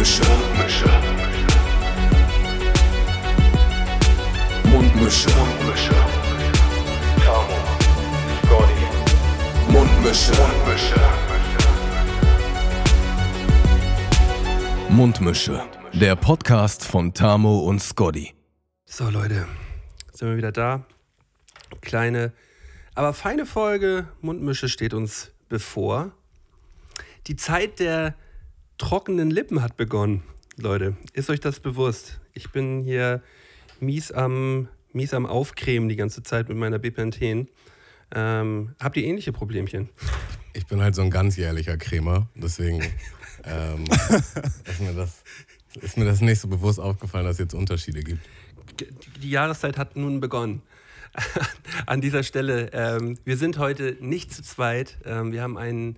Mundmische. Mundmische. Mundmische. Tamo. Scotty. Mundmische. Mundmische. Mundmische. Der Podcast von Tamo und Scotty. So, Leute, sind wir wieder da. Kleine, aber feine Folge Mundmische steht uns bevor. Die Zeit der trockenen Lippen hat begonnen, Leute. Ist euch das bewusst? Ich bin hier mies am, mies am Aufcremen die ganze Zeit mit meiner Bepanthen. Ähm, habt ihr ähnliche Problemchen? Ich bin halt so ein ganz jährlicher Cremer, deswegen ähm, ist, mir das, ist mir das nicht so bewusst aufgefallen, dass es jetzt Unterschiede gibt. die, Jahreszeit hat nun begonnen. An dieser Stelle, ähm, wir sind heute nicht zu zweit. Ähm, wir haben einen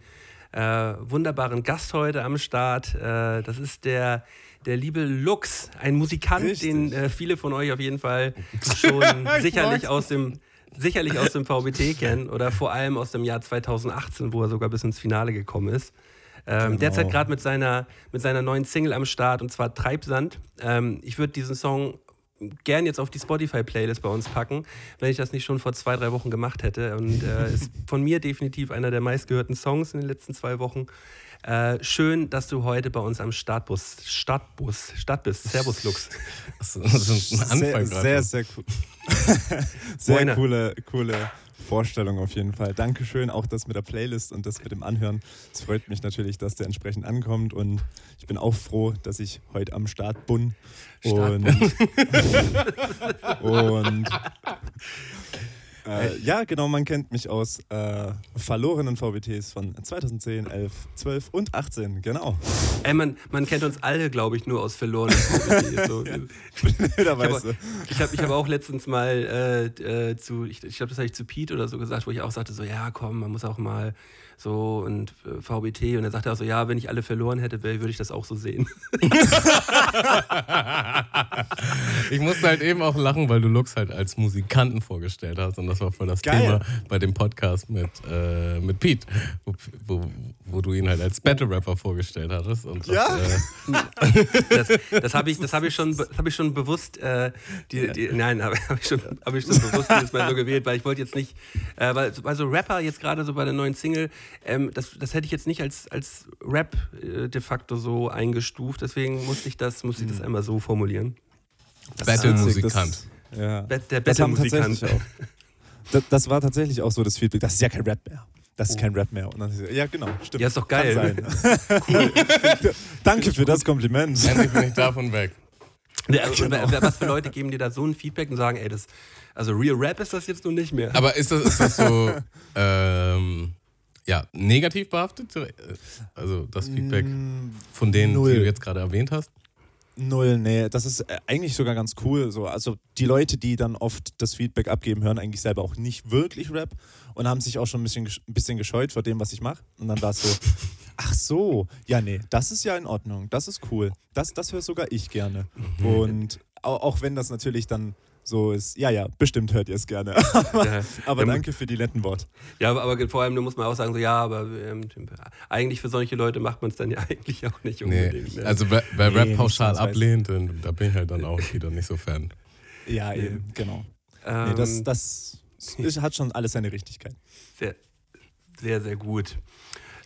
äh, wunderbaren Gast heute am Start. Äh, das ist der, der liebe Lux, ein Musikant, Richtig. den äh, viele von euch auf jeden Fall schon sicherlich aus dem sicherlich aus dem VBT kennen oder vor allem aus dem Jahr 2018, wo er sogar bis ins Finale gekommen ist. Ähm, Genau. Derzeit gerade mit seiner, mit seiner neuen Single am Start und zwar Treibsand. Ähm, ich würde diesen Song gern jetzt auf die Spotify-Playlist bei uns packen, wenn ich das nicht schon vor zwei, drei Wochen gemacht hätte. Und äh, ist von mir definitiv einer der meistgehörten Songs in den letzten zwei Wochen. Äh, schön, dass du heute bei uns am Startbus, Stadtbus, Stadt bist. Servus, Lux. Das ist ein Anfang sehr, gerade. sehr, sehr cool. sehr Moiner. coole, coole Vorstellung auf jeden Fall. Dankeschön, auch das mit der Playlist und das mit dem Anhören. Es freut mich natürlich, dass der entsprechend ankommt und ich bin auch froh, dass ich heute am Start bin. Und, und äh, ja, genau, man kennt mich aus äh, verlorenen VBTs von 2010, 11, 12 und 18, genau. Ey, man, man kennt uns alle, glaube ich, nur aus verlorenen VBT. so. Blöderweise. Ich habe ich hab auch letztens mal äh, äh, zu, ich, ich glaube, das habe ich zu Pete oder so gesagt, wo ich auch sagte, so, ja, komm, man muss auch mal so und äh, VBT. Und er sagte auch so, ja, wenn ich alle verloren hätte, würde ich das auch so sehen. Ich musste halt eben auch lachen, weil du Lux halt als Musikanten vorgestellt hast. Und das war voll das Geil. Thema bei dem Podcast mit, äh, mit Pete, wo, wo, wo du ihn halt als Battle-Rapper vorgestellt hattest. Und das, Ja. Äh, Das, das habe ich, das hab ich, schon das hab ich schon bewusst, äh, die, die, nein, habe hab ich, schon, hab ich schon bewusst dieses Mal so gewählt, weil ich wollte jetzt nicht, äh, weil, weil so Rapper jetzt gerade so bei der neuen Single, ähm, das, das hätte ich jetzt nicht als, als Rap äh, de facto so eingestuft, deswegen musste ich das, musste ich das einmal so formulieren. Battle-Musikant. Das- Ja. Der Battle-Musikant. Das, das war tatsächlich auch so das Feedback. Das ist ja kein Rap mehr. Das ist kein Rap mehr. Und dann ist so, ja, genau, stimmt. Ja, ist doch geil. Kann sein. Danke für das Kompliment. Endlich bin ich davon weg. Ja, wer- wer- Was für Leute geben dir da so ein Feedback und sagen, ey, das, also Real Rap ist das jetzt nun nicht mehr. Aber ist das, ist das so ähm, ja, negativ behaftet? Also das Feedback von denen, null. die du jetzt gerade erwähnt hast? Null, nee, das ist äh, eigentlich sogar ganz cool. So. Also die Leute, die dann oft das Feedback abgeben, hören eigentlich selber auch nicht wirklich Rap und haben sich auch schon ein bisschen, ein bisschen gescheut vor dem, was ich mache. Und dann war es so, ach so, ja, nee, das ist ja in Ordnung, das ist cool. Das, das höre sogar ich gerne. Und au- auch wenn das natürlich dann so ist, ja, ja, bestimmt hört ihr es gerne. aber Ja. aber Ja, danke für die netten Worte. Ja, aber, aber vor allem, da muss man auch sagen, so, ja, aber ähm, eigentlich für solche Leute macht man es dann ja eigentlich auch nicht Nee, unbedingt. ne? also wer, wer Nee, Rap pauschal ablehnt, dann, da bin ich halt dann auch wieder nicht so Fan. Ja, eben, genau. ähm, Nee, das, das ist, hat schon alles seine Richtigkeit. sehr, sehr, sehr gut.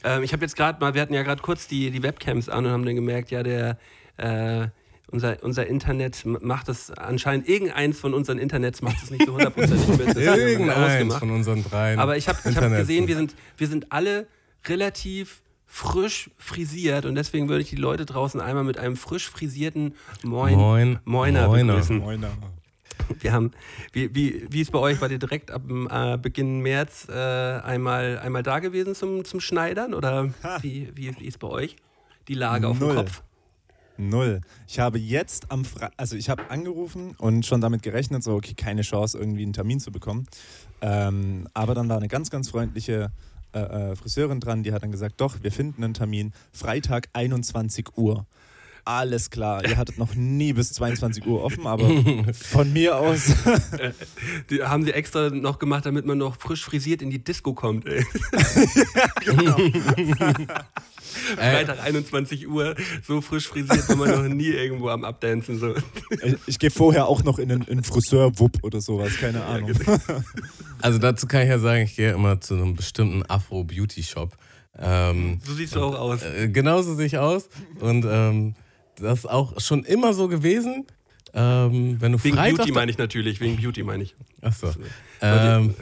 Ähm, ich habe jetzt gerade mal, wir hatten ja gerade kurz die, die Webcams an und haben dann gemerkt, ja, der, äh, unser, unser Internet macht das anscheinend, irgendeins von unseren Internets macht es nicht so hundertprozentig mit. Irgendeins von unseren dreien. Aber ich habe ich hab gesehen, wir sind, wir sind alle relativ frisch frisiert und deswegen würde ich die Leute draußen einmal mit einem frisch frisierten Moin, Moin. Moiner, Moiner. begrüßen. Moiner. Wir haben, wie, wie, wie ist bei euch, wart ihr direkt ab dem, äh, Beginn März äh, einmal, einmal da gewesen zum, zum Schneidern oder wie, wie, wie ist bei euch die Lage auf dem Null. Kopf? Null. Ich habe jetzt am Fre also ich habe angerufen und schon damit gerechnet, so okay, keine Chance, irgendwie einen Termin zu bekommen. Ähm, aber dann war eine ganz, ganz freundliche äh, äh, Friseurin dran, die hat dann gesagt, doch, wir finden einen Termin, Freitag 21 Uhr. Alles klar, ihr hattet noch nie bis 22 Uhr offen, aber von mir aus. Die haben sie extra noch gemacht, damit man noch frisch frisiert in die Disco kommt. Ey. Freitag 21 Uhr, so frisch frisiert, war man noch nie irgendwo am Abdancen. So. Ich, ich gehe vorher auch noch in einen, in einen Friseur-Wupp oder sowas, keine Ahnung. Also dazu kann ich ja sagen, ich gehe immer zu einem bestimmten Afro-Beauty-Shop. Ähm, So siehst du auch aus. äh, genauso sehe ich aus. Und ähm, das ist auch schon immer so gewesen. Ähm, wenn du Wegen Freitag Beauty meine ich natürlich, wegen Beauty meine ich. Achso. Ähm,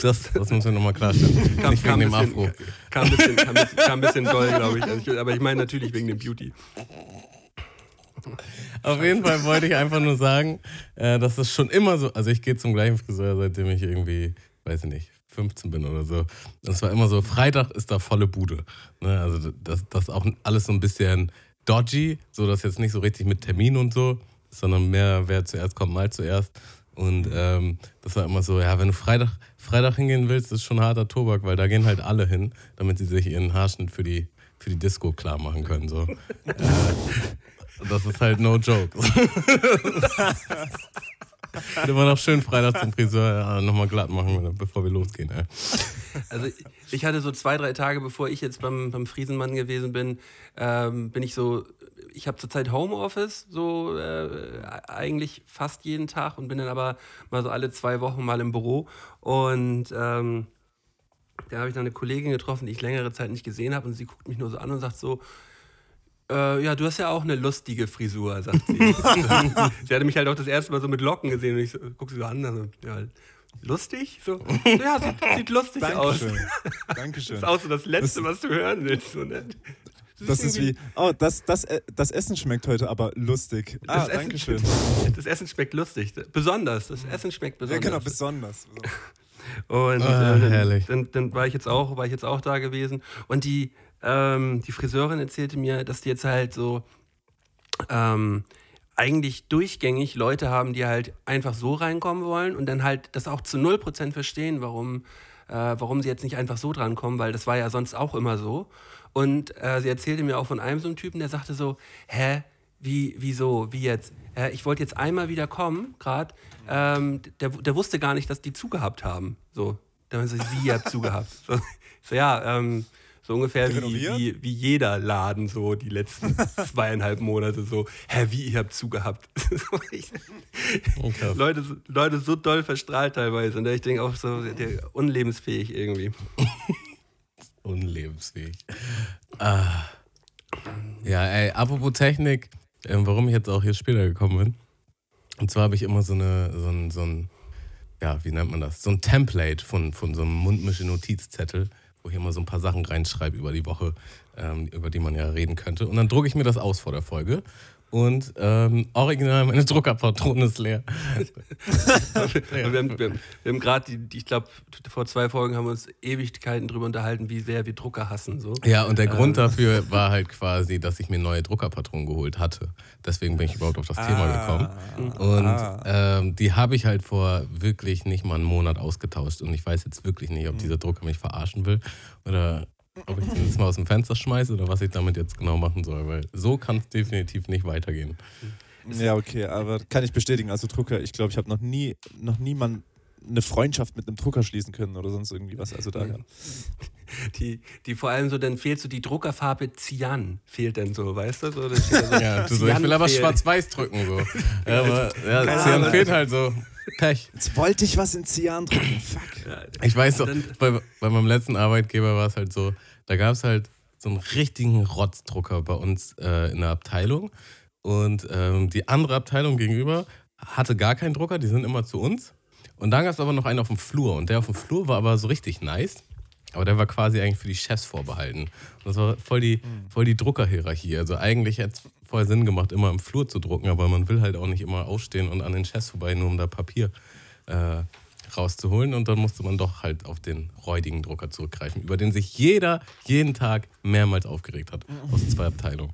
das, das muss man nochmal klarstellen. Kam, Nicht wegen dem bisschen, Afro. kam, ein bisschen, kam, bisschen, kam ein bisschen doll, glaube ich. Also ich. Aber ich meine natürlich wegen dem Beauty. Auf jeden Fall wollte ich einfach nur sagen, äh, dass das schon immer so, also ich gehe zum gleichen Friseur, seitdem ich irgendwie, weiß ich nicht, 15 bin oder so. Und es war immer so, Freitag ist da volle Bude. Ne? Also das, das auch alles so ein bisschen dodgy, so dass jetzt nicht so richtig mit Termin und so, sondern mehr, wer zuerst kommt, mal zuerst. Und ähm, das war immer so, ja, wenn du Freitag, Freitag hingehen willst, ist schon harter Tobak, weil da gehen halt alle hin, damit sie sich ihren Haarschnitt für die, für die Disco klar machen können. So. äh, das ist halt no joke. Hätte man noch schön Freitag zum Friseur ja, nochmal glatt machen, bevor wir losgehen. Ey. Also ich- hatte so zwei, drei Tage, bevor ich jetzt beim, beim Friesenmann gewesen bin, ähm, bin ich so, ich habe zurzeit Homeoffice, so äh, eigentlich fast jeden Tag und bin dann aber mal so alle zwei Wochen mal im Büro. Und ähm, da habe ich dann eine Kollegin getroffen, die ich längere Zeit nicht gesehen habe und sie guckt mich nur so an und sagt so, äh, ja, du hast ja auch eine lustige Frisur, sagt sie. sie hatte mich halt auch das erste Mal so mit Locken gesehen und ich so, guck sie so an, also, ja, lustig? So, ja, sieht, sieht lustig aus. Dankeschön. Dankeschön. Das ist auch so das Letzte, was du hören willst. So, ne? Das ist wie, oh, das, das, äh, das Essen schmeckt heute aber lustig. Ah, Das Essen, Dankeschön. das Essen schmeckt lustig. Besonders. Das Essen schmeckt Ja, besonders. genau, besonders. Und Ah, äh, dann, herrlich. Dann, dann war ich jetzt auch, war ich jetzt auch da gewesen. Und die, ähm, die Friseurin erzählte mir, dass die jetzt halt so ähm, eigentlich durchgängig Leute haben, die halt einfach so reinkommen wollen und dann halt das auch zu 0% verstehen, warum, äh, warum sie jetzt nicht einfach so drankommen, weil das war ja sonst auch immer so. Und äh, sie erzählte mir auch von einem so einen Typen, der sagte so, hä, wie, wieso, wie jetzt? Äh, ich wollte jetzt einmal wieder kommen, gerade. Ähm, der, der wusste gar nicht, dass die zugehabt haben. So, da haben sie, sie habt zugehabt. So, so ja, ähm, so ungefähr wie, wie, wie jeder Laden so die letzten zweieinhalb Monate so, hä, wie, ihr habt zugehabt. Krass. Leute, so- Leute so doll verstrahlt teilweise. Und ich denke auch so, der, unlebensfähig irgendwie. Unlebensfähig. Ah. Ja, ey, apropos Technik, ähm, warum ich jetzt auch hier später gekommen bin. Und zwar habe ich immer so, eine, so, ein, so ein, ja, wie nennt man das? So ein Template von, von so einem Mundmische-Notizzettel, wo ich immer so ein paar Sachen reinschreibe über die Woche, ähm, über die man ja reden könnte. Und dann drucke ich mir das aus vor der Folge. Und ähm, original, meine Druckerpatrone ist leer. wir haben, wir haben, haben gerade, die, die, ich glaube, vor zwei Folgen haben wir uns Ewigkeiten drüber unterhalten, wie sehr wir Drucker hassen. So. Ja, und der Grund dafür war halt quasi, dass ich mir neue Druckerpatronen geholt hatte. Deswegen bin ich überhaupt auf das Thema gekommen. Und Ah. ähm, die habe ich halt vor wirklich nicht mal einen Monat ausgetauscht. Und ich weiß jetzt wirklich nicht, ob dieser Drucker mich verarschen will oder ob ich den jetzt mal aus dem Fenster schmeiße oder was ich damit jetzt genau machen soll. Weil so kann es definitiv nicht weitergehen. Ja, okay, aber kann ich bestätigen. Also Drucker, ich glaube, ich habe noch nie, noch niemand eine Freundschaft mit einem Drucker schließen können oder sonst irgendwie was. Also daher. Die, die vor allem so, dann fehlt so die Druckerfarbe Cyan, fehlt dann so, weißt du? So, dann steht da so, Ja, du so, ich will aber schwarz-weiß drücken. So. Ja, aber ja, Cyan fehlt halt so. Pech. Jetzt wollte ich was in Cyan drucken. Fuck. Ja, Ich weiß doch, bei, bei meinem letzten Arbeitgeber war es halt so, da gab es halt so einen richtigen Rotzdrucker bei uns äh, in der Abteilung. Und ähm, die andere Abteilung gegenüber hatte gar keinen Drucker, die sind immer zu uns. Und dann gab es aber noch einen auf dem Flur. Und der auf dem Flur war aber so richtig nice. Aber der war quasi eigentlich für die Chefs vorbehalten. Und das war voll die, voll die Druckerhierarchie. Also eigentlich es voll Sinn gemacht, immer im Flur zu drucken, aber man will halt auch nicht immer ausstehen und an den Chefs vorbei, nur um da Papier äh, rauszuholen. Und dann musste man doch halt auf den räudigen Drucker zurückgreifen, über den sich jeder jeden Tag mehrmals aufgeregt hat. Aus zwei Abteilungen.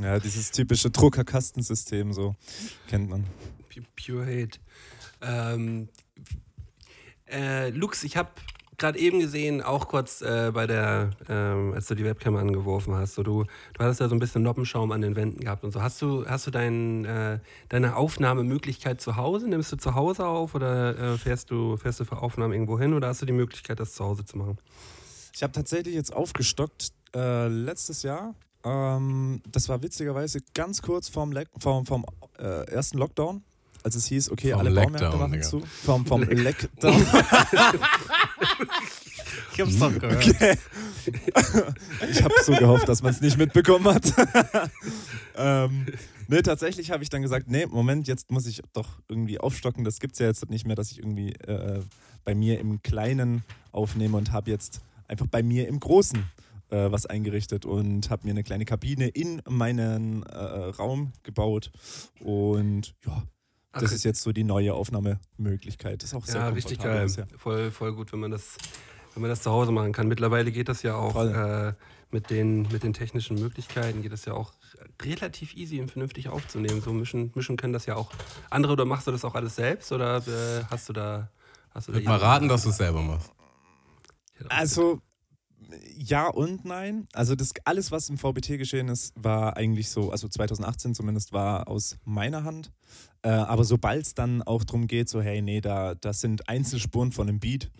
Ja, dieses typische Druckerkastensystem, so kennt man. Pu- Pure Hate. Ähm, äh, Lux, ich habe gerade eben gesehen, auch kurz äh, bei der, ähm, als du die Webcam angeworfen hast, so du, du hattest ja so ein bisschen Noppenschaum an den Wänden gehabt und so. Hast du, hast du dein, äh, deine Aufnahmemöglichkeit zu Hause? Nimmst du zu Hause auf oder äh, fährst, du, fährst du für Aufnahmen irgendwo hin oder hast du die Möglichkeit, das zu Hause zu machen? Ich habe tatsächlich jetzt aufgestockt. Äh, letztes Jahr. Ähm, das war witzigerweise ganz kurz vorm, Le vorm, vorm äh, ersten Lockdown, als es hieß, okay, Vorm alle Baumärkte machen zu. Vom, vom Leckdown. Ich hab's doch gehört. Okay. ich habe so gehofft, dass man es nicht mitbekommen hat. ähm, ne, tatsächlich habe ich dann gesagt, nee, Moment, jetzt muss ich doch irgendwie aufstocken. Das gibt es ja jetzt nicht mehr, dass ich irgendwie äh, bei mir im Kleinen aufnehme und habe jetzt einfach bei mir im Großen äh, was eingerichtet und habe mir eine kleine Kabine in meinen äh, Raum gebaut. Und ja, das ist jetzt so die neue Aufnahmemöglichkeit. Das ist auch sehr Ja, richtig geil. bisher. Voll, voll gut, wenn man das, wenn man das zu Hause machen kann. Mittlerweile geht das ja auch äh, mit, den, mit den technischen Möglichkeiten, geht das ja auch relativ easy und vernünftig aufzunehmen. So mischen, mischen können das ja auch andere oder machst du das auch alles selbst oder äh, hast du da. Hast du da Ich würde mal raten, dass du es selber machst. Also ja und nein. Also das alles, was im VBT geschehen ist, war eigentlich so, also 2018 zumindest war aus meiner Hand. Äh, aber sobald es dann auch darum geht, so hey, nee, da das sind Einzelspuren von einem Beat.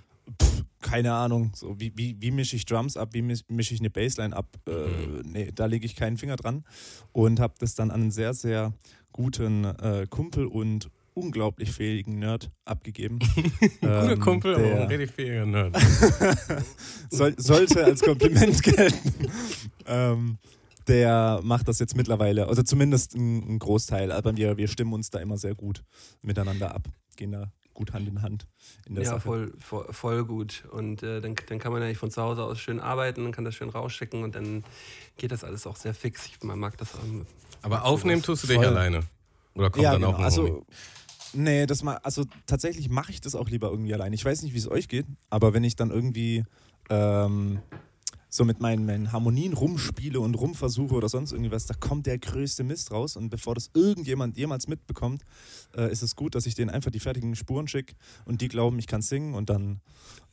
Pff, keine Ahnung, so wie, wie, wie mische ich Drums ab, wie mis- mische ich eine Bassline ab, äh, nee, da lege ich keinen Finger dran und habe das dann an einen sehr, sehr guten äh, Kumpel und unglaublich fähigen Nerd abgegeben. Guter Ähm, Kumpel, aber der- ein richtig fähiger Nerd. soll, sollte als Kompliment gelten. ähm, der macht das jetzt mittlerweile, also zumindest ein, ein Großteil, aber wir, wir stimmen uns da immer sehr gut miteinander ab, gehen da gut Hand in Hand in der Ja, Sache. voll, voll, voll gut. Und äh, dann, dann kann man eigentlich von zu Hause aus schön arbeiten und kann das schön rausschicken und dann geht das alles auch sehr fix. Ich man mag das. Ähm, Aber aufnehmen tust du dich Voll. alleine. Oder kommt ja, dann genau. auch ein Homie? Nee, das mal, also tatsächlich mache ich das auch lieber irgendwie allein. Ich weiß nicht, wie es euch geht, aber wenn ich dann irgendwie ähm, so mit meinen, meinen Harmonien rumspiele und rumversuche oder sonst irgendwas, da kommt der größte Mist raus. Und bevor das irgendjemand jemals mitbekommt, äh, ist es gut, dass ich denen einfach die fertigen Spuren schicke und die glauben, ich kann singen und dann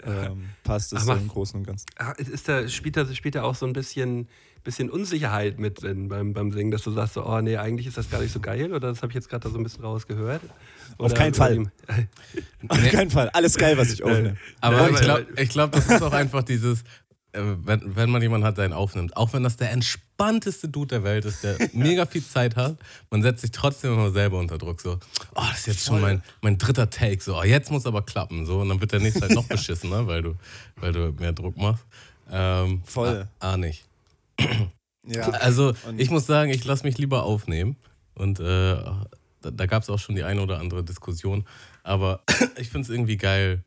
ähm, passt es so im Großen und Ganzen. Ah, Ist da, spielt, da, spielt da auch so ein bisschen, bisschen Unsicherheit mit drin beim, beim Singen, dass du sagst, so, oh nee, eigentlich ist das gar nicht so geil oder das habe ich jetzt gerade da so ein bisschen rausgehört? Auf Oder- keinen Fall. Auf keinen Fall. Alles geil, was ich aufnehme. Aber ich glaube, ich glaub, das ist auch einfach dieses, wenn, wenn man jemanden hat, der einen aufnimmt, auch wenn das der entspannteste Dude der Welt ist, der mega viel Zeit hat, man setzt sich trotzdem immer selber unter Druck. So, oh, das ist jetzt schon mein, mein dritter Take. So, oh, jetzt muss aber klappen. So, und dann wird der nächste halt noch beschissener, weil du, weil du mehr Druck machst. Ähm, Voll. Ah, ah, nicht. Ja. Also, ich muss sagen, ich lasse mich lieber aufnehmen. Und äh, da, da gab es auch schon die eine oder andere Diskussion. Aber ich finde es irgendwie geil,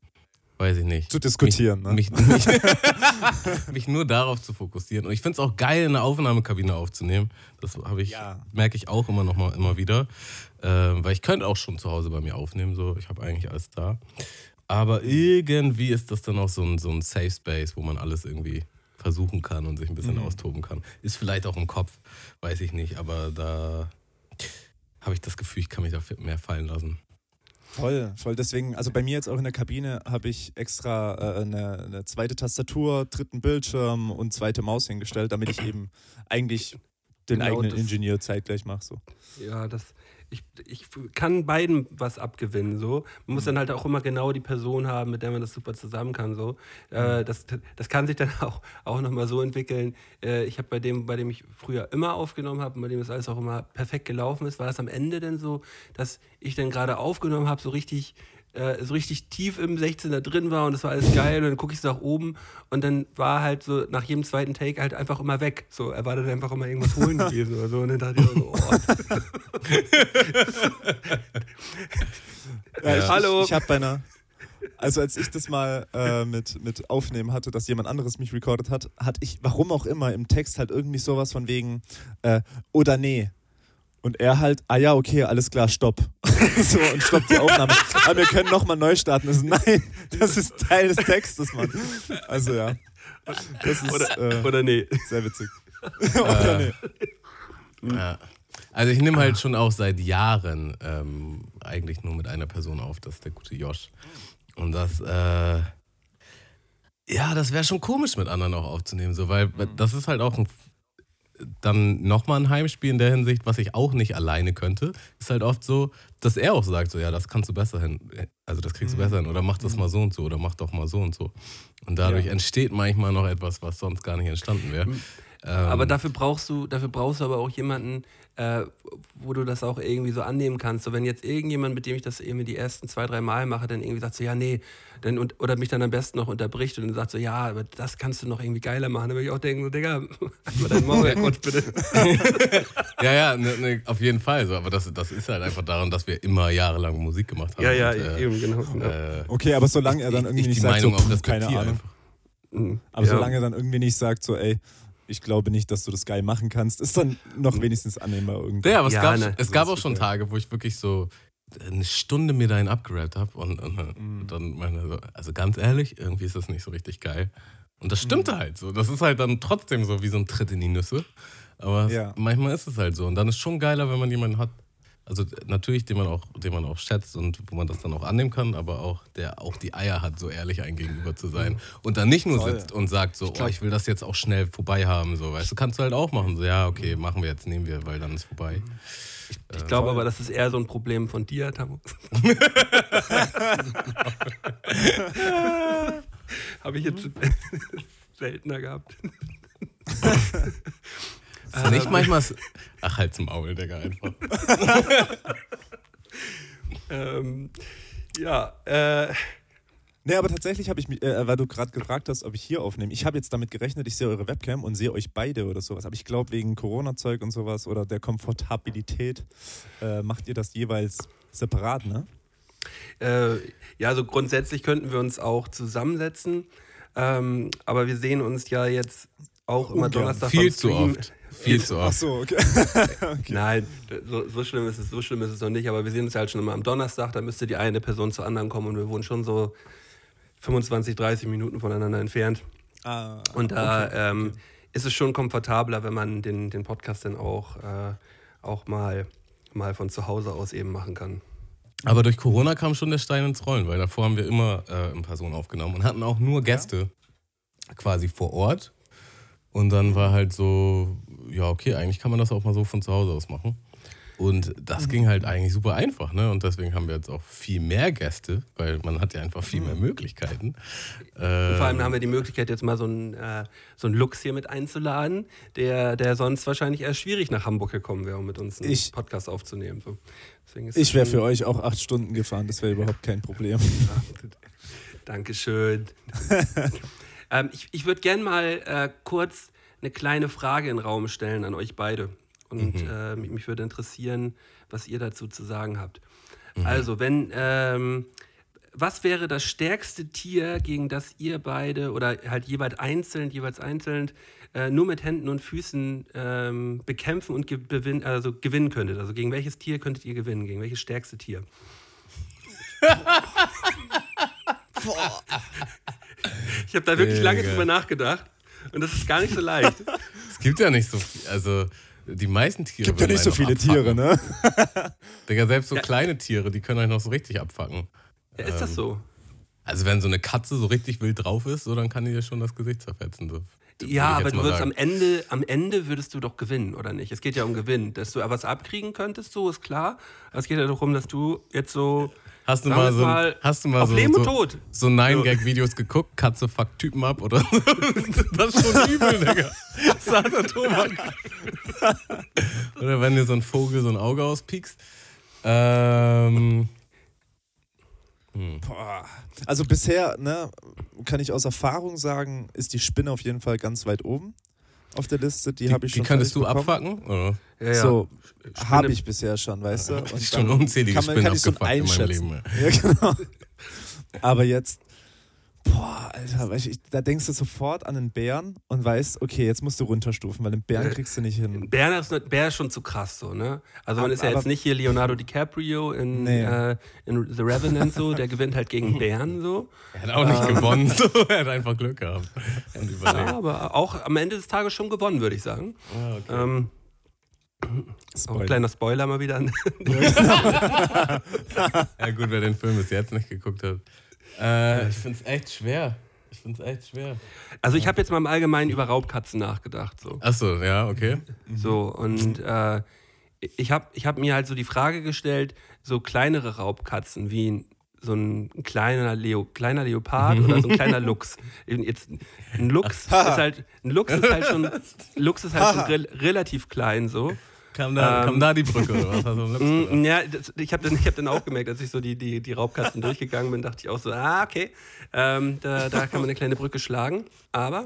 weiß ich nicht. Zu diskutieren, ne? mich, mich, mich, mich nur darauf zu fokussieren. Und ich finde es auch geil, eine Aufnahmekabine aufzunehmen. Das habe ich, Ja. merke ich auch immer noch mal immer wieder. Ähm, weil ich könnte auch schon zu Hause bei mir aufnehmen. So, ich habe eigentlich alles da. Aber irgendwie ist das dann auch so ein, so ein Safe Space, wo man alles irgendwie versuchen kann und sich ein bisschen Mhm. austoben kann. Ist vielleicht auch im Kopf, weiß ich nicht, aber da habe ich das Gefühl, ich kann mich da mehr fallen lassen. Voll, voll. Deswegen, also bei mir jetzt auch in der Kabine habe ich extra äh, eine, eine zweite Tastatur, dritten Bildschirm und zweite Maus hingestellt, damit ich eben eigentlich den Genau, eigenen Ingenieur zeitgleich mache. So. Ja, das, ich, ich kann beiden was abgewinnen. So. Man muss dann halt auch immer genau die Person haben, mit der man das super zusammen kann. So. Äh, das, das kann sich dann auch, auch nochmal so entwickeln. Äh, ich habe bei dem, bei dem ich früher immer aufgenommen habe, bei dem das alles auch immer perfekt gelaufen ist, war das am Ende dann so, dass ich dann gerade aufgenommen habe, so richtig äh, so richtig tief im 16er drin war und das war alles geil und dann gucke ich so nach oben und dann war halt so nach jedem zweiten Take halt einfach immer weg. So, er war dann einfach immer irgendwas holen gewesen oder so und dann dachte ich so, oh, Ja, ich, Hallo. Ich, ich habe bei einer. Also als ich das mal äh, mit, mit aufnehmen hatte, dass jemand anderes mich recorded hat, hatte ich, warum auch immer, im Text halt irgendwie sowas von wegen äh, oder nee. Und er halt, ah ja, okay, alles klar, stopp. so, und stoppt die Aufnahme. Aber wir können nochmal neu starten. Also, nein, das ist Teil des Textes, Mann. Also ja. Das ist oder, äh, oder nee. sehr witzig. oder nee. Ja. Also ich nehme halt schon auch seit Jahren ähm, eigentlich nur mit einer Person auf, das ist der gute Josh. Und das, äh, ja, das wäre schon komisch mit anderen auch aufzunehmen, so, weil das ist halt auch ein, dann nochmal ein Heimspiel in der Hinsicht, was ich auch nicht alleine könnte, ist halt oft so, dass er auch sagt, so ja, das kannst du besser hin, also das kriegst du besser hin oder mach das mal so und so oder mach doch mal so und so. Und dadurch Ja. entsteht manchmal noch etwas, was sonst gar nicht entstanden wäre. Ähm, Aber dafür brauchst du, dafür brauchst du aber auch jemanden, äh, wo du das auch irgendwie so annehmen kannst. So wenn jetzt irgendjemand, mit dem ich das irgendwie die ersten zwei, drei Mal mache, dann irgendwie sagt so, ja, nee, dann, und, oder mich dann am besten noch unterbricht und dann sagt so, ja, aber das kannst du noch irgendwie geiler machen. Dann würde ich auch denken, so, Digga, mal dein Maul kurz bitte. Ja, ja, ne, ne, auf jeden Fall. So. Aber das, das ist halt einfach daran, dass wir immer jahrelang Musik gemacht haben. ja, ja, und, äh, eben, genau. genau. äh, Okay, aber solange er dann ich- irgendwie ich nicht die sagt, Meinung so, pff, keine Ahnung. einfach. Mhm. Aber ja. solange er dann irgendwie nicht sagt, so, ey, ich glaube nicht, dass du das geil machen kannst, ist dann noch wenigstens annehmbar irgendwie. Ja, aber es Ja, gab, ne. es gab auch schon okay. Tage, wo ich wirklich so eine Stunde mir dahin abgerappt habe und, und, Mhm. dann meine so, also ganz ehrlich, irgendwie ist das nicht so richtig geil. Und das stimmte Mhm. halt so. Das ist halt dann trotzdem so wie so ein Tritt in die Nüsse. Aber es, Ja. manchmal ist es halt so. Und dann ist schon geiler, wenn man jemanden hat, also natürlich, den man auch, den man auch schätzt und wo man das dann auch annehmen kann, aber auch, der auch die Eier hat, so ehrlich ein Gegenüber zu sein. Und dann nicht nur Voll. sitzt und sagt so, oh, ich will das jetzt auch schnell vorbei haben. So, weißt du, kannst du halt auch machen. So, ja, okay, machen wir jetzt, nehmen wir, weil dann ist vorbei. Ich glaube aber, das ist eher so ein Problem von dir, Tamu. Habe ich jetzt seltener gehabt. Ist nicht manchmal. Ach, halt's Maul, Digga, einfach. Ähm, ja, äh, Nee, aber tatsächlich habe ich mich, äh, weil du gerade gefragt hast, ob ich hier aufnehme. Ich habe jetzt damit gerechnet, ich sehe eure Webcam und sehe euch beide oder sowas. Aber ich glaube, wegen Corona-Zeug und sowas oder der Komfortabilität äh, macht ihr das jeweils separat, ne? äh, ja, also grundsätzlich könnten wir uns auch zusammensetzen. Ähm, aber wir sehen uns ja jetzt auch immer Ungern. Donnerstag Viel zu oft. Viel zu Ach oft. so, okay. Nein, so, so schlimm ist es, so schlimm ist es noch nicht, aber wir sehen uns halt schon immer am Donnerstag, da müsste die eine Person zur anderen kommen und wir wohnen schon so 25, 30 Minuten voneinander entfernt. Ah, Und da ähm, ist es schon komfortabler, wenn man den, den Podcast dann auch, äh, auch mal, mal von zu Hause aus eben machen kann. Aber durch Corona kam schon der Stein ins Rollen, weil davor haben wir immer äh, in Person aufgenommen und hatten auch nur Gäste quasi vor Ort. Und dann war halt so, ja, okay, eigentlich kann man das auch mal so von zu Hause aus machen. Und das ging halt eigentlich super einfach, ne? Und deswegen haben wir jetzt auch viel mehr Gäste, weil man hat ja einfach viel mehr Möglichkeiten. Äh, Und vor allem haben wir die Möglichkeit, jetzt mal so einen, äh, so einen Lux hier mit einzuladen, der, der sonst wahrscheinlich eher schwierig nach Hamburg gekommen wäre, um mit uns einen Ich- Podcast aufzunehmen. So. Deswegen ist Ich wäre für euch auch acht Stunden gefahren, das wäre überhaupt kein Problem. Dankeschön. ähm, ich ich würde gerne mal äh, kurz eine kleine Frage in den Raum stellen an euch beide. Und äh, mich mich würde interessieren, was ihr dazu zu sagen habt. Also, wenn, ähm, was wäre das stärkste Tier, gegen das ihr beide oder halt jeweils einzeln, jeweils einzeln äh, nur mit Händen und Füßen ähm, bekämpfen und gewin also gewinnen könntet? Also gegen welches Tier könntet ihr gewinnen? Gegen welches stärkste Tier? Ich habe da wirklich lange Digga. drüber nachgedacht und das ist gar nicht so leicht. es gibt ja nicht so viel, also die meisten Tiere. Gibt ja nicht so viele Tiere, abfacken. ne? Digga, selbst so Ja. kleine Tiere, die können euch noch so richtig abfacken. Ja, ist das so? Also wenn so eine Katze so richtig wild drauf ist, so, dann kann die dir schon das Gesicht zerfetzen. So. Ja, aber du würdest sagen. am Ende, am Ende würdest du doch gewinnen, oder nicht? Es geht ja um Gewinn. Dass du was abkriegen könntest, so ist klar. Aber es geht ja darum, dass du jetzt so. Hast du mal so, mal, hast du mal so, so, und Tod. so Nine-Gag-Videos geguckt? Katze fuckt Typen ab oder so? Das ist schon übel, Digga. Sagt der Thomas. Oder wenn dir so ein Vogel so ein Auge auspiekst. Ähm, Boah. Also bisher, ne, kann ich aus Erfahrung sagen, ist die Spinne auf jeden Fall ganz weit oben auf der Liste. Die, habe ich die schon könntest du bekommen. abfacken? Oder? Ja, ja. So, habe ich bisher schon, weißt du? Und Ich schon unzählige kann man- Spinnen kann ich so abgefuckt in meinem einschätzen. Leben. Ja, genau. Aber jetzt, boah, Alter, weißt du, ich, da denkst du sofort an einen Bären und weißt, okay, jetzt musst du runterstufen, weil den Bären Ja. kriegst du nicht hin. Bär ist, nicht- Bär ist schon zu krass, so, ne? Also, man Aber- ist ja aber- jetzt nicht hier Leonardo DiCaprio in, Nee. äh, in The Revenant, so. Der gewinnt halt gegen Bären, so. Er hat auch nicht gewonnen, so. er hat einfach Glück gehabt. Ja, aber auch am Ende des Tages schon gewonnen, würde ich sagen. Ah, okay. Ähm, auch Spoiler. ein kleiner Spoiler mal wieder. Ja gut, wer den Film bis jetzt nicht geguckt hat. Äh, ich finde es echt schwer. Ich finde es echt schwer. Also ich habe jetzt mal im Allgemeinen über Raubkatzen nachgedacht. So, Achso, ja, okay. so und äh, ich habe ich hab mir halt so die Frage gestellt, so kleinere Raubkatzen wie ein, so ein kleiner, Leo, kleiner Leopard oder so ein kleiner Luchs. Jetzt, ein Luchs ist halt, ein Luchs ist halt schon, Luchs ist halt schon rel relativ klein so. Kam da, Ähm, kam da die Brücke oder was? Hast du einen Lips Mm? Ja, das, ich habe dann, ich hab dann auch gemerkt, als ich so die, die, die Raubkatzen durchgegangen bin, dachte ich auch so, ah, okay, ähm, da, da kann man eine kleine Brücke schlagen. Aber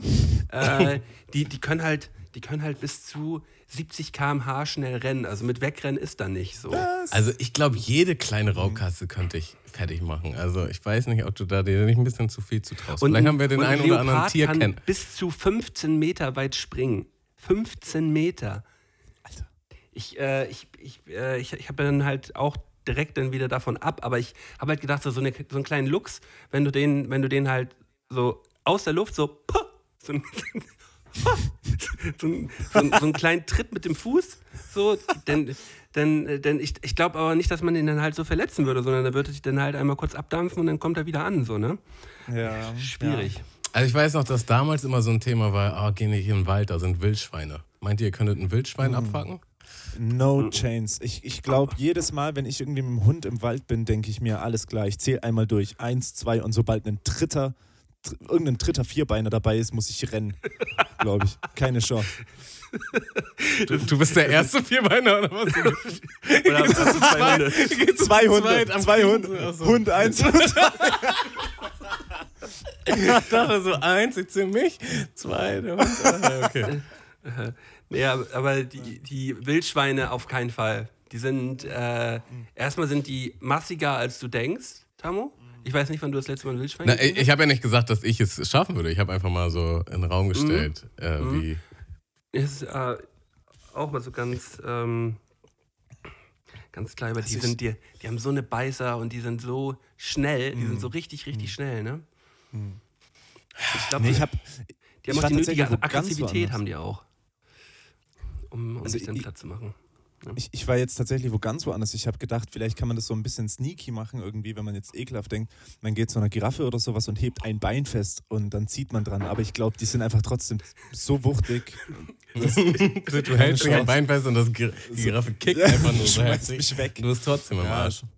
äh, die, die, können halt, die können halt bis zu 70 km/h schnell rennen. Also mit Wegrennen ist da nicht so. Also ich glaube, jede kleine Raubkatze könnte ich fertig machen. Also ich weiß nicht, ob du da dir nicht ein bisschen zu viel zutraust. Vielleicht haben wir den und ein einen oder anderen Leopard Tier kann kennen. bis zu 15 Meter weit springen. 15 Meter. Ich, äh, ich, ich, äh, ich, ich habe dann halt auch direkt dann wieder davon ab, aber ich habe halt gedacht, so, so, eine, so einen kleinen Luchs, wenn du den, wenn du den halt so aus der Luft so, puh, so, ein- so, ein- so, ein- so einen kleinen Tritt mit dem Fuß, so, denn, denn, denn ich, ich glaube aber nicht, dass man den dann halt so verletzen würde, sondern er würde sich dann halt einmal kurz abdampfen und dann kommt er wieder an, so, ne? Ja, Schwierig. Also ich weiß noch, dass damals immer so ein Thema war, ah, geh nicht in den Wald, da sind Wildschweine. Meint ihr, ihr könntet ein Wildschwein abfacken? No Chains. Ich, ich glaube, jedes Mal, wenn ich irgendwie mit dem Hund im Wald bin, denke ich mir, alles klar, ich zähle einmal durch. Eins, zwei und sobald ein dritter, dr irgendein dritter Vierbeiner dabei ist, muss ich rennen. Glaube ich. Keine Chance. Du, du bist der erste Vierbeiner oder was? Oder hast du zwei Hunde? Zwei Hunde. Zwei Hunde. Hund eins. Hund Ich dachte so, eins, ich zähle mich, zwei, der Hund. Ah, okay. Ja, aber die, die Wildschweine auf keinen Fall. Die sind, äh, erstmal sind die massiger, als du denkst, Tamo. Ich weiß nicht, wann du das letzte Mal ein Wildschwein Na, ich ich habe ja nicht gesagt, dass ich es schaffen würde. Ich habe einfach mal so in den Raum gestellt, äh, Mhm. wie. Ist äh, auch mal so ganz, ähm, ganz klar, aber die, sind, die, die haben so eine Beißer und die sind so schnell, die sind Mhm. so richtig, richtig schnell, ne? Ich glaube, Nee, ich hab, die ich haben auch die nötige Aggressivität, haben die auch. Um, um Also sich dann ich- platt zu machen. Ich, ich war jetzt tatsächlich wo ganz woanders. Ich habe gedacht, vielleicht kann man das so ein bisschen sneaky machen, irgendwie, wenn man jetzt ekelhaft denkt. Man geht zu einer Giraffe oder sowas und hebt ein Bein fest und dann zieht man dran. Aber ich glaube, die sind einfach trotzdem so wuchtig. Du hältst ein Bein fest und das Gir die Giraffe kickt Ja, einfach nur so heftig. mich weg. Du bist trotzdem im Ja. Arsch. Ja,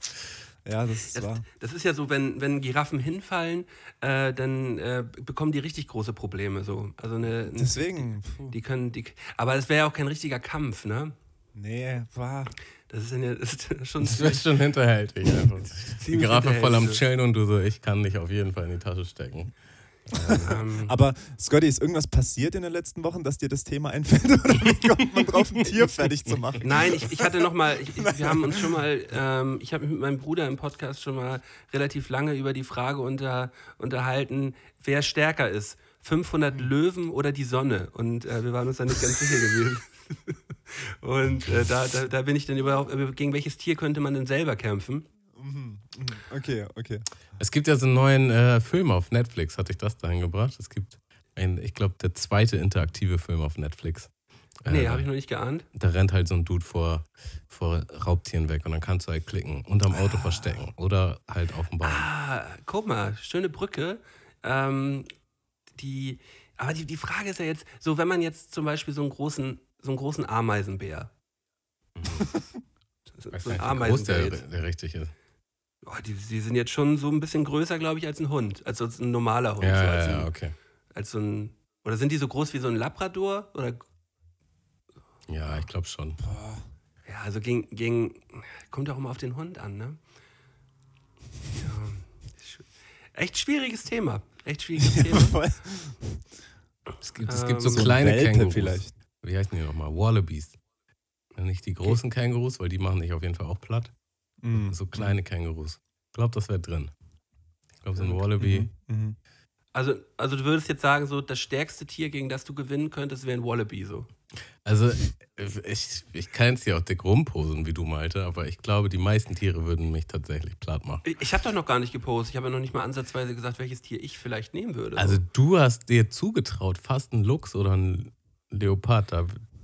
das ist Das, wahr. das ist ja so, wenn, wenn Giraffen hinfallen, äh, dann äh, bekommen die richtig große Probleme. So. Also eine, Deswegen, puh. Die können, die, aber es wäre ja auch kein richtiger Kampf, ne? nee, war. Das ist ja das ist schon Das wird schon hinterhältig einfach. Die Giraffe voll am. Chillen und du so, ich kann dich auf jeden Fall in die Tasche stecken. Ähm, Aber Scotty, ist irgendwas passiert in den letzten Wochen, dass dir das Thema einfällt? Oder wie kommt man drauf, ein Tier fertig zu machen? Nein, ich, ich hatte noch mal, ich, ich, wir haben uns schon mal, ähm, ich habe mich mit meinem Bruder im Podcast schon mal relativ lange über die Frage unter, unterhalten, wer stärker ist, 500 Löwen oder die Sonne. Und äh, wir waren uns da nicht ganz sicher gewesen. Und äh, da, da, da bin ich dann überhaupt, äh, gegen welches Tier könnte man denn selber kämpfen? Okay, okay. Es gibt ja so einen neuen äh, Film auf Netflix, hatte ich das dahin gebracht. Es gibt, ein, ich glaube, der zweite interaktive Film auf Netflix. Nee, Äh, habe ich noch nicht geahnt. Da rennt halt so ein Dude vor, vor Raubtieren weg und dann kannst du halt klicken, unterm Auto verstecken oder halt auf dem Baum. Ah, guck mal, schöne Brücke. Ähm, die, aber die, die Frage ist ja jetzt, so wenn man jetzt zum Beispiel so einen großen, so einen großen Ameisenbär. so, Ich weiß so ein groß Ameisenbär der, der richtig ist. Oh, die, die sind jetzt schon so ein bisschen größer, glaube ich, als ein Hund. Als so ein normaler Hund. Ja, so ja, als, ja, ein, okay. als so ein. Oder sind die so groß wie so ein Labrador? Oder Ja, ich glaube schon. ja, also gegen, gegen. Kommt auch immer auf den Hund an, ne? Ja. Echt schwieriges Thema. Echt schwieriges Thema. Es gibt, es Ähm, gibt so, so ein kleine Welpe Kängurus. vielleicht. Wie heißen die nochmal? Wallabies. Nicht die großen Kängurus, weil die machen dich auf jeden Fall auch platt. Mhm. So kleine Kängurus. Ich glaube, das wäre drin. Ich glaube, so ein Wallaby. Mhm. Mhm. Also, also du würdest jetzt sagen, so das stärkste Tier, gegen das du gewinnen könntest, wäre ein Wallaby so. Also, ich, ich kann es dir auch dick rumposen, wie du meinte, aber ich glaube, die meisten Tiere würden mich tatsächlich platt machen. Ich, ich habe doch noch gar nicht gepostet. Ich habe ja noch nicht mal ansatzweise gesagt, welches Tier ich vielleicht nehmen würde. Also, du hast dir zugetraut, fast einen Luchs oder einen Leopard.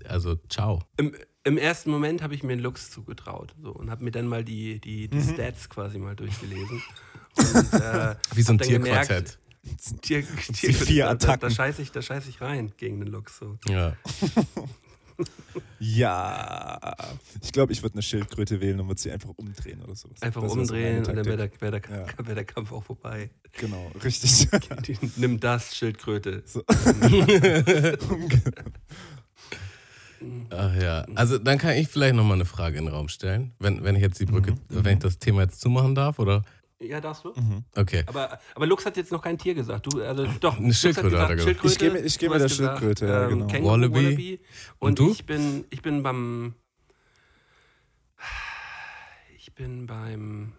Also, ciao. Im, Im ersten Moment habe ich mir einen Lux zugetraut so, und habe mir dann mal die, die, die Mhm. Stats quasi mal durchgelesen. Und, äh, Wie so ein Tierquartett. Tier, die vier da, da, Attacken. da scheiße ich, da scheiß ich rein gegen den Lux. So. Ja. Ja. Ich glaube, ich würde eine Schildkröte wählen und würde sie einfach umdrehen oder sowas. Einfach Das wär so umdrehen und dann wäre der, wär der, Ja. wär der Kampf auch vorbei. Genau, richtig. Die, nimm das, Schildkröte. So. Ach ja. Also dann kann ich vielleicht nochmal eine Frage in den Raum stellen, wenn, wenn ich jetzt die Brücke, wenn ich das Thema jetzt zumachen darf, oder? Ja, darfst du? Okay. Aber, aber Lux hat jetzt noch kein Tier gesagt. Du, also, doch, Eine Schildkröte hat er gesagt. Schildkröte, Ich gebe- ich gebe du der gesagt, Schildkröte, ja, ähm, genau. Känguru, Wallaby. Wallaby. Und, Und du? ich bin, ich bin beim. Ich bin beim.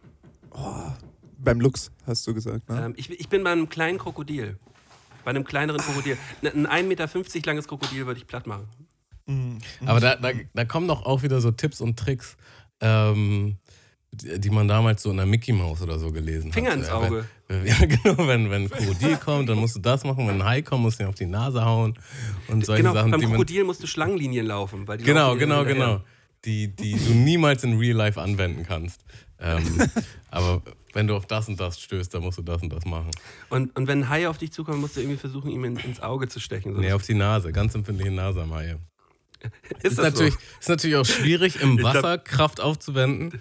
Beim Lux, hast du gesagt, ne? Ähm, ich, ich bin beim kleinen Krokodil. Bei einem kleineren Krokodil. Ein 1,50 Meter langes Krokodil würde ich platt machen. Aber da, da, da kommen doch auch wieder so Tipps und Tricks, ähm, die, die man damals so in der Mickey Mouse oder so gelesen Finger hat. ins Äh, Auge. Wenn, ja, genau, wenn, wenn ein Krokodil kommt, dann musst du das machen. Wenn ein Hai kommt, musst du ihn auf die Nase hauen. Und solche Genau, Sachen, beim. Krokodil musst du Schlangenlinien laufen. Weil die Genau, genau, genau. Die, die du niemals in Real Life anwenden kannst. Ähm, aber wenn du auf das und das stößt, dann musst du das und das machen. Und, und wenn ein Hai auf dich zukommt, musst du irgendwie versuchen, ihm in, ins Auge zu stechen. Nee, auf die Nase. Ganz empfindliche Nase am Hai. Ist Ist natürlich, so? ist natürlich auch schwierig, im glaub- Wasser Kraft aufzuwenden.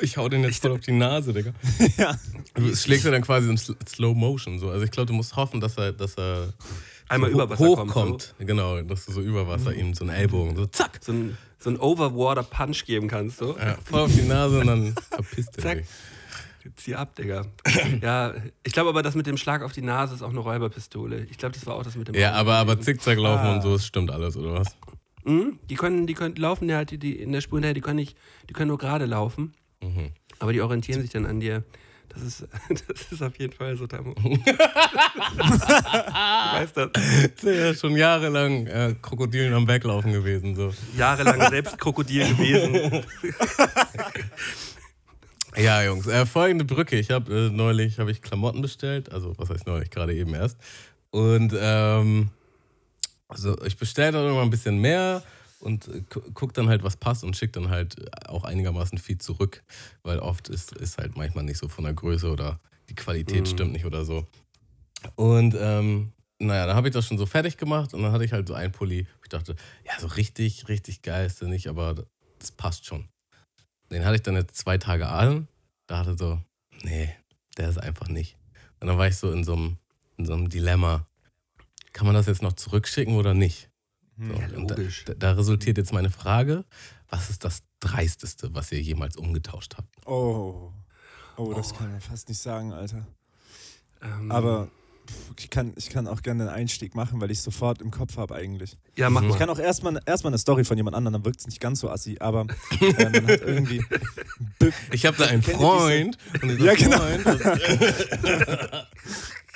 Ich hau den jetzt voll auf die Nase, Digga. ja. Du schlägst ja dann quasi in Sl- Slow Motion. So. Also ich glaube, du musst hoffen, dass er, dass er Einmal so über Wasser kommt, hochkommt. Genau, dass du so über Wasser ihm so einen Ellbogen, so zack, So ein, so ein Overwater-Punch geben kannst. So. ja, voll auf die Nase und dann verpisst er Zack. Zieh ab, Digga. ja, ich glaube aber, das mit dem Schlag auf die Nase ist auch eine Räuberpistole. Ich glaube, das war auch das mit dem Ja, Auge aber, aber. Zickzack laufen Ah. und so, das stimmt alles, oder was? Mhm, die können, die können laufen ja halt die, die in der Spur hinterher, die können nicht, die können nur gerade laufen. Mhm. Aber die orientieren sich dann an dir. Das ist, das ist auf jeden Fall so, Tamo. du weißt das. Das ist ja schon jahrelang äh, Krokodilen am Weglaufen gewesen. So. Jahrelang selbst Krokodil gewesen. Ja, Jungs, äh, folgende Brücke. Ich habe äh, neulich hab ich Klamotten bestellt, also was heißt neulich, gerade eben erst. Und ähm, also ich bestelle dann immer ein bisschen mehr und äh, gu- guck dann halt, was passt und schick dann halt auch einigermaßen viel zurück, weil oft ist, ist halt manchmal nicht so von der Größe oder die Qualität Mhm. stimmt nicht oder so. Und ähm, naja, dann habe ich das schon so fertig gemacht und dann hatte ich halt so einen Pulli. Ich dachte, ja, so richtig, richtig geil ist der nicht, aber das passt schon. Den hatte ich dann jetzt zwei Tage an. Dachte so, nee, der ist einfach nicht. Und dann war ich so in so einem, in so einem Dilemma. Kann man das jetzt noch zurückschicken oder nicht? So, Ja, und da, logisch. da, da resultiert jetzt meine Frage: Was ist das Dreisteste, was ihr jemals umgetauscht habt? Oh. Oh, das kann man fast nicht sagen, Alter. Ähm, Aber ich kann, ich kann auch gerne den Einstieg machen, weil ich sofort im Kopf habe eigentlich. ja, mach Mhm. Ich mal. kann auch erstmal erstmal eine Story von jemand anderem, dann wirkt es nicht ganz so assi, aber äh, man hat irgendwie. Ich habe da einen Freund. Und Ja, genau. Freund,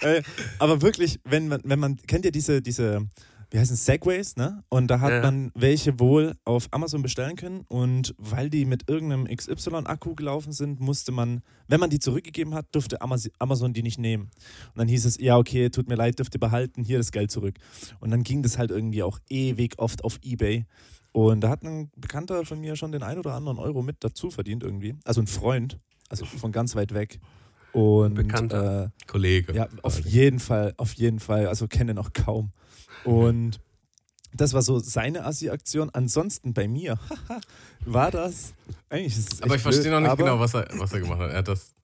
äh, aber wirklich, wenn man, wenn man, kennt ihr diese, diese, wie heißen es, Segways, ne? Und da hat Ja. man welche wohl auf Amazon bestellen können und weil die mit irgendeinem XY-Akku gelaufen sind, musste man, wenn man die zurückgegeben hat, durfte Amaz- Amazon die nicht nehmen. Und dann hieß es, ja, okay, tut mir leid, dürft ihr behalten, hier das Geld zurück. Und dann ging das halt irgendwie auch ewig oft auf Ebay. Und da hat ein Bekannter von mir schon den ein oder anderen Euro mit dazu verdient irgendwie. Also ein Freund, also von ganz weit weg. Und Bekannter. Äh, Kollege. ja, auf jeden Fall, auf jeden Fall. Also kenne auch kaum. Und das war so seine Assi-Aktion. Ansonsten bei mir war das. Eigentlich es aber ich verstehe blöd, noch nicht genau, was er, was er gemacht hat. Er hat das.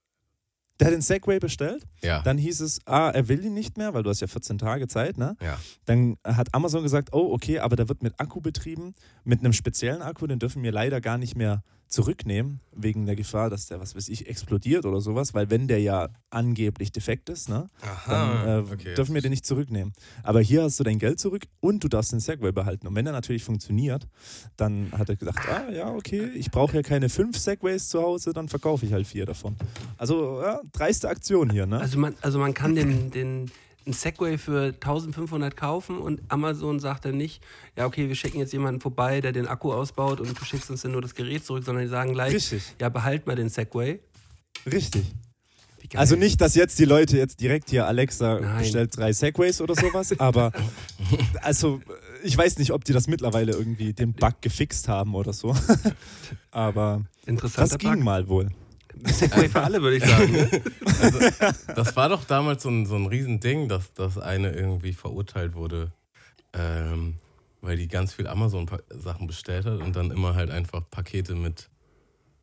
Der hat den Segway bestellt. Ja. Dann hieß es, ah, er will ihn nicht mehr, weil du hast ja 14 Tage Zeit, ne? ja. Dann hat Amazon gesagt, oh, okay, aber der wird mit Akku betrieben, mit einem speziellen Akku, den dürfen wir leider gar nicht mehr zurücknehmen, wegen der Gefahr, dass der, was weiß ich, explodiert oder sowas, weil wenn der ja angeblich defekt ist, ne, dann äh, okay, dürfen wir den nicht zurücknehmen. Aber hier hast du dein Geld zurück und du darfst den Segway behalten. Und wenn er natürlich funktioniert, dann hat er gedacht, ah ja, okay, ich brauche ja keine fünf Segways zu Hause, dann verkaufe ich halt vier davon. Also ja, dreiste Aktion hier, ne? Also man, also man kann den, den einen Segway für 1500 kaufen und Amazon sagt dann nicht, ja okay, wir schicken jetzt jemanden vorbei, der den Akku ausbaut und du schickst uns dann nur das Gerät zurück, sondern die sagen gleich, Richtig. ja behalt mal den Segway. Richtig. Also nicht, dass jetzt die Leute jetzt direkt hier Alexa Nein. bestellt drei Segways oder sowas, aber also ich weiß nicht, ob die das mittlerweile irgendwie den Bug gefixt haben oder so. aber das ging Bug. mal wohl. Segway für alle, würde ich sagen. ne? Das war doch damals so ein, so ein Riesending, dass, dass eine irgendwie verurteilt wurde, ähm, weil die ganz viel Amazon-Sachen bestellt hat und dann immer halt einfach Pakete mit,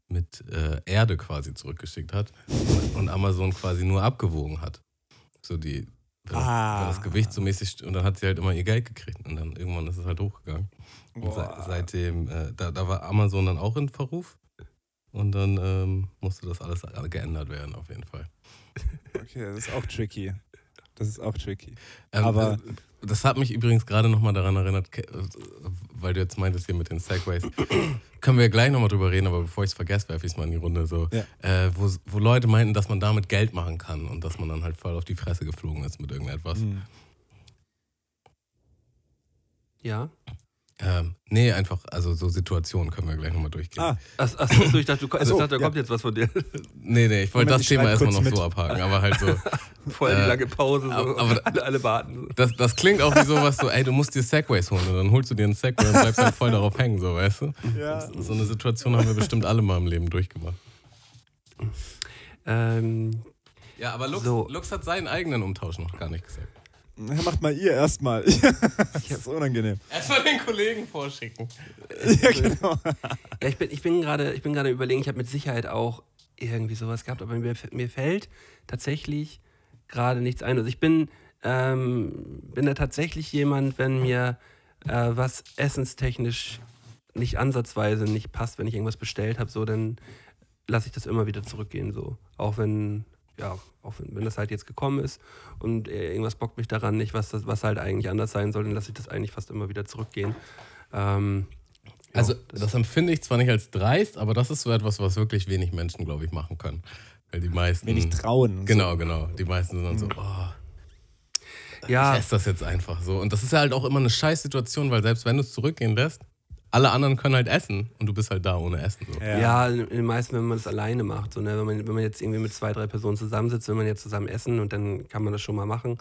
mit äh, Erde quasi zurückgeschickt hat und, Amazon quasi nur abgewogen hat. So die, wenn, Ah. das Gewicht so mäßig, und dann hat sie halt immer ihr Geld gekriegt und dann irgendwann ist es halt hochgegangen. Und se seitdem, äh, da, da war Amazon dann auch in Verruf und dann ähm, musste das alles geändert werden auf jeden Fall. Okay, das ist auch tricky. Das ist auch tricky. Ähm, Aber- äh, das hat mich übrigens gerade nochmal daran erinnert, äh, weil du jetzt meintest hier mit den Segways. Können wir gleich nochmal drüber reden, aber bevor ich es vergesse, werfe ich es mal in die Runde. So, Ja. äh, wo, wo Leute meinten, dass man damit Geld machen kann und dass man dann halt voll auf die Fresse geflogen ist mit irgendetwas. Hm. Ja. Ähm, nee, einfach, also so Situationen können wir gleich nochmal durchgehen. Ah, Achso, achso, ich dachte, du, ich Ach so, dachte, da ja. kommt jetzt was von dir. Nee, nee, ich wollte das ich Thema erstmal noch mit. so abhaken, aber halt so. Voll die Äh, lange Pause, so. aber- aber- alle, alle warten. Das, das klingt auch wie sowas so, ey, du musst dir Segways holen und dann holst du dir einen Segway und bleibst halt voll darauf hängen, so, weißt du? ja. So eine Situation haben wir bestimmt alle mal im Leben durchgemacht. Ähm, Ja, aber Lux, So. Lux hat seinen eigenen Umtausch noch gar nicht gesagt. Ja, Macht mal ihr erstmal. das ist unangenehm. Erstmal den Kollegen vorschicken. Ja, genau. ja, ich bin, ich bin gerade, ich bin gerade überlegen, ich habe mit Sicherheit auch irgendwie sowas gehabt, aber mir, mir fällt tatsächlich gerade nichts ein. Also ich bin, ähm, bin da tatsächlich jemand, wenn mir äh, was essenstechnisch nicht ansatzweise nicht passt, wenn ich irgendwas bestellt habe, so, dann lasse ich das immer wieder zurückgehen, so. Auch wenn, ja, auch wenn, wenn das halt jetzt gekommen ist und äh, irgendwas bockt mich daran nicht, was, das, was halt eigentlich anders sein soll, dann lasse ich das eigentlich fast immer wieder zurückgehen. Ähm, ja, Also, das empfinde ich zwar nicht als dreist, aber das ist so etwas, was wirklich wenig Menschen, glaube ich, machen können. Weil die meisten. Wenig trauen. Genau, genau. Die meisten sind dann so, oh, ja, ich esse das jetzt einfach so. Und das ist ja halt auch immer eine scheiß Situation, weil selbst wenn du es zurückgehen lässt, alle anderen können halt essen und du bist halt da ohne Essen. So. Ja, Ja. in den meisten, wenn man das alleine macht. So, ne? wenn, man, wenn man jetzt irgendwie mit zwei, drei Personen zusammensitzt, will man jetzt zusammen essen und dann kann man das schon mal machen.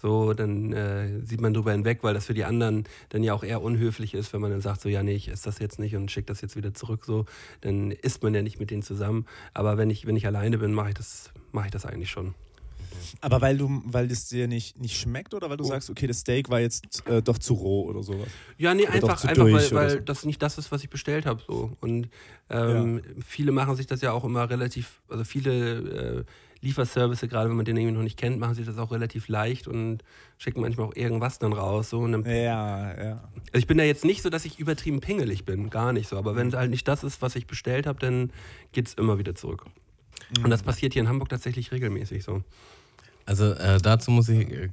So, dann äh, sieht man drüber hinweg, weil das für die anderen dann ja auch eher unhöflich ist, wenn man dann sagt, so, ja, nee, ich esse das jetzt nicht und schicke das jetzt wieder zurück. So, dann isst man ja nicht mit denen zusammen. Aber wenn ich, wenn ich alleine bin, mache ich, das- mache ich das eigentlich schon. Aber weil du, weil es dir nicht, nicht schmeckt oder weil du sagst, okay, das Steak war jetzt äh, doch zu roh oder sowas? Ja, nee, Oder einfach, einfach weil, weil so. das nicht das ist, was ich bestellt habe. So. Und ähm, viele machen sich das ja auch immer relativ, also viele äh, Lieferservice, gerade wenn man den irgendwie noch nicht kennt, machen sich das auch relativ leicht und schicken manchmal auch irgendwas dann raus. So. Dann, Ja, ja. also ich bin da jetzt nicht so, dass ich übertrieben pingelig bin, gar nicht so. Aber wenn es halt nicht das ist, was ich bestellt habe, dann geht es immer wieder zurück. Und das passiert hier in Hamburg tatsächlich regelmäßig so. Also äh, dazu muss ich äh,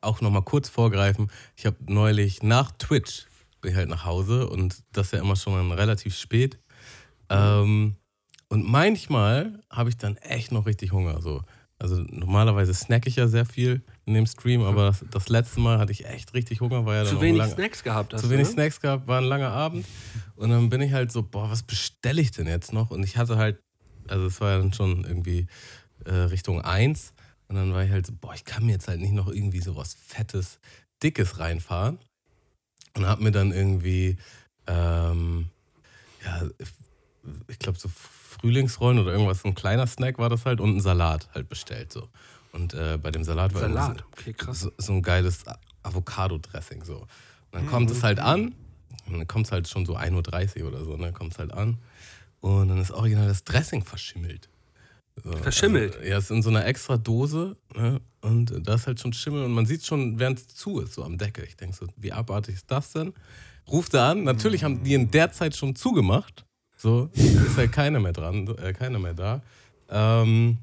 auch nochmal kurz vorgreifen. Ich habe neulich nach Twitch bin ich halt nach Hause und das ja immer schon relativ spät. Ähm, und manchmal habe ich dann echt noch richtig Hunger. So. Also normalerweise snack ich ja sehr viel in dem Stream, aber das, das letzte Mal hatte ich echt richtig Hunger, war ja dann Zu wenig lang, Snacks gehabt hast zu wenig ne? Snacks gehabt, war ein langer Abend. Und dann bin ich halt so, boah, was bestelle ich denn jetzt noch? Und ich hatte halt, also es war ja dann schon irgendwie äh, Richtung 1. Und dann war ich halt so, boah, ich kann mir jetzt halt nicht noch irgendwie so was Fettes, Dickes reinfahren. Und hab mir dann irgendwie, ähm, ja, ich glaube so Frühlingsrollen oder irgendwas, so ein kleiner Snack war das halt und einen Salat halt bestellt so. Und äh, bei dem Salat war irgendwie Salat, okay, krass. so, so ein geiles Avocado-Dressing so. Und dann kommt es halt an, und dann kommt es halt schon so 1.30 Uhr oder so, ne, kommt es halt an. Und dann ist original das Dressing verschimmelt. So, Verschimmelt? Also, ja, es ist in so einer extra Dose ne? und da ist halt schon Schimmel und man sieht schon, während es zu ist, so am Deckel. Ich denke so, wie abartig ist das denn? Ruft er an, natürlich haben die in der Zeit schon zugemacht. So, ist halt keiner mehr dran, äh, keiner mehr da. Ähm,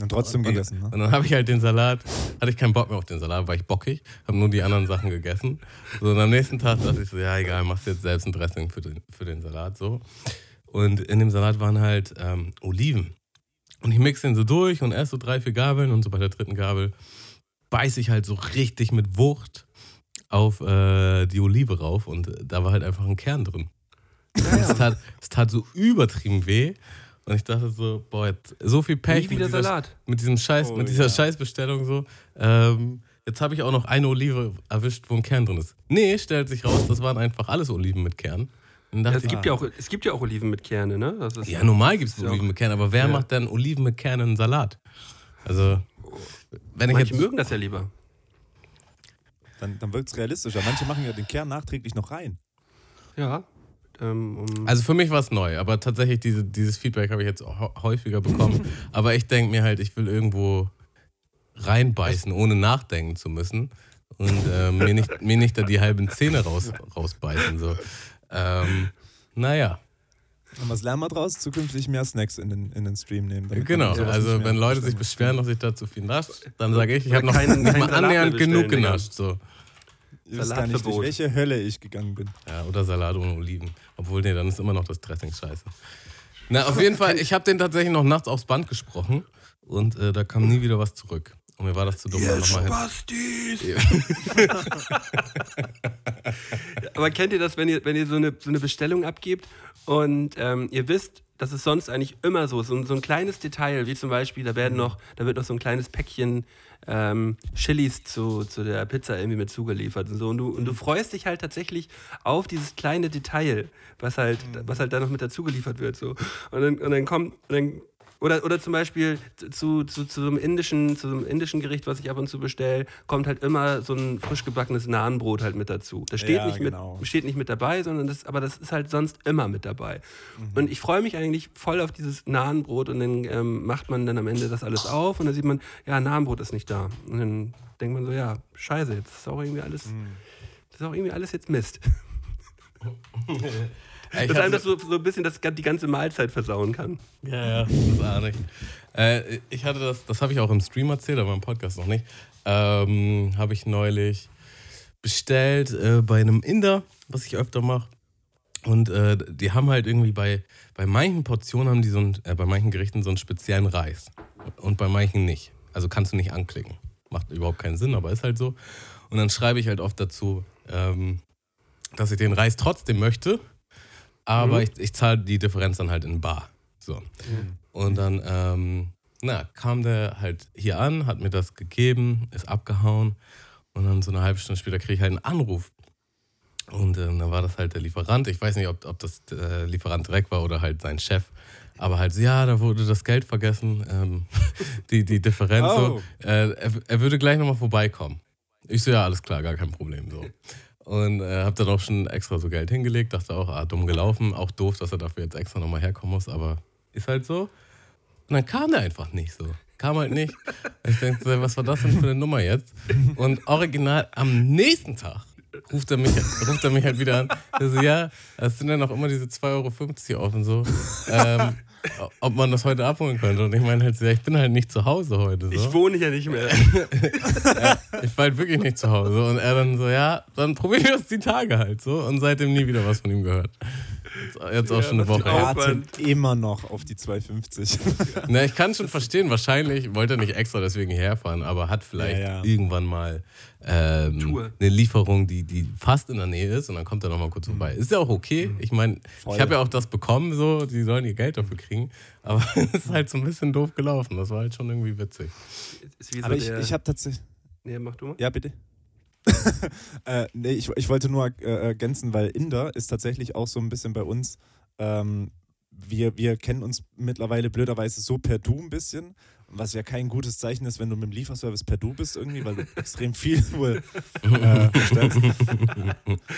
Und trotzdem und, gegessen, ne? und dann habe ich halt den Salat, hatte ich keinen Bock mehr auf den Salat, war ich bockig, habe nur die anderen Sachen gegessen. So, und am nächsten Tag dachte ich so, ja egal, machst jetzt selbst ein Dressing für den, für den Salat. so. Und in dem Salat waren halt ähm, Oliven. Und ich mixe den so durch und esse so drei, vier Gabeln und so bei der dritten Gabel beiße ich halt so richtig mit Wucht auf äh, die Olive rauf und da war halt einfach ein Kern drin. Es, tat, es tat so übertrieben weh. Und ich dachte so, boah, jetzt so viel Pech mit, dieser, Salat. mit diesem Scheiß, Oh, mit dieser ja. Scheißbestellung so. Ähm, jetzt habe ich auch noch eine Olive erwischt, wo ein Kern drin ist. Nee, stellt sich raus, das waren einfach alles Oliven mit Kern. Es, gibt ja auch, es gibt ja auch Oliven mit Kerne, ne? Das ist, ja, normal gibt es. Oliven mit Kernen, aber wer Ja. macht denn Oliven mit Kernen in einen Salat? Also, wenn ich Manche jetzt. mögen das ja lieber. Dann, dann wirkt es realistischer. Manche machen ja den Kern nachträglich noch rein. Ja. Ähm, um, Also für mich war es neu, aber tatsächlich diese, dieses Feedback habe ich jetzt hä- häufiger bekommen. aber ich denke mir halt, ich will irgendwo reinbeißen, ohne nachdenken zu müssen. Und äh, mir, nicht, mir nicht da die halben Zähne raus, rausbeißen. So. Ähm, naja, Und was lernen wir draus? Zukünftig mehr Snacks in den, in den Stream nehmen. genau. Also wenn Leute sich beschweren, dass ich da zu viel nasche, dann sage ich, ich habe noch keinen- nicht mal annähernd genug genascht. So. Ihr wisst gar nicht, durch Salatverbot. welche Hölle ich gegangen bin. Ja, oder Salat ohne Oliven. Obwohl, nee, dann ist immer noch das Dressing scheiße. Na, auf jeden Fall, ich habe den tatsächlich noch nachts aufs Band gesprochen und äh, da kam nie wieder was zurück. Und mir war das zu dumm, hin. Spastis! Aber kennt ihr das, wenn ihr, wenn ihr so, eine, so eine Bestellung abgebt und ähm, ihr wisst, das ist sonst eigentlich immer so, so, ein- so ein kleines Detail, wie zum Beispiel, da werden noch, da wird noch so ein kleines Päckchen ähm, Chilis zu, zu der Pizza irgendwie mit zugeliefert und so. Und du, und du freust dich halt tatsächlich auf dieses kleine Detail, was halt, was halt da noch mit dazugeliefert wird. So. Und, dann, und dann kommt, und dann oder, oder zum Beispiel zu, zu, zu, so einem indischen, zu so einem indischen Gericht, was ich ab und zu bestelle, kommt halt immer so ein frisch gebackenes Nahenbrot halt mit dazu. Das steht, Ja, nicht, genau. mit, steht nicht mit dabei, sondern das, aber das ist halt sonst immer mit dabei. Mhm. Und ich freue mich eigentlich voll auf dieses Nahenbrot und dann ähm, macht man dann am Ende das alles auf und dann sieht man, ja, Nahenbrot ist nicht da. Und dann denkt man so, ja, scheiße, jetzt ist auch irgendwie alles, Mhm. das ist auch irgendwie alles jetzt Mist. Dass einem das so, so ein bisschen das, die ganze Mahlzeit versauen kann. Ja, ja, das ahne ich. Äh, ich hatte das, das habe ich auch im Stream erzählt, aber im Podcast noch nicht. Ähm, habe ich neulich bestellt äh, bei einem Inder, was ich öfter mache. Und äh, die haben halt irgendwie bei, bei manchen Portionen haben die so ein, äh, bei manchen Gerichten so einen speziellen Reis. Und bei manchen nicht. Also kannst du nicht anklicken. Macht überhaupt keinen Sinn, aber ist halt so. Und dann schreibe ich halt oft dazu, ähm, dass ich den Reis trotzdem möchte, aber ich, ich zahle die Differenz dann halt in Bar. So. Und dann, ähm, na, kam der halt hier an, hat mir das gegeben, ist abgehauen. Und dann so eine halbe Stunde später kriege ich halt einen Anruf. Und ähm, dann war das halt der Lieferant. Ich weiß nicht, ob, ob das der Lieferant direkt war oder halt sein Chef. Aber halt ja, da wurde das Geld vergessen, ähm, die, die Differenz. Oh. So. Äh, er, er würde gleich nochmal vorbeikommen. Ich so, ja, alles klar, gar kein Problem. So. Und äh, hab dann auch schon extra so Geld hingelegt, dachte auch, ah, dumm gelaufen. Auch doof, dass er dafür jetzt extra nochmal herkommen muss, aber ist halt so. Und dann kam der einfach nicht so. Kam halt nicht. Ich denke, so, was war das denn für eine Nummer jetzt? Und original am nächsten Tag ruft er mich, ruft er mich halt wieder an. Er so, ja, es sind ja noch immer diese 2,50 Euro offen so. Ähm, ob man das heute abholen könnte. Und ich meine halt, so, ja, ich bin halt nicht zu Hause heute. So. Ich wohne hier nicht mehr. Ich war halt wirklich nicht zu Hause. Und er dann so, ja, dann probieren wir es die Tage halt so. Und seitdem nie wieder was von ihm gehört. Jetzt, auch Ja, schon eine Woche. Warten immer noch auf die 250. Na, ich kann schon verstehen, wahrscheinlich wollte er nicht extra deswegen hierher fahren, aber hat vielleicht Ja, ja. irgendwann mal ähm, eine Lieferung, die, die fast in der Nähe ist und dann kommt er nochmal kurz vorbei. Ist ja auch okay. Ich meine, ich habe ja auch das bekommen, so, die sollen ihr Geld dafür kriegen. Aber es ist halt so ein bisschen doof gelaufen. Das war halt schon irgendwie witzig. So Aber ich, der, ich habe tatsächlich. nee, mach du mal. Ja, bitte. äh, nee, ich, ich wollte nur äh, ergänzen, weil Inder ist tatsächlich auch so ein bisschen bei uns. Ähm, wir, wir kennen uns mittlerweile blöderweise so per Du ein bisschen, was ja kein gutes Zeichen ist, wenn du mit dem Lieferservice per Du bist irgendwie, weil du extrem viel wohl äh, bestellst.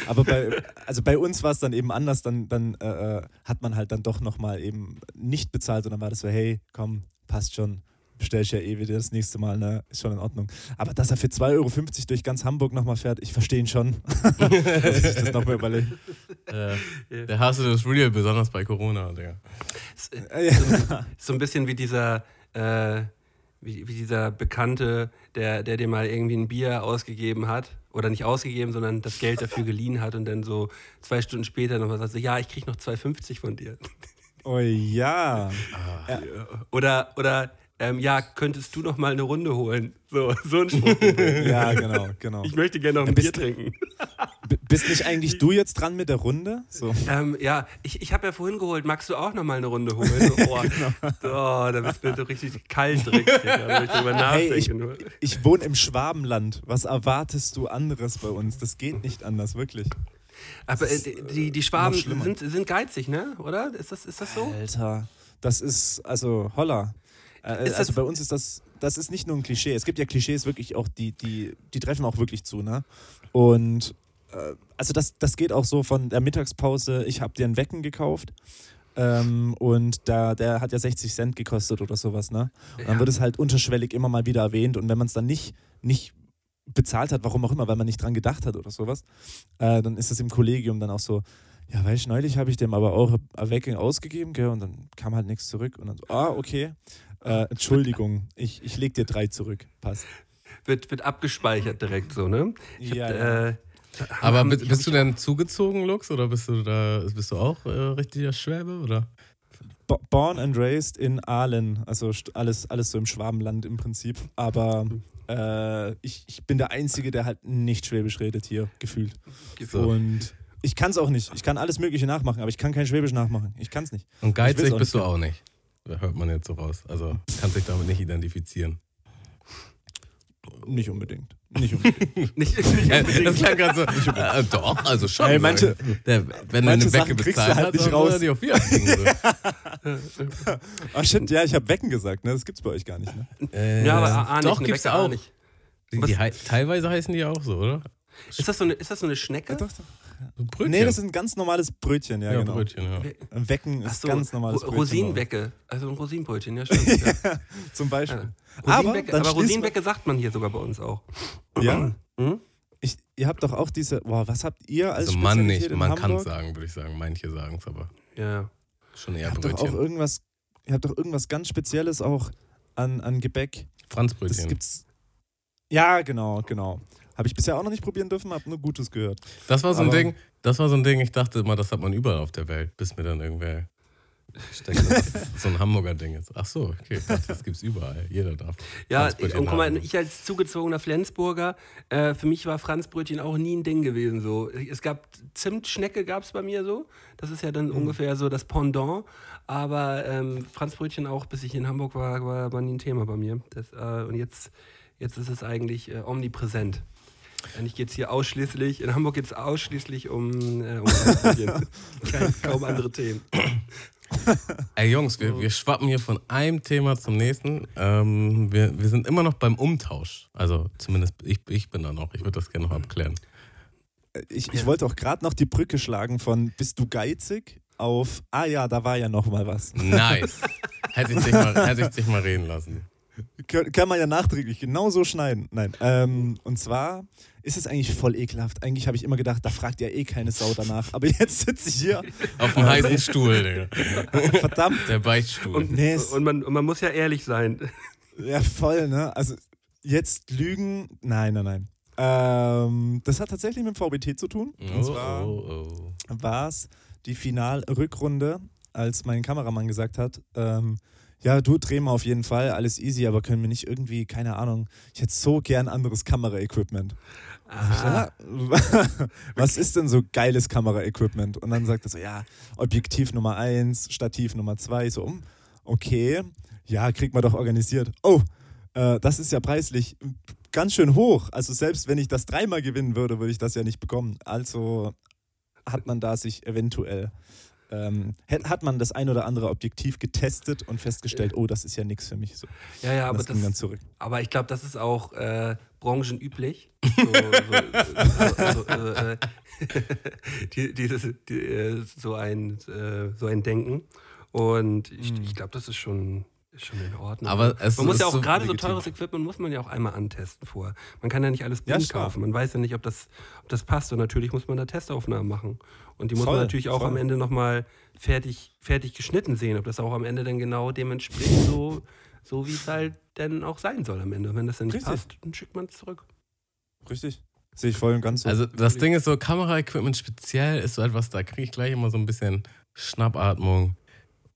Aber bei, also bei uns war es dann eben anders, dann, dann äh, äh, hat man halt dann doch nochmal eben nicht bezahlt und dann war das so, hey, komm, passt schon, bestell ich ja eh wieder das nächste Mal, ne? Ist schon in Ordnung. Aber dass er für 2,50 Euro durch ganz Hamburg nochmal fährt, ich verstehe ihn schon. dass ich das nochmal überlege. Äh, der Hasse das Real, besonders bei Corona. Digga. Ist, äh, ja. so ein bisschen wie dieser, äh, wie, wie dieser Bekannte, der, der dir mal irgendwie ein Bier ausgegeben hat. Oder nicht ausgegeben, sondern das Geld dafür geliehen hat und dann so zwei Stunden später nochmal sagt, so, ja, ich krieg noch 2,50 von dir. Oh ja. Oder, oder ähm, ja, könntest du noch mal eine Runde holen? So, so ein Spruch. Ja, genau, genau. Ich möchte gerne noch ein Ja, Bier trinken. Bist nicht eigentlich du jetzt dran mit der Runde? So. Ähm, ja, ich, ich habe ja vorhin geholt. Magst du auch noch mal eine Runde holen? So, oh, oh, da bist du so richtig kalt direkt. Wenn ich drüber Hey, ich, ich wohne im Schwabenland. Was erwartest du anderes bei uns? Das geht nicht anders, wirklich. Aber äh, die, die Schwaben noch schlimmer. sind, sind geizig, ne? Oder? Ist das, ist das so? Alter, das ist, also, holla. Äh, Ist das- also bei uns ist das, das ist nicht nur ein Klischee. Es gibt ja Klischees wirklich auch, die, die, die treffen auch wirklich zu, ne? Und äh, also das, das geht auch so von der Mittagspause, ich habe dir ein Wecken gekauft. Ähm, und da, der hat ja 60 Cent gekostet oder sowas, ne? Und dann Ja. wird es halt unterschwellig immer mal wieder erwähnt. Und wenn man es dann nicht, nicht bezahlt hat, warum auch immer, weil man nicht dran gedacht hat oder sowas, äh, dann ist es im Kollegium dann auch so, ja, weißt du, neulich habe ich dem aber auch ein Wecken ausgegeben, gell, und dann kam halt nichts zurück. Und dann so, ah, okay, äh, Entschuldigung, ich, ich leg dir drei zurück. Passt. Wird, wird abgespeichert direkt so, ne? Ich hab, Ja, ja. Äh, Aber bist, bist du denn zugezogen, Lux, oder bist du da, bist du auch äh, richtiger Schwäbe, oder? Bo- Born and raised in Aalen, also alles, alles so im Schwabenland im Prinzip. Aber äh, ich, ich bin der Einzige, der halt nicht Schwäbisch redet hier, gefühlt. So. Und ich kann es auch nicht. Ich kann alles Mögliche nachmachen, aber ich kann kein Schwäbisch nachmachen. Ich kann es nicht. Und geizig bist du auch nicht. Da hört man jetzt so raus. Also kannst dich damit nicht identifizieren. Nicht unbedingt. Nicht unbedingt. Nicht, nicht Äh, unbedingt. das klang gerade so. Äh, doch, also schon. Ey, manche- der, wenn manche du eine Wecke bezahlt halt hast, nicht dann raus. er die auf vier. Ach shit, ja, ich habe Wecken gesagt, ne? Das gibt's bei euch gar nicht, ne? Äh, ja, aber A, A nicht, Doch, gibt's Wecke auch. nicht. Die, teilweise heißen die auch so, oder? Ist das so eine, ist das so eine Schnecke? doch, doch. So Brötchen. Nee, das ist ein ganz normales Brötchen, ja, ja, genau. Brötchen, ja. Ein Wecken ist so, ganz normales Ro- Brötchen. Rosinenwecke. Also ein Rosinenbrötchen, ja, stimmt. ja. Zum Beispiel. Ja. Aber, Rosinenwecke, dann aber wir- Rosinenwecke sagt man hier sogar bei uns auch. Ja. Hm? Ich, ihr habt doch auch diese, boah, was habt ihr als Also Mann Spezialität nicht, in man kann es sagen, würde ich sagen. Manche sagen es aber. Ja. Schon Ihr eher habt doch auch Brötchen. irgendwas, ihr habt doch irgendwas ganz Spezielles auch an, an Gebäck. Das Franzbrötchen. gibt's. Ja, genau, genau. Habe ich bisher auch noch nicht probieren dürfen, habe nur Gutes gehört. Das war so ein Aber- Ding, das war so ein Ding, ich dachte immer, das hat man überall auf der Welt, bis mir dann irgendwer das so ein Hamburger Ding ist. Ach so, okay, ich dachte, das gibt's überall. Jeder darf. Ja, Franzbrötchen und guck mal, ich als zugezogener Flensburger, äh, für mich war Franzbrötchen auch nie ein Ding gewesen. So. Es gab Zimtschnecke, gab es bei mir so. Das ist ja dann Mhm. ungefähr so das Pendant. Aber ähm, Franzbrötchen auch, bis ich in Hamburg war, war, war nie ein Thema bei mir. Das, äh, und jetzt, jetzt ist es eigentlich äh, omnipräsent. Eigentlich geht es hier ausschließlich, in Hamburg geht es ausschließlich um, äh, um. Kein, kaum andere Themen. Ey Jungs, wir, wir schwappen hier von einem Thema zum nächsten. Ähm, wir, wir sind immer noch beim Umtausch. Also zumindest ich, ich bin da noch. Ich würde das gerne noch abklären. Ich, ich wollte auch gerade noch die Brücke schlagen von Bist du geizig auf Ah ja, da war ja noch mal was. Nice. hätte, ich dich mal, hätte ich dich mal reden lassen. Kann, kann man ja nachträglich genauso schneiden. Nein. Ähm, und zwar ist es eigentlich voll ekelhaft. Eigentlich habe ich immer gedacht, da fragt ja eh keine Sau danach. Aber jetzt sitze ich hier. Auf dem heißen Stuhl, Digga. Verdammt. Der Beichtstuhl. Und, Nee, und, man, und man muss ja ehrlich sein. Ja, voll, ne? Also jetzt lügen. Nein, nein, nein. Ähm, das hat tatsächlich mit dem VBT zu tun. Und oh, zwar oh, oh. war es die Finalrückrunde, als mein Kameramann gesagt hat, ähm, ja, du dreh mal auf jeden Fall, alles easy, aber können wir nicht irgendwie, keine Ahnung, ich hätte so gern anderes Kameraequipment. Aha. Ja, was ist denn so geiles Kameraequipment? Und dann sagt er so, ja, Objektiv Nummer 1, Stativ Nummer 2, so, um, okay, ja, kriegt man doch organisiert. Oh, äh, das ist ja preislich ganz schön hoch. Also selbst wenn ich das dreimal gewinnen würde, würde ich das ja nicht bekommen. Also hat man da sich eventuell, ähm, hat man das ein oder andere Objektiv getestet und festgestellt, oh, das ist ja nichts für mich. So. Ja, ja, aber das das, zurück. Aber ich glaube, das ist auch äh, branchenüblich. So, so, also, äh, die, dieses, die, äh, so, ein, äh, so ein Denken. Und ich, ich glaube, das ist schon, ist schon in Ordnung. Aber es man muss ist ja auch so gerade so teures Equipment muss man ja auch einmal antesten vor. Man kann ja nicht alles Ja, blind klar. kaufen. Man weiß ja nicht, ob das, ob das passt. Und natürlich muss man da Testaufnahmen machen. Und die muss Voll, man natürlich auch voll. am Ende nochmal fertig, fertig geschnitten sehen, ob das auch am Ende dann genau dem entspricht, so, so wie es halt dann auch sein soll am Ende. Und wenn das dann nicht Richtig. passt, dann schickt man es zurück. Richtig. Sehe ich voll und ganz so. Also das Ding ist so, Kameraequipment speziell ist so etwas, da kriege ich gleich immer so ein bisschen Schnappatmung,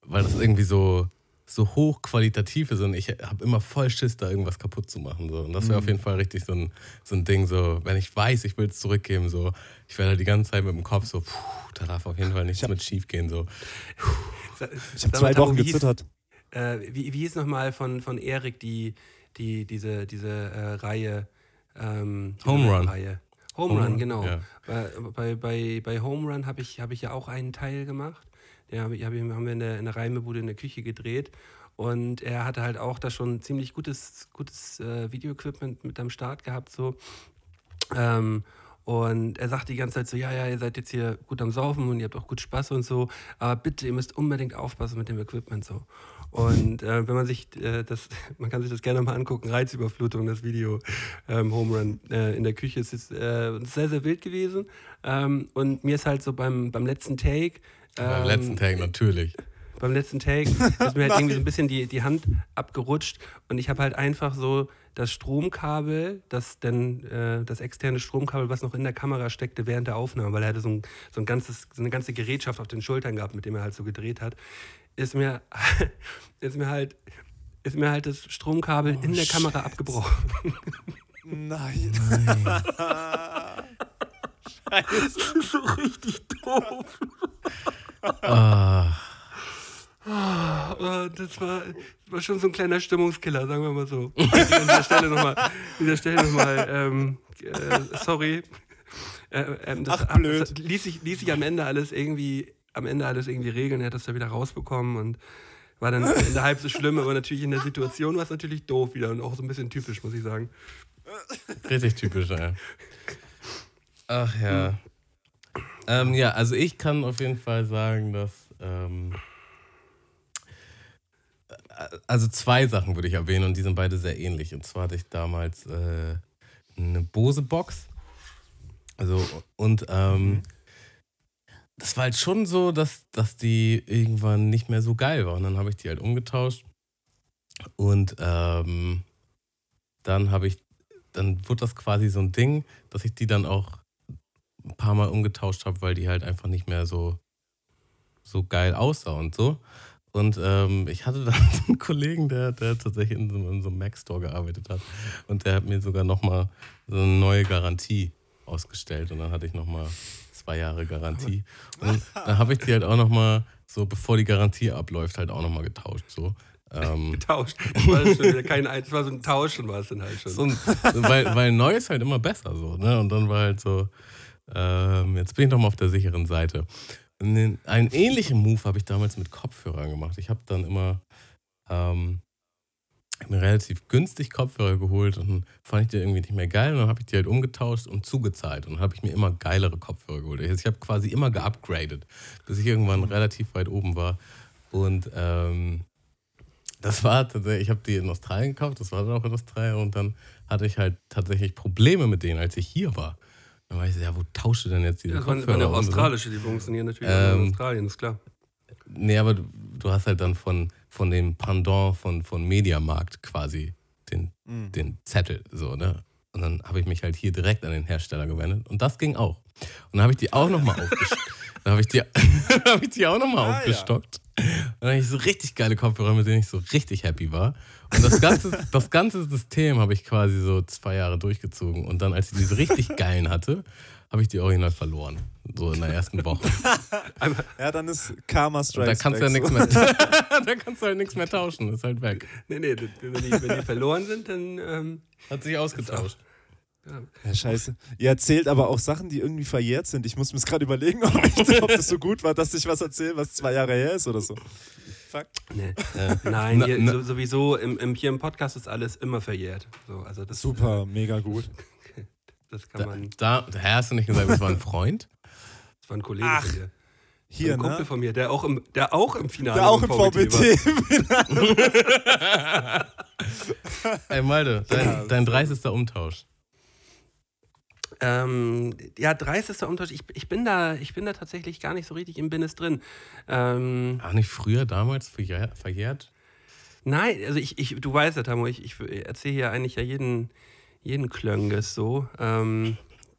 weil das irgendwie so, so hochqualitativ ist und ich habe immer voll Schiss, da irgendwas kaputt zu machen. So. Und das wäre auf jeden Fall richtig so ein, so ein Ding, so, wenn ich weiß, ich will es zurückgeben, so, ich werde halt die ganze Zeit mit dem Kopf so, puh, da darf auf jeden Fall nichts mit schief gehen. So. ich habe zwei Wochen gezittert. Äh, wie, wie hieß nochmal von, von Erik die, die, diese, diese äh, Reihe? Ähm, Home Run. Reihe. Home Home Run, Run, genau. ja. Bei, bei, bei, Home Run habe ich, hab ich ja auch einen Teil gemacht. Den hab ich, hab ich, haben wir in der, in der Reimebude in der Küche gedreht. Und er hatte halt auch da schon ziemlich gutes, gutes äh, Videoequipment mit am Start gehabt. So. Ähm, und er sagte die ganze Zeit so, ja, ja, ihr seid jetzt hier gut am Saufen und ihr habt auch gut Spaß und so, aber bitte, ihr müsst unbedingt aufpassen mit dem Equipment so. Und äh, wenn man sich äh, das, man kann sich das gerne mal angucken, Reizüberflutung, das Video ähm, Home Run äh, in der Küche, es ist äh, sehr, sehr wild gewesen. Ähm, und mir ist halt so beim, beim letzten Take, Beim ähm, letzten Tag natürlich. beim letzten Take ist mir halt irgendwie so ein bisschen die, die Hand abgerutscht und ich habe halt einfach so das Stromkabel, das denn äh, das externe Stromkabel, was noch in der Kamera steckte während der Aufnahme, weil er hatte so ein, so ein ganzes, so eine ganze Gerätschaft auf den Schultern gehabt, mit dem er halt so gedreht hat, ist mir, ist mir halt ist mir halt das Stromkabel in der Kamera abgebrochen. Nein. Das ist so richtig doof. Ah, Oh, das war, war schon so ein kleiner Stimmungskiller, sagen wir mal so. An dieser Stelle nochmal, an dieser Stelle nochmal, ähm, äh, sorry. Äh, ähm, das, Ach, blöd. das ließ, sich, ließ sich am Ende alles irgendwie, am Ende alles irgendwie regeln. Er hat das da wieder rausbekommen und war dann am Ende halb so schlimm, aber natürlich in der Situation war es natürlich doof wieder und auch so ein bisschen typisch, muss ich sagen. richtig typisch, ja. Ach ja. Ähm, ja, also ich kann auf jeden Fall sagen, dass. Ähm, also zwei Sachen würde ich erwähnen und die sind beide sehr ähnlich. Und zwar hatte ich damals äh, eine Bose-Box. Also, und ähm, das war halt schon so, dass, dass die irgendwann nicht mehr so geil war. Und dann habe ich die halt umgetauscht. Und ähm, dann habe ich, dann wurde das quasi so ein Ding, dass ich die dann auch ein paar Mal umgetauscht habe, weil die halt einfach nicht mehr so, so geil aussah und so. Und ähm, ich hatte dann so einen Kollegen, der, der tatsächlich in so, in so einem Mac-Store gearbeitet hat. Und der hat mir sogar nochmal so eine neue Garantie ausgestellt. Und dann hatte ich nochmal zwei Jahre Garantie. Und dann habe ich die halt auch nochmal, so bevor die Garantie abläuft, halt auch nochmal getauscht. So. Ähm, Getauscht. Das war, schon kein, das war so ein Tauschen, war es dann halt schon. so ein, weil, weil neu ist halt immer besser so, ne? Und dann war halt so, ähm, jetzt bin ich doch mal auf der sicheren Seite. Den, einen ähnlichen Move habe ich damals mit Kopfhörern gemacht. Ich habe dann immer ähm, mir relativ günstig Kopfhörer geholt und dann fand ich die irgendwie nicht mehr geil und dann habe ich die halt umgetauscht und zugezahlt und dann habe ich mir immer geilere Kopfhörer geholt. Also ich habe quasi immer geupgradet, bis ich irgendwann relativ weit oben war und ähm, das war tatsächlich, ich habe die in Australien gekauft, das war dann auch in Australien und dann hatte ich halt tatsächlich Probleme mit denen, als ich hier war. Dann war ich so, ja, wo tausche denn jetzt diese das waren, Kopfhörer? waren auch Und so. australische, die funktionieren natürlich auch Ähm, in Australien, ist klar. Nee, aber du, du hast halt dann von, von dem Pendant von, von Mediamarkt quasi den, Mhm. den Zettel, so, ne? Und dann habe ich mich halt hier direkt an den Hersteller gewendet und das ging auch. Und dann habe ich die auch nochmal aufgestockt. Dann habe ich, die- hab ich die auch nochmal Ah, ja. aufgestockt. Und dann hatte ich so richtig geile Kopfhörer, mit denen ich so richtig happy war. Und das ganze, das ganze System habe ich quasi so zwei Jahre durchgezogen. Und dann, als ich diese richtig geilen hatte, habe ich die original verloren. So in der ersten Woche. Ja, dann ist Karma Strikes da kannst du ja nichts mehr. da kannst du halt nichts mehr tauschen. Ist halt weg. Nee, nee, wenn die, wenn die verloren sind, dann. Ähm, Hat sich ausgetauscht. Ja, scheiße. Ihr erzählt aber auch Sachen, die irgendwie verjährt sind. Ich muss mir gerade überlegen, ob, ich, ob das so gut war, dass ich was erzähle, was zwei Jahre her ist oder so. Fuck. nee. Nein, Na- hier, na- so, sowieso im, im, hier im Podcast ist alles immer verjährt. So, also das, Super, mega gut. Das kann Da, man. da, da hast du nicht gesagt, das war ein Freund? Das war ein Kollege Ach, von dir. Hier, ein Kumpel ne? von mir, der auch im, der auch im Finale Der auch im VBT VBT. Ey, Malte, dein, dein 30. Umtausch. Ähm, ja, 30. Umtausch. Ich, bin da, ich bin da tatsächlich gar nicht so richtig im Business drin. Ähm, Ach, nicht früher, damals verjährt? verjährt? Nein, also ich, ich, du weißt ja, Tamo, ich, ich erzähle hier eigentlich ja jeden, jeden Klönges so. Ähm,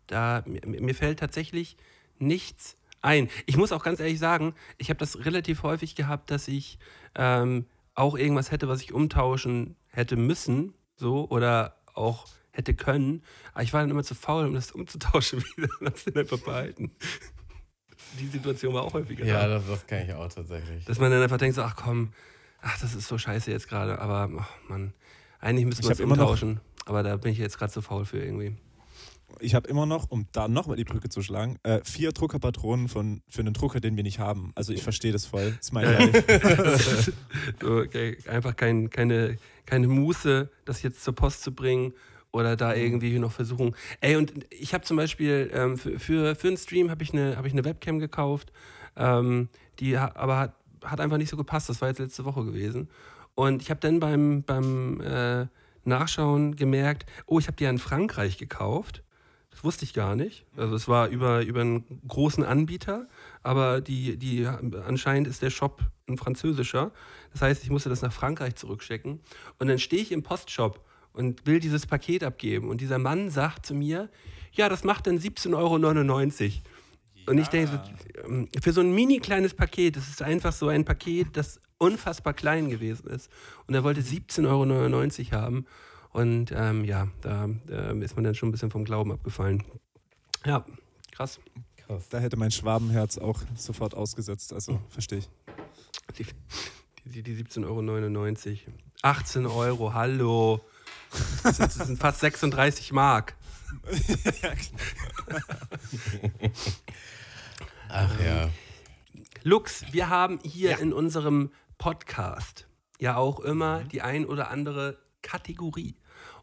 da, mir, mir fällt tatsächlich nichts ein. Ich muss auch ganz ehrlich sagen, ich habe das relativ häufig gehabt, dass ich ähm, auch irgendwas hätte, was ich umtauschen hätte müssen, so, oder auch hätte können. Aber ich war dann immer zu faul, um das umzutauschen wieder und hab's dann einfach behalten. Die Situation war auch häufiger. Ja, das, das kann ich auch tatsächlich. Dass man dann einfach denkt, so, ach komm, ach, das ist so scheiße jetzt gerade, aber ach, Mann, eigentlich müssen wir es immer noch- umtauschen. Aber da bin ich jetzt gerade zu faul für irgendwie. ich habe immer noch, um da nochmal die Brücke zu schlagen, äh, vier Druckerpatronen von, für einen Drucker, den wir nicht haben. Also ich verstehe das voll. Das ist mein so, okay, einfach kein, keine, keine Muße, das jetzt zur Post zu bringen oder da irgendwie noch versuchen. Ey, und ich habe zum Beispiel ähm, für, für, für einen Stream habe ich, eine, hab ich eine Webcam gekauft, ähm, die aber hat, hat einfach nicht so gepasst. Das war jetzt letzte Woche gewesen. Und ich habe dann beim, beim äh, Nachschauen gemerkt, oh, ich habe die ja in Frankreich gekauft. Das wusste ich gar nicht. Also es war über, über einen großen Anbieter, aber die, die, anscheinend ist der Shop ein französischer. Das heißt, ich musste das nach Frankreich zurückschicken. Und dann stehe ich im Postshop und will dieses Paket abgeben. Und dieser Mann sagt zu mir, ja, das macht dann 17,99 Euro. Und ich denke, so, ähm, für so ein mini kleines Paket, das ist einfach so ein Paket, das unfassbar klein gewesen ist. Und er wollte 17,99 Euro haben. Und ähm, ja, da ähm, ist man dann schon ein bisschen vom Glauben abgefallen. Ja, krass. Da hätte mein Schwabenherz auch sofort ausgesetzt. Also verstehe ich. Die, die, die 17,99 Euro. 18 Euro, hallo. Das sind, das sind fast 36 Mark. Ach ja. Lux, wir haben hier Ja. in unserem Podcast ja auch immer die ein oder andere Kategorie.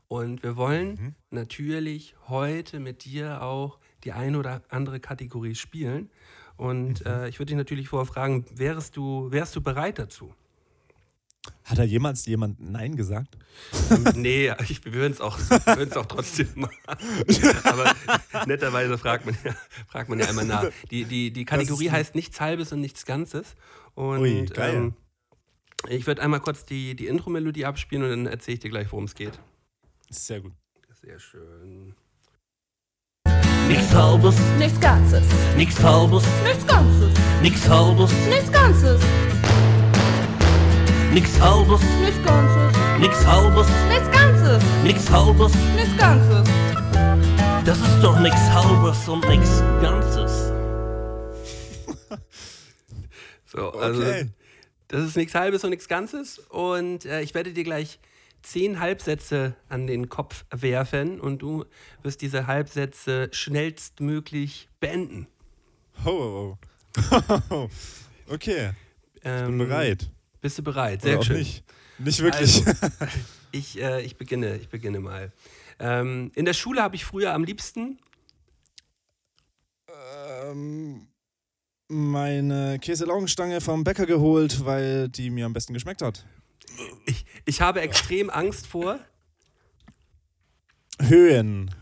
Und wir wollen natürlich heute mit dir auch die ein oder andere Kategorie spielen. Und äh, ich würde dich natürlich vorher fragen, wärst du, wärst du bereit dazu? Hat da jemals jemand Nein gesagt? Ähm, nee, ich, wir würden es auch, wir auch trotzdem machen. Aber netterweise fragt man, ja, fragt man ja einmal nach. Die, die, die Kategorie heißt nichts Halbes und nichts Ganzes. Und Ui, geil. Ähm, ich würde einmal kurz die, die Intro-Melodie abspielen und dann erzähle ich dir gleich, worum es geht. Sehr gut. Sehr schön. Nix halbes, Nichts Ganzes. nix halbes, Nichts Ganzes. nix halbes, Nichts Ganzes. Nix halbes, Nichts Ganzes. nix halbes, Nichts Ganzes. nix halbes. Nichts Ganzes. Das ist doch nix halbes und nix ganzes. So, also Okay. das ist nichts Halbes und nichts Ganzes. Und äh, ich werde dir gleich zehn Halbsätze an den Kopf werfen und du wirst diese Halbsätze schnellstmöglich beenden. Ho, ho, ho. okay, Ähm, bin bereit. Bist du bereit? Sehr auch schön. nicht. Nicht wirklich. Also, ich, äh, ich beginne, ich beginne mal. Ähm, in der Schule habe ich früher am liebsten ähm, meine Käselaugenstange vom Bäcker geholt, weil die mir am besten geschmeckt hat. Ich, ich habe extrem Angst vor. Höhen.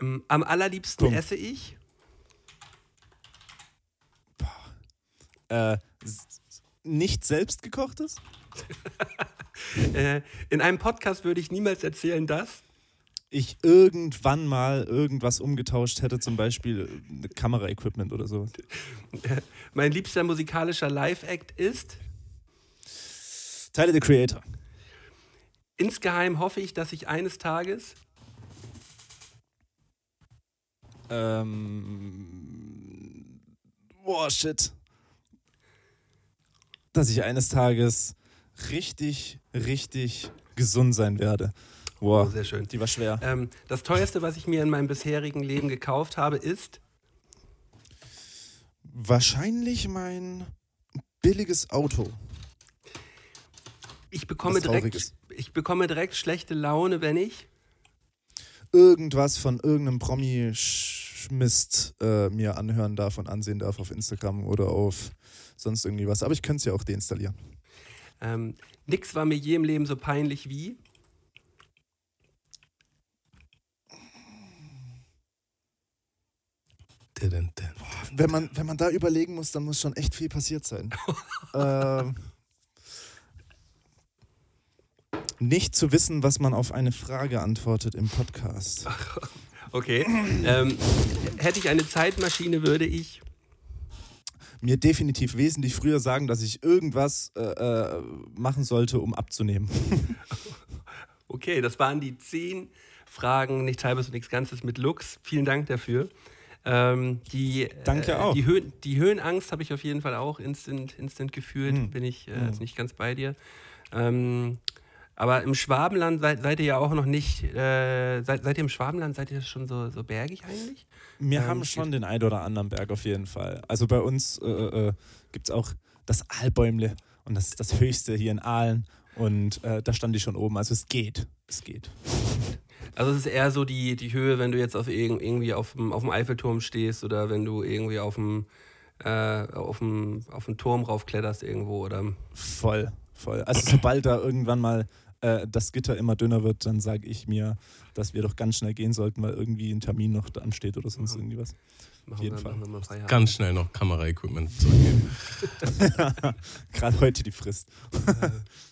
Ähm, am allerliebsten Punkt. esse ich. Äh, s- nicht selbst gekochtes? Äh, in einem Podcast würde ich niemals erzählen, dass. Ich irgendwann mal irgendwas umgetauscht hätte, zum Beispiel äh, Kameraequipment oder so. Mein liebster musikalischer Live-Act ist. Teile the Creator. Insgeheim hoffe ich, dass ich eines Tages. Ähm. Boah, shit. Dass ich eines Tages richtig, richtig gesund sein werde. Boah, Oh, sehr schön. die war schwer. Ähm, das teuerste, was ich mir in meinem bisherigen Leben gekauft habe, ist. Wahrscheinlich mein billiges Auto. Ich bekomme, direkt, ich bekomme direkt schlechte Laune, wenn ich. Irgendwas von irgendeinem Promi-Mist äh, mir anhören darf und ansehen darf auf Instagram oder auf sonst irgendwie was. Aber ich könnte es ja auch deinstallieren. Ähm, nix war mir je im Leben so peinlich wie. Wenn man, wenn man da überlegen muss, dann muss schon echt viel passiert sein. ähm, nicht zu wissen, was man auf eine Frage antwortet im Podcast. Okay. ähm, hätte ich eine Zeitmaschine, würde ich. Mir definitiv wesentlich früher sagen, dass ich irgendwas äh, äh, machen sollte, um abzunehmen. Okay, das waren die zehn Fragen, nichts halbes und nichts Ganzes mit Lux. Vielen Dank dafür. Ähm, die, Danke äh, auch. Die, Höhen, die Höhenangst habe ich auf jeden Fall auch instant, instant gefühlt. Hm. Bin ich äh, Hm. jetzt nicht ganz bei dir. Ähm, Aber im Schwabenland seid, seid ihr ja auch noch nicht, äh, seid, seid ihr im Schwabenland, seid ihr schon so, so bergig eigentlich? Wir Ähm, haben schon den ein oder anderen Berg auf jeden Fall. Also bei uns äh, äh, gibt es auch das Aalbäumle und das ist das höchste hier in Aalen. Und äh, da stand ich schon oben. Also es geht. Es geht. Also es ist eher so die, die Höhe, wenn du jetzt auf irg- irgendwie auf dem, auf dem Eiffelturm stehst oder wenn du irgendwie auf dem, äh, auf dem, auf dem Turm raufkletterst irgendwo oder Voll, voll. Also sobald da irgendwann mal äh, das Gitter immer dünner wird, dann sage ich mir, dass wir doch ganz schnell gehen sollten, weil irgendwie ein Termin noch da ansteht oder sonst irgendwie was. machen jeden Fall. Ganz schnell noch Kameraequipment zurückgeben. Gerade heute die Frist.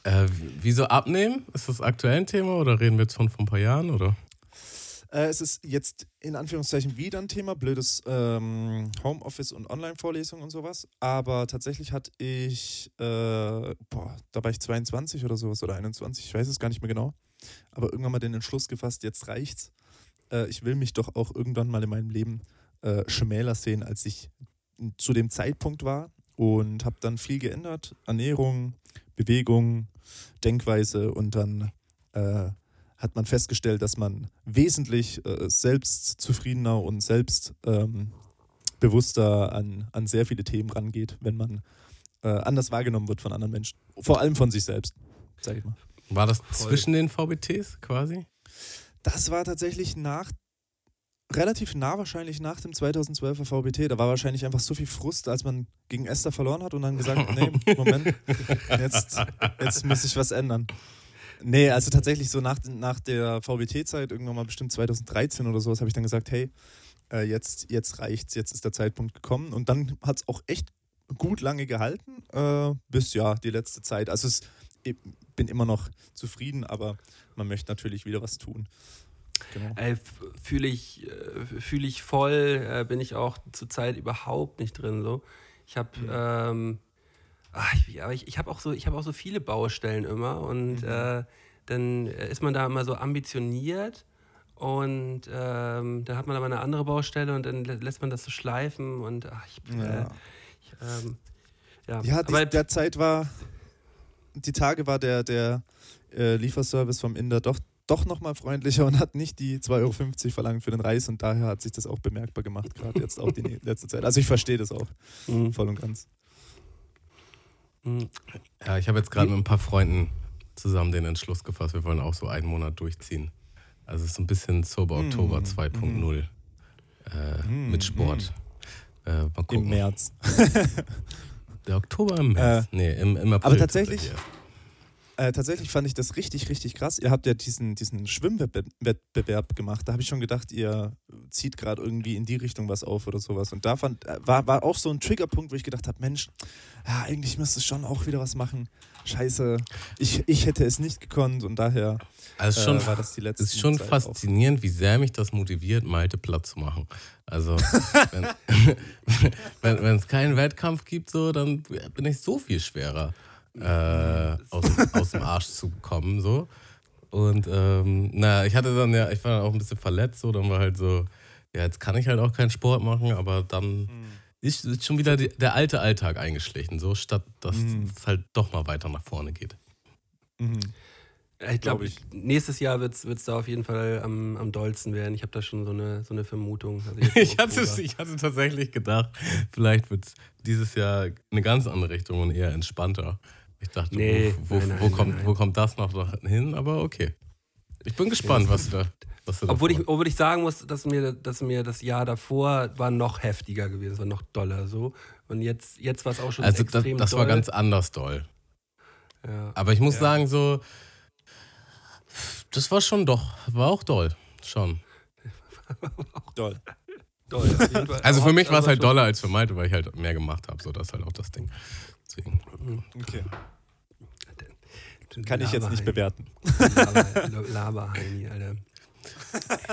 Äh, wieso abnehmen? Ist das aktuell ein Thema oder reden wir jetzt von vor ein paar Jahren? Oder? Äh, es ist jetzt in Anführungszeichen wieder ein Thema, blödes ähm, Homeoffice und Online-Vorlesungen und sowas. Aber tatsächlich hatte ich, äh, boah, da war ich 22 oder sowas oder 21, ich weiß es gar nicht mehr genau. Aber irgendwann mal den Entschluss gefasst, jetzt reicht's. Äh, ich will mich doch auch irgendwann mal in meinem Leben äh, schmäler sehen, als ich zu dem Zeitpunkt war. Und habe dann viel geändert. Ernährung, Bewegung, Denkweise und dann äh, hat man festgestellt, dass man wesentlich äh, selbstzufriedener und selbstbewusster bewusster an, an sehr viele Themen rangeht, wenn man äh, anders wahrgenommen wird von anderen Menschen. Vor allem von sich selbst, sag ich mal. War das zwischen den VBTs quasi? Das war tatsächlich nach, relativ nah wahrscheinlich nach dem 2012er VBT. Da war wahrscheinlich einfach so viel Frust, als man gegen Esther verloren hat und dann gesagt, nee, Moment, jetzt, jetzt muss ich was ändern. Nee, also tatsächlich so nach, nach der VBT-Zeit, irgendwann mal bestimmt 2013 oder sowas, habe ich dann gesagt, hey, äh, jetzt, jetzt reicht's, jetzt ist der Zeitpunkt gekommen. Und dann hat es auch echt gut lange gehalten, äh, bis ja, die letzte Zeit. Also es, ich bin immer noch zufrieden, aber man möchte natürlich wieder was tun. Genau. Ey, fühle ich, äh, fühl ich voll, äh, bin ich auch zurzeit überhaupt nicht drin. So. Ich habe, ähm, ach, ich, aber ich, ich habe auch, so, ich hab auch so viele Baustellen immer und äh, dann ist man da immer so ambitioniert und ähm, dann hat man aber eine andere Baustelle und dann lä- lässt man das so schleifen und ach, ich, äh, Ja. ich ähm, ja, Ja, die, der Zeit war, die Tage war der, der äh, Lieferservice vom Inder doch, doch nochmal freundlicher und hat nicht die 2,50 Euro verlangt für den Reis und daher hat sich das auch bemerkbar gemacht, gerade jetzt auch die letzte Zeit. Also ich verstehe das auch Mhm. voll und ganz. Ja, ich habe jetzt gerade mit ein paar Freunden zusammen den Entschluss gefasst, wir wollen auch so einen Monat durchziehen. Also es ist ein bisschen Sober Oktober Mm, 2.0 äh, Mm, mit Sport. Äh, mal gucken. Im März. Der Oktober im März? nee, im, im April. aber tatsächlich. Äh, tatsächlich fand ich das richtig, richtig krass. Ihr habt ja diesen, diesen Schwimmwettbewerb gemacht. Da habe ich schon gedacht, ihr zieht gerade irgendwie in die Richtung was auf oder sowas. Und da fand, äh, war, war auch so ein Triggerpunkt, wo ich gedacht habe, Mensch, ja, eigentlich müsste es schon auch wieder was machen. Scheiße, ich, ich hätte es nicht gekonnt und daher Also schon, äh, war das die letzte ist schon Zeit auch. faszinierend, wie sehr mich das motiviert, Malte platt zu machen. Also, wenn wenn wenn es keinen Wettkampf gibt, so, dann bin ich so viel schwerer, äh, aus, aus dem Arsch zu kommen. So. Und ähm, na, ich hatte dann ja, ich war dann auch ein bisschen verletzt, so, dann war halt so, ja, jetzt kann ich halt auch keinen Sport machen, aber dann ist, ist schon wieder die, der alte Alltag eingeschlichen, so, statt dass Mhm. es halt doch mal weiter nach vorne geht. Mhm. Ich glaube, Glaub nächstes Jahr wird es da auf jeden Fall am, am dollsten werden. Ich habe da schon so eine, so eine Vermutung. Also Ich hatte, ich hatte tatsächlich gedacht, vielleicht wird es dieses Jahr eine ganz andere Richtung und eher entspannter. Ich dachte, Nee, wo, wo, nein, nein, wo, kommt, nein. wo kommt das noch hin? Aber okay. Ich bin gespannt, was da. Was da Obwohl ich, obwohl ich sagen muss, dass mir, dass mir das Jahr davor war noch heftiger gewesen, es war noch doller so. Und jetzt, jetzt war es auch schon also das, extrem das war doll. ganz anders doll. Ja. Aber ich muss sagen, so, das war schon doch, war auch doll. Schon. Doll, auf jeden Fall. Also für mich war es halt doller als für Malte, weil ich halt mehr gemacht habe. So, das ist halt auch das Ding. Deswegen. Okay. Kann ich jetzt nicht bewerten. Laber- Laberheini, Alter.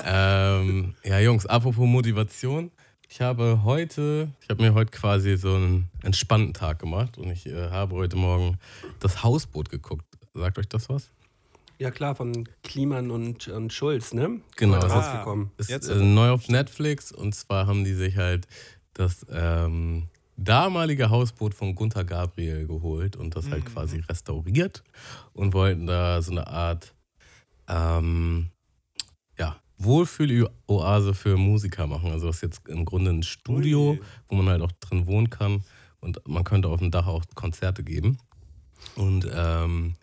ähm, ja, Jungs, apropos Motivation. Ich habe heute, ich habe mir heute quasi so einen entspannten Tag gemacht und ich äh, habe heute Morgen das Hausboot geguckt. Sagt euch das was? Ja klar, von Kliman und, und Schulz, ne? Genau, das ist- rausgekommen. Ist Jetzt äh, neu auf Netflix und zwar haben die sich halt das, ähm, damalige Hausboot von Gunther Gabriel geholt und das halt quasi restauriert und wollten da so eine Art ähm, ja, Wohlfühl-Oase für Musiker machen. Also das ist jetzt im Grunde ein Studio, Ui. wo man halt auch drin wohnen kann und man könnte auf dem Dach auch Konzerte geben. Und ähm,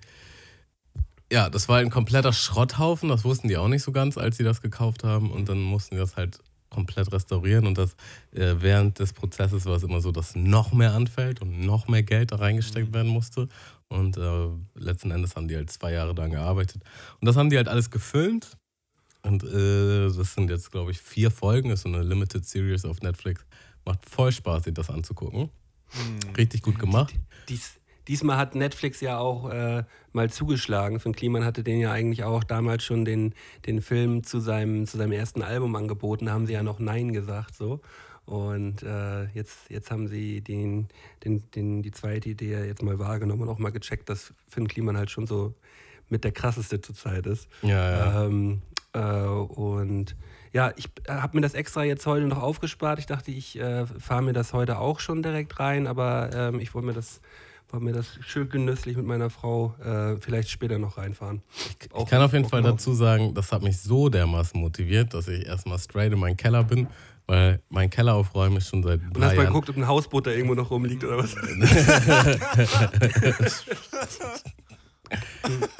ja, das war halt ein kompletter Schrotthaufen, das wussten die auch nicht so ganz, als sie das gekauft haben und dann mussten die das halt komplett restaurieren und das äh, während des Prozesses war es immer so, dass noch mehr anfällt und noch mehr Geld da reingesteckt werden musste. Und äh, letzten Endes haben die halt zwei Jahre daran gearbeitet. Und das haben die halt alles gefilmt. Und äh, das sind jetzt glaube ich vier Folgen, das ist so eine Limited Series auf Netflix, macht voll Spaß, sich das anzugucken, richtig gut gemacht. Dies, diesmal hat Netflix ja auch äh, mal zugeschlagen. Finn Kliman hatte den ja eigentlich auch damals schon den, den Film zu seinem, zu seinem ersten Album angeboten. Da haben sie ja noch Nein gesagt. so. Und äh, jetzt, jetzt haben sie den, den, den, die zweite Idee jetzt mal wahrgenommen und auch mal gecheckt, dass Finn Kliman halt schon so mit der krasseste zurzeit ist. Ja, ja. Ähm, äh, und ja, ich habe mir das extra jetzt heute noch aufgespart. Ich dachte, ich äh, fahre mir das heute auch schon direkt rein, aber ähm, ich wollte mir das wollte mir das schön genüsslich mit meiner Frau äh, vielleicht später noch reinfahren. Ich kann auf jeden Fall dazu sagen, das hat mich so dermaßen motiviert, dass ich erstmal straight in meinen Keller bin, weil mein Keller aufräumen ist schon seit Und drei hast mal Jahren. geguckt, ob ein Hausboot da irgendwo noch rumliegt oder was?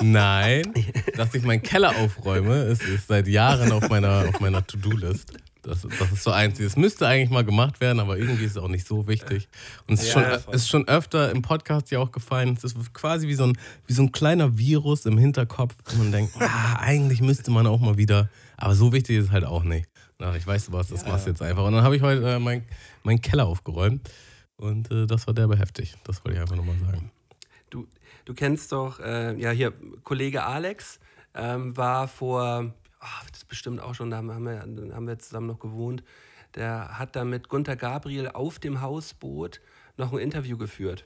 Nein, dass ich meinen Keller aufräume, ist, ist seit Jahren auf meiner, auf meiner To-Do-List. Das, das ist so eins. Das müsste eigentlich mal gemacht werden, aber irgendwie ist es auch nicht so wichtig. Und es ist, Ja, schon, ja, ist schon öfter im Podcast ja auch gefallen. Es ist quasi wie so, ein, wie so ein kleiner Virus im Hinterkopf, wo man denkt, ah, eigentlich müsste man auch mal wieder. Aber so wichtig ist es halt auch nicht. Na, ich weiß, du was, das machst du jetzt einfach. Und dann habe ich heute äh, meinen mein Keller aufgeräumt. Und äh, das war derbe heftig. Das wollte ich einfach nochmal sagen. Du, du kennst doch, äh, ja, hier, Kollege Alex ähm, war vor, ach, das ist bestimmt auch schon, da haben wir, haben wir zusammen noch gewohnt. Der hat da mit Gunther Gabriel auf dem Hausboot noch ein Interview geführt.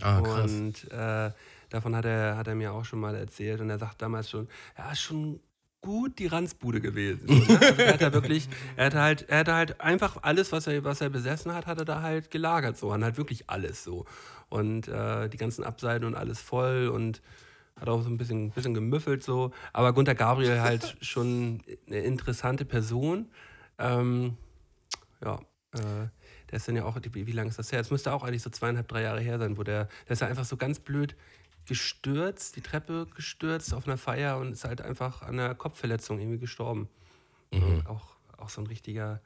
Ah, krass. Und äh, davon hat er, hat er mir auch schon mal erzählt. Und er sagt damals schon, ja, ist schon gut die Ranzbude gewesen. So, ne? also er hat wirklich, er hatte halt, er hatte halt einfach alles, was er, was er besessen hat, hat er da halt gelagert. So, und halt wirklich alles so. Und äh, die ganzen Abseiten und alles voll und hat auch so ein bisschen, bisschen gemüffelt so. Aber Gunther Gabriel halt schon eine interessante Person. Ähm, ja, äh, der ist dann ja auch, wie, wie lange ist das her? Es müsste auch eigentlich so zweieinhalb, drei Jahre her sein, wo der, der ist ja einfach so ganz blöd gestürzt, die Treppe gestürzt auf einer Feier und ist halt einfach an einer Kopfverletzung irgendwie gestorben. Mhm. Auch, auch so ein richtiger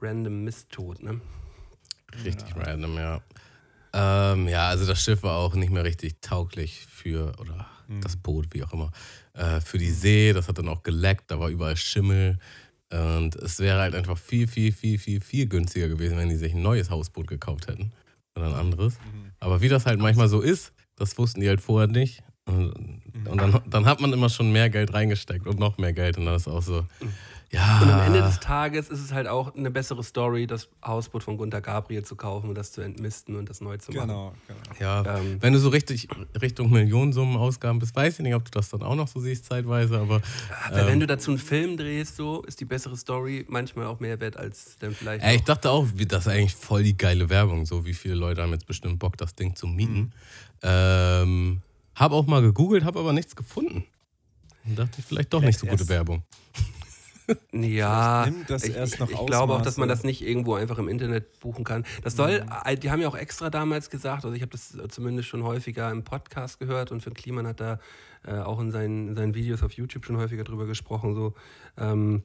random Misttod, ne? Richtig random, ja. Ähm, ja, also das Schiff war auch nicht mehr richtig tauglich für, oder das Boot, wie auch immer, äh, für die See. Das hat dann auch geleckt, da war überall Schimmel. Und es wäre halt einfach viel, viel, viel, viel, viel günstiger gewesen, wenn die sich ein neues Hausboot gekauft hätten. Oder ein anderes. Aber wie das halt manchmal so ist, das wussten die halt vorher nicht. Und, und dann, dann hat man immer schon mehr Geld reingesteckt und noch mehr Geld. Und dann ist auch so, ja. Und am Ende des Tages ist es halt auch eine bessere Story, das Hausboot von Gunther Gabriel zu kaufen und das zu entmisten und das neu zu machen. Genau, genau. Ja, Ähm, wenn du so richtig Richtung Millionensummen Ausgaben bist, weiß ich nicht, ob du das dann auch noch so siehst zeitweise, aber Aber wenn du dazu einen Film drehst, so ist die bessere Story manchmal auch mehr wert als dann vielleicht. ey, ich dachte auch, wie- das ist eigentlich voll die geile Werbung, so wie viele Leute haben jetzt bestimmt Bock, das Ding zu mieten. Ähm, hab auch mal gegoogelt, hab aber nichts gefunden. Und dachte ich, vielleicht doch nicht so gute erst- Werbung. Ja, nimmt das ich, erst noch ich glaube auch, dass man das nicht irgendwo einfach im Internet buchen kann. Das soll, Mhm. äh, die haben ja auch extra damals gesagt, also ich habe das zumindest schon häufiger im Podcast gehört und Finn Kliman hat da äh, auch in seinen, in seinen Videos auf YouTube schon häufiger drüber gesprochen. So, ähm,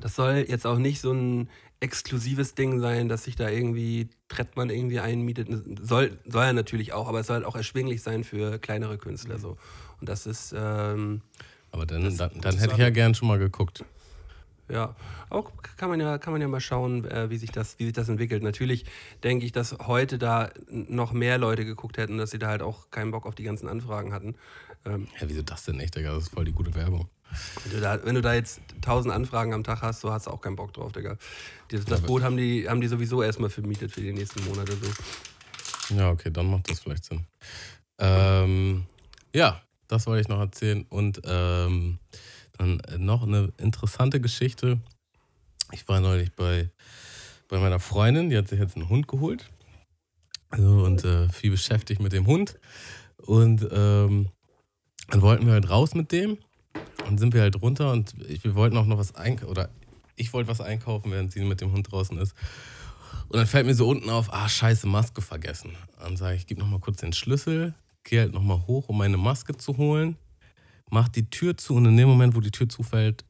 das soll jetzt auch nicht so ein exklusives Ding sein, dass sich da irgendwie Trettmann irgendwie einmietet. Soll, soll er natürlich auch, aber es soll halt auch erschwinglich sein für kleinere Mhm. Künstler. So. Und das ist, ähm, Aber dann, dann, dann hätte ich ja gern schon mal geguckt. Ja, auch kann man ja, kann man ja mal schauen, äh, wie, sich das, wie sich das entwickelt. Natürlich denke ich, dass heute da noch mehr Leute geguckt hätten, dass sie da halt auch keinen Bock auf die ganzen Anfragen hatten. Ähm, Ja, wieso das denn nicht, Digga? Das ist voll die gute Werbung. wenn, du da, wenn du da jetzt tausend Anfragen am Tag hast, so hast du auch keinen Bock drauf, Digga. Das, das Boot haben die, haben die sowieso erstmal vermietet für die nächsten Monate. So. Ja, okay, dann macht das vielleicht Sinn. Ähm, ja, das wollte ich noch erzählen. Und ähm, dann noch eine interessante Geschichte. Ich war neulich bei, bei meiner Freundin, die hat sich jetzt einen Hund geholt. Also, und äh, viel beschäftigt mit dem Hund. Und ähm, dann wollten wir halt raus mit dem. Und sind wir halt runter und ich, wir wollten auch noch was einkaufen. Oder ich wollte was einkaufen, während sie mit dem Hund draußen ist. Und dann fällt mir so unten auf, ah, scheiße, Maske vergessen. Dann sage ich, ich gebe nochmal kurz den Schlüssel, gehe halt nochmal hoch, um meine Maske zu holen, mach die Tür zu und in dem Moment, wo die Tür zufällt,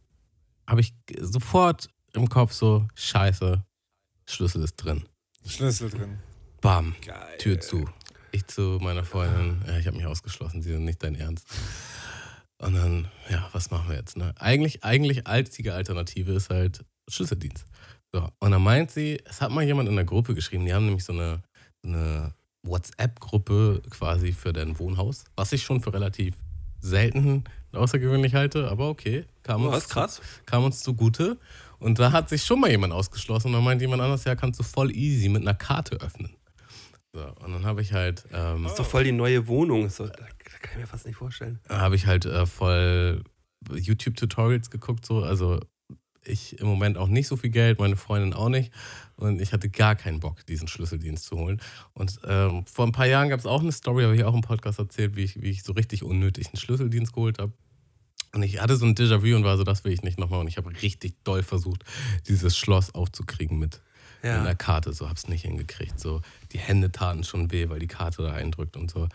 habe ich sofort im Kopf so, scheiße, Schlüssel ist drin. Schlüssel drin. Bam, Geil. Tür zu. Ich zu meiner Freundin, ja, ich habe mich ausgeschlossen, sie sind nicht dein Ernst. Und dann, ja, was machen wir jetzt? Ne? Eigentlich, eigentlich einzige Alternative ist halt Schlüsseldienst. So, und dann meint sie, es hat mal jemand in der Gruppe geschrieben, die haben nämlich so eine, so eine WhatsApp-Gruppe quasi für dein Wohnhaus, was ich schon für relativ selten und außergewöhnlich halte, aber okay, kam, Oh, uns, was krass. kam uns zugute. Und da hat sich schon mal jemand ausgeschlossen und dann meint jemand anders, ja, kannst du voll easy mit einer Karte öffnen. So, und dann habe ich halt, ähm, Das ist doch voll die neue Wohnung. So, da, da kann ich mir fast nicht vorstellen. habe ich halt äh, voll YouTube-Tutorials geguckt, so. Also ich im Moment auch nicht so viel Geld, meine Freundin auch nicht. Und ich hatte gar keinen Bock, diesen Schlüsseldienst zu holen. Und ähm, vor ein paar Jahren gab es auch eine Story, habe ich auch im Podcast erzählt, wie ich, wie ich so richtig unnötig einen Schlüsseldienst geholt habe. Und ich hatte so ein Déjà-vu und war so, das will ich nicht nochmal. Und ich habe richtig doll versucht, dieses Schloss aufzukriegen mit, mit einer Ja. Karte. So hab's nicht hingekriegt. So, die Hände taten schon weh, weil die Karte da eindrückt und so.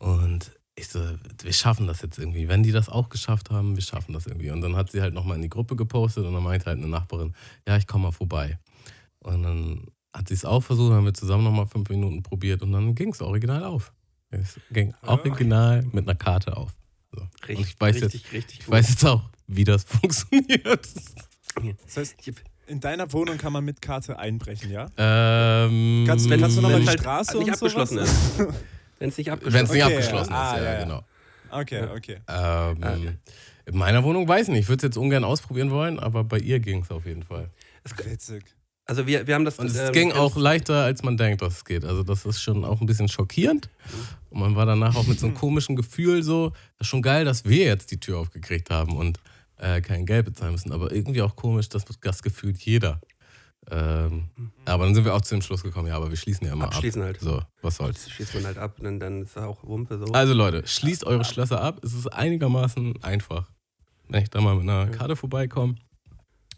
Und ich so, wir schaffen das jetzt irgendwie. Wenn die das auch geschafft haben, wir schaffen das irgendwie. Und dann hat sie halt nochmal in die Gruppe gepostet und dann meinte halt eine Nachbarin, ja, ich komme mal vorbei. Und dann hat sie es auch versucht, haben wir zusammen nochmal fünf Minuten probiert und dann ging es original auf. Es ging original mit einer Karte auf. So. Richtig, und ich weiß, richtig, jetzt, richtig ich weiß jetzt auch, wie das funktioniert. Das heißt, in deiner Wohnung kann man mit Karte einbrechen, ja? Ähm, Kannst du- Wenn kannst du noch mal die halt Straße nicht und abgeschlossen sowas? ist. Wenn es nicht abgeschlossen Wenn es nicht Okay, abgeschlossen ja. ist, Ah, ja, ja, ja. genau. Okay, okay. Ähm, In meiner Wohnung weiß ich nicht. Ich würde es jetzt ungern ausprobieren wollen, aber bei ihr ging es auf jeden Fall. Witzig. Also wir, wir haben das. Und es ähm, ging auch leichter, als man denkt, dass es geht. Also das ist schon auch ein bisschen schockierend. Und man war danach auch mit so einem komischen Gefühl so, das ist schon geil, dass wir jetzt die Tür aufgekriegt haben und äh, kein Geld bezahlen müssen. Aber irgendwie auch komisch, dass das gefühlt jeder. Ähm, aber dann sind wir auch zu dem Schluss gekommen, ja, aber wir schließen ja immer Abschließen ab. halt. So, was soll's. Das schießt man halt ab und dann, dann ist auch Wumpe so. Also Leute, schließt eure Schlösser ab. Es ist einigermaßen einfach. Wenn ich da mal mit einer Karte vorbeikomme,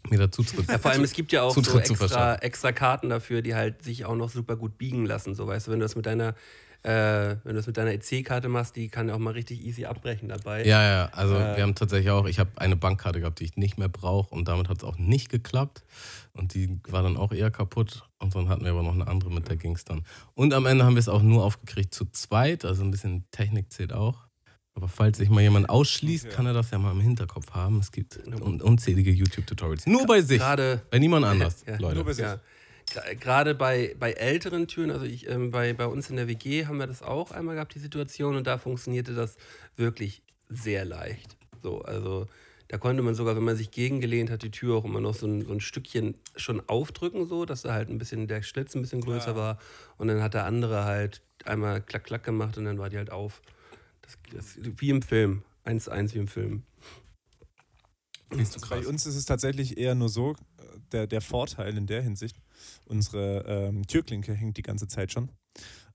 mir dazu tritt. Ja, vor allem, es gibt ja auch so Zutritt extra, extra Karten dafür, die halt sich auch noch super gut biegen lassen. So, weißt du, wenn du das mit deiner, äh, wenn du das mit deiner EC-Karte machst, die kann auch mal richtig easy abbrechen dabei. Ja, ja, also Äh. wir haben tatsächlich auch, ich habe eine Bankkarte gehabt, die ich nicht mehr brauche und damit hat es auch nicht geklappt und die war dann auch eher kaputt und dann hatten wir aber noch eine andere, mit der ging es dann. Und am Ende haben wir es auch nur aufgekriegt zu zweit, also ein bisschen Technik zählt auch. Aber falls sich mal jemand ausschließt, kann er das ja mal im Hinterkopf haben. Es gibt un unzählige YouTube-Tutorials. Nur bei sich, Gerade bei niemand anders, Ja, Leute. nur bei sich. Ja. Gerade bei, bei älteren Türen, also ich, ähm, bei, bei uns in der WG haben wir das auch einmal gehabt, die Situation, und da funktionierte das wirklich sehr leicht. So, also da konnte man sogar, wenn man sich gegengelehnt hat, die Tür auch immer noch so ein, so ein Stückchen schon aufdrücken, so, dass da halt ein bisschen der Schlitz ein bisschen größer war. Und dann hat der andere halt einmal klack, klack gemacht und dann war die halt auf. Das, das, wie im Film. 1-1 wie im Film. Bei uns ist es tatsächlich eher nur so, äh, der, der Vorteil in der Hinsicht, unsere ähm, Türklinke hängt die ganze Zeit schon.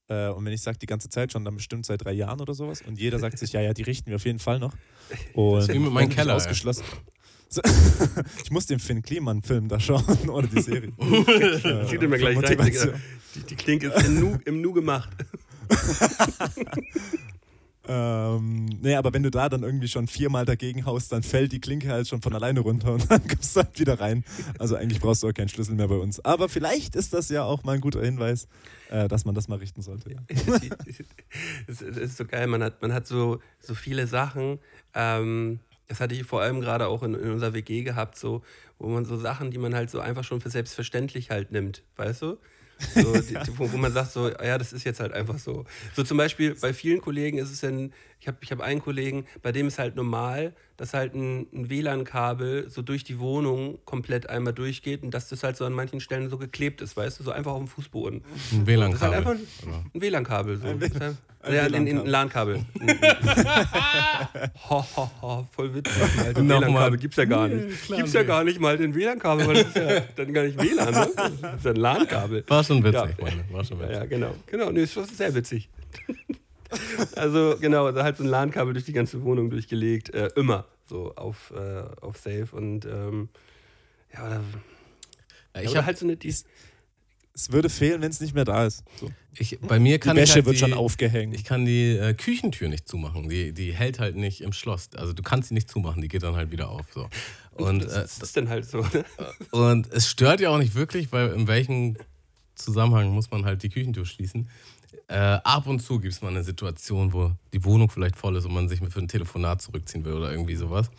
Äh, und wenn ich sage die ganze Zeit schon, dann bestimmt seit drei Jahren oder sowas. Und jeder sagt sich, ja, ja, die richten wir auf jeden Fall noch. Und mit meinem endlich Keller, ey. ausgeschlossen. So, ich muss den Finn Kliman-Film da schauen oder die Serie. Äh, Zieht mir für gleich rein. Die, die Klinke ist im Nu, im nu gemacht. Ähm, nee, aber wenn du da dann irgendwie schon viermal dagegen haust, dann fällt die Klinke halt schon von alleine runter und dann kommst du halt wieder rein. Also eigentlich brauchst du auch keinen Schlüssel mehr bei uns. Aber vielleicht ist das ja auch mal ein guter Hinweis, äh, dass man das mal richten sollte. Ja. Ist so geil, man hat, man hat so, so viele Sachen. Ähm, das hatte ich vor allem gerade auch in, in unserer WG gehabt, so, wo man so Sachen, die man halt so einfach schon für selbstverständlich halt nimmt, weißt du? So, die, wo, wo man sagt so, ja, das ist jetzt halt einfach so. So zum Beispiel bei vielen Kollegen ist es dann, ich habe ich hab einen Kollegen, bei dem ist halt normal, dass halt ein, ein WLAN-Kabel so durch die Wohnung komplett einmal durchgeht und dass das halt so an manchen Stellen so geklebt ist, weißt du, so einfach auf dem Fußboden. Ein Das ist halt WLAN-Kabel. einfach Oder? ein WLAN-Kabel. So. Ein halt- ja, ein, ein, ein LAN-Kabel. ho, ho, ho, voll witzig. Alter. Nochmal. WLAN-Kabel gibt's ja gar nicht. gibt's ja gar nicht mal den WLAN-Kabel, weil das ist ja dann gar nicht WLAN, ne? Das ist ja ein LAN-Kabel. War schon witzig, Ja. meine. War schon Ja, witzig. ja, genau. Genau, nee, das ist sehr witzig. also, genau, da halt so ein LAN-Kabel durch die ganze Wohnung durchgelegt. Äh, immer so auf, äh, auf Safe. Und ähm, ja, oder, Ja, ich Ich oder hab, halt so eine. Die, Es würde fehlen, wenn es nicht mehr da ist. So. ich, bei mir Die kann Wäsche ich halt wird die, schon aufgehängt. Ich kann die äh, Küchentür nicht zumachen. Die, die hält halt nicht im Schloss. Also du kannst sie nicht zumachen, die geht dann halt wieder auf. So. Und, das, äh, das ist dann halt so. Ne? und es stört ja auch nicht wirklich, weil in welchem Zusammenhang muss man halt die Küchentür schließen. Äh, ab und zu gibt es mal eine Situation, wo die Wohnung vielleicht voll ist und man sich für ein Telefonat zurückziehen will oder irgendwie sowas.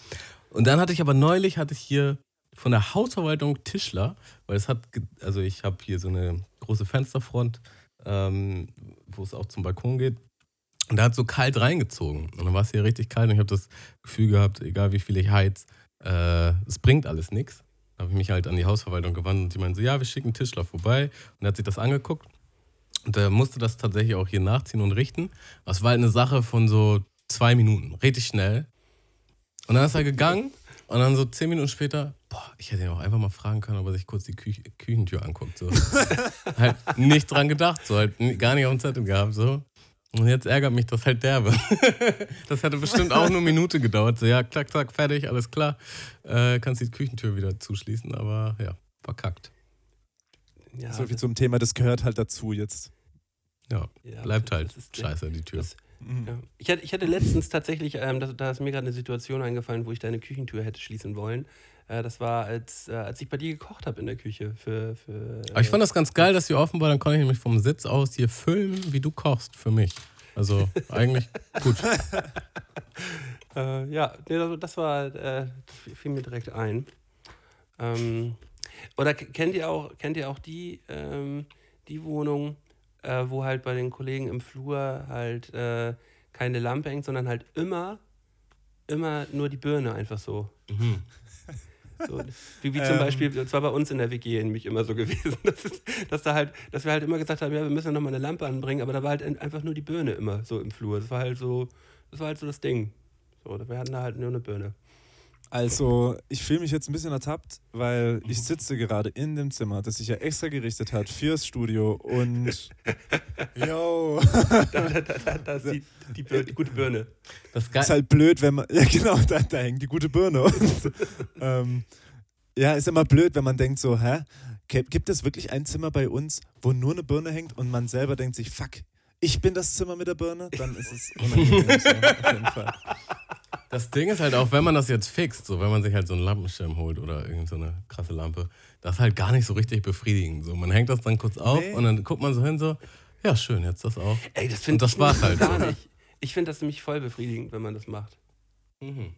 Und dann hatte ich aber neulich, hatte ich hier von der Hausverwaltung Tischler, weil es hat, also ich habe hier so eine große Fensterfront, ähm, wo es auch zum Balkon geht. Und da hat so kalt reingezogen. Und dann war es hier richtig kalt und ich habe das Gefühl gehabt, egal wie viel ich heiz, äh, es bringt alles nichts. Da habe ich mich halt an die Hausverwaltung gewandt und die meinen so, ja, wir schicken Tischler vorbei. Und er hat sich das angeguckt und er musste das tatsächlich auch hier nachziehen und richten. Das war halt eine Sache von so zwei Minuten, richtig schnell. Und dann ist er gegangen und dann so zehn Minuten später, boah, ich hätte ihn auch einfach mal fragen können, ob er sich kurz die Küch Küchentür anguckt. So. halt nicht dran gedacht, so halt gar nicht auf dem Zettel gehabt. So. Und jetzt ärgert mich das halt derbe. das hätte bestimmt auch nur eine Minute gedauert. So, ja, klack, klack, fertig, alles klar. Äh, kannst die Küchentür wieder zuschließen, aber ja, verkackt. Ja, so viel zum Thema, das gehört halt dazu jetzt. Ja, ja, bleibt halt scheiße, die Tür. das-. Ja. Ich, hatte, ich hatte letztens tatsächlich, ähm, da, da ist mir gerade eine Situation eingefallen, wo ich deine Küchentür hätte schließen wollen. Äh, das war, als, äh, als ich bei dir gekocht habe in der Küche. Für, für, Aber ich fand das ganz geil, dass sie offen war. Dann konnte ich nämlich vom Sitz aus hier filmen, wie du kochst für mich. Also eigentlich gut. Äh, ja, nee, das, war, äh, das fiel mir direkt ein. Ähm, oder kennt ihr auch, kennt ihr auch die, ähm, die Wohnung, äh, wo halt bei den Kollegen im Flur halt äh, keine Lampe hängt, sondern halt immer, immer nur die Birne einfach so. So, wie, wie zum Ähm. Beispiel, das war bei uns in der WG nämlich immer so gewesen, dass, es, dass, da halt, dass wir halt immer gesagt haben, ja, wir müssen ja nochmal eine Lampe anbringen, aber da war halt ein- einfach nur die Birne immer so im Flur. Das war halt so, das war halt so das Ding. So, wir hatten da halt nur eine Birne. Also, ich fühle mich jetzt ein bisschen ertappt, weil ich sitze gerade in dem Zimmer, das sich ja extra gerichtet hat fürs Studio und. Yo! Da, da, da, da, da ist die, die, die gute Birne. Das Ist geil. halt blöd, wenn man. Ja, genau, da, da hängt die gute Birne. Und, ähm, ja, ist immer blöd, wenn man denkt so, hä? Gibt es wirklich ein Zimmer bei uns, wo nur eine Birne hängt und man selber denkt sich, fuck, ich bin das Zimmer mit der Birne? Dann ist es unangenehm, so, auf jeden Fall. Das Ding ist halt auch, wenn man das jetzt fixt, so wenn man sich halt so einen Lampenschirm holt oder irgend so eine krasse Lampe, das ist halt gar nicht so richtig befriedigend. So, man hängt das dann kurz auf Nee. und dann guckt man so hin, so, ja, schön, jetzt das auch. Ey, das finde das ich war's halt gar so. nicht. Ich finde das nämlich voll befriedigend, wenn man das macht. Mhm.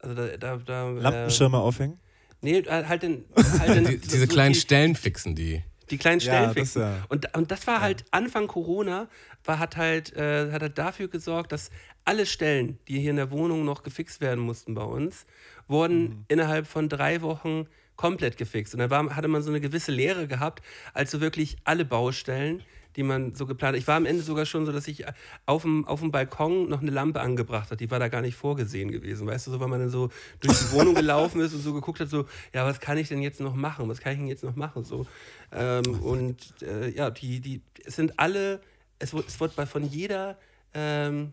Also da, da, da äh, Lampenschirme aufhängen? Nee, äh, halt den, halt den Die, diese so kleinen die, Stellen fixen die. die kleinen Stellen Ja, das fixen. ja. Und, und das war halt Anfang Corona, war, hat, halt, äh, hat halt dafür gesorgt, dass alle Stellen, die hier in der Wohnung noch gefixt werden mussten bei uns, wurden Mhm. innerhalb von drei Wochen komplett gefixt. Und dann war, hatte man so eine gewisse Lehre gehabt, als so wirklich alle Baustellen, die man so geplant hat. Ich war am Ende sogar schon so, dass ich auf dem, auf dem Balkon noch eine Lampe angebracht hat. Die war da gar nicht vorgesehen gewesen. Weißt du, so, weil man dann so durch die Wohnung gelaufen ist und so geguckt hat, so, ja, was kann ich denn jetzt noch machen? Was kann ich denn jetzt noch machen? So. Ähm, und äh, ja, die, die, es sind alle, es wird, es wird bei von jeder ähm,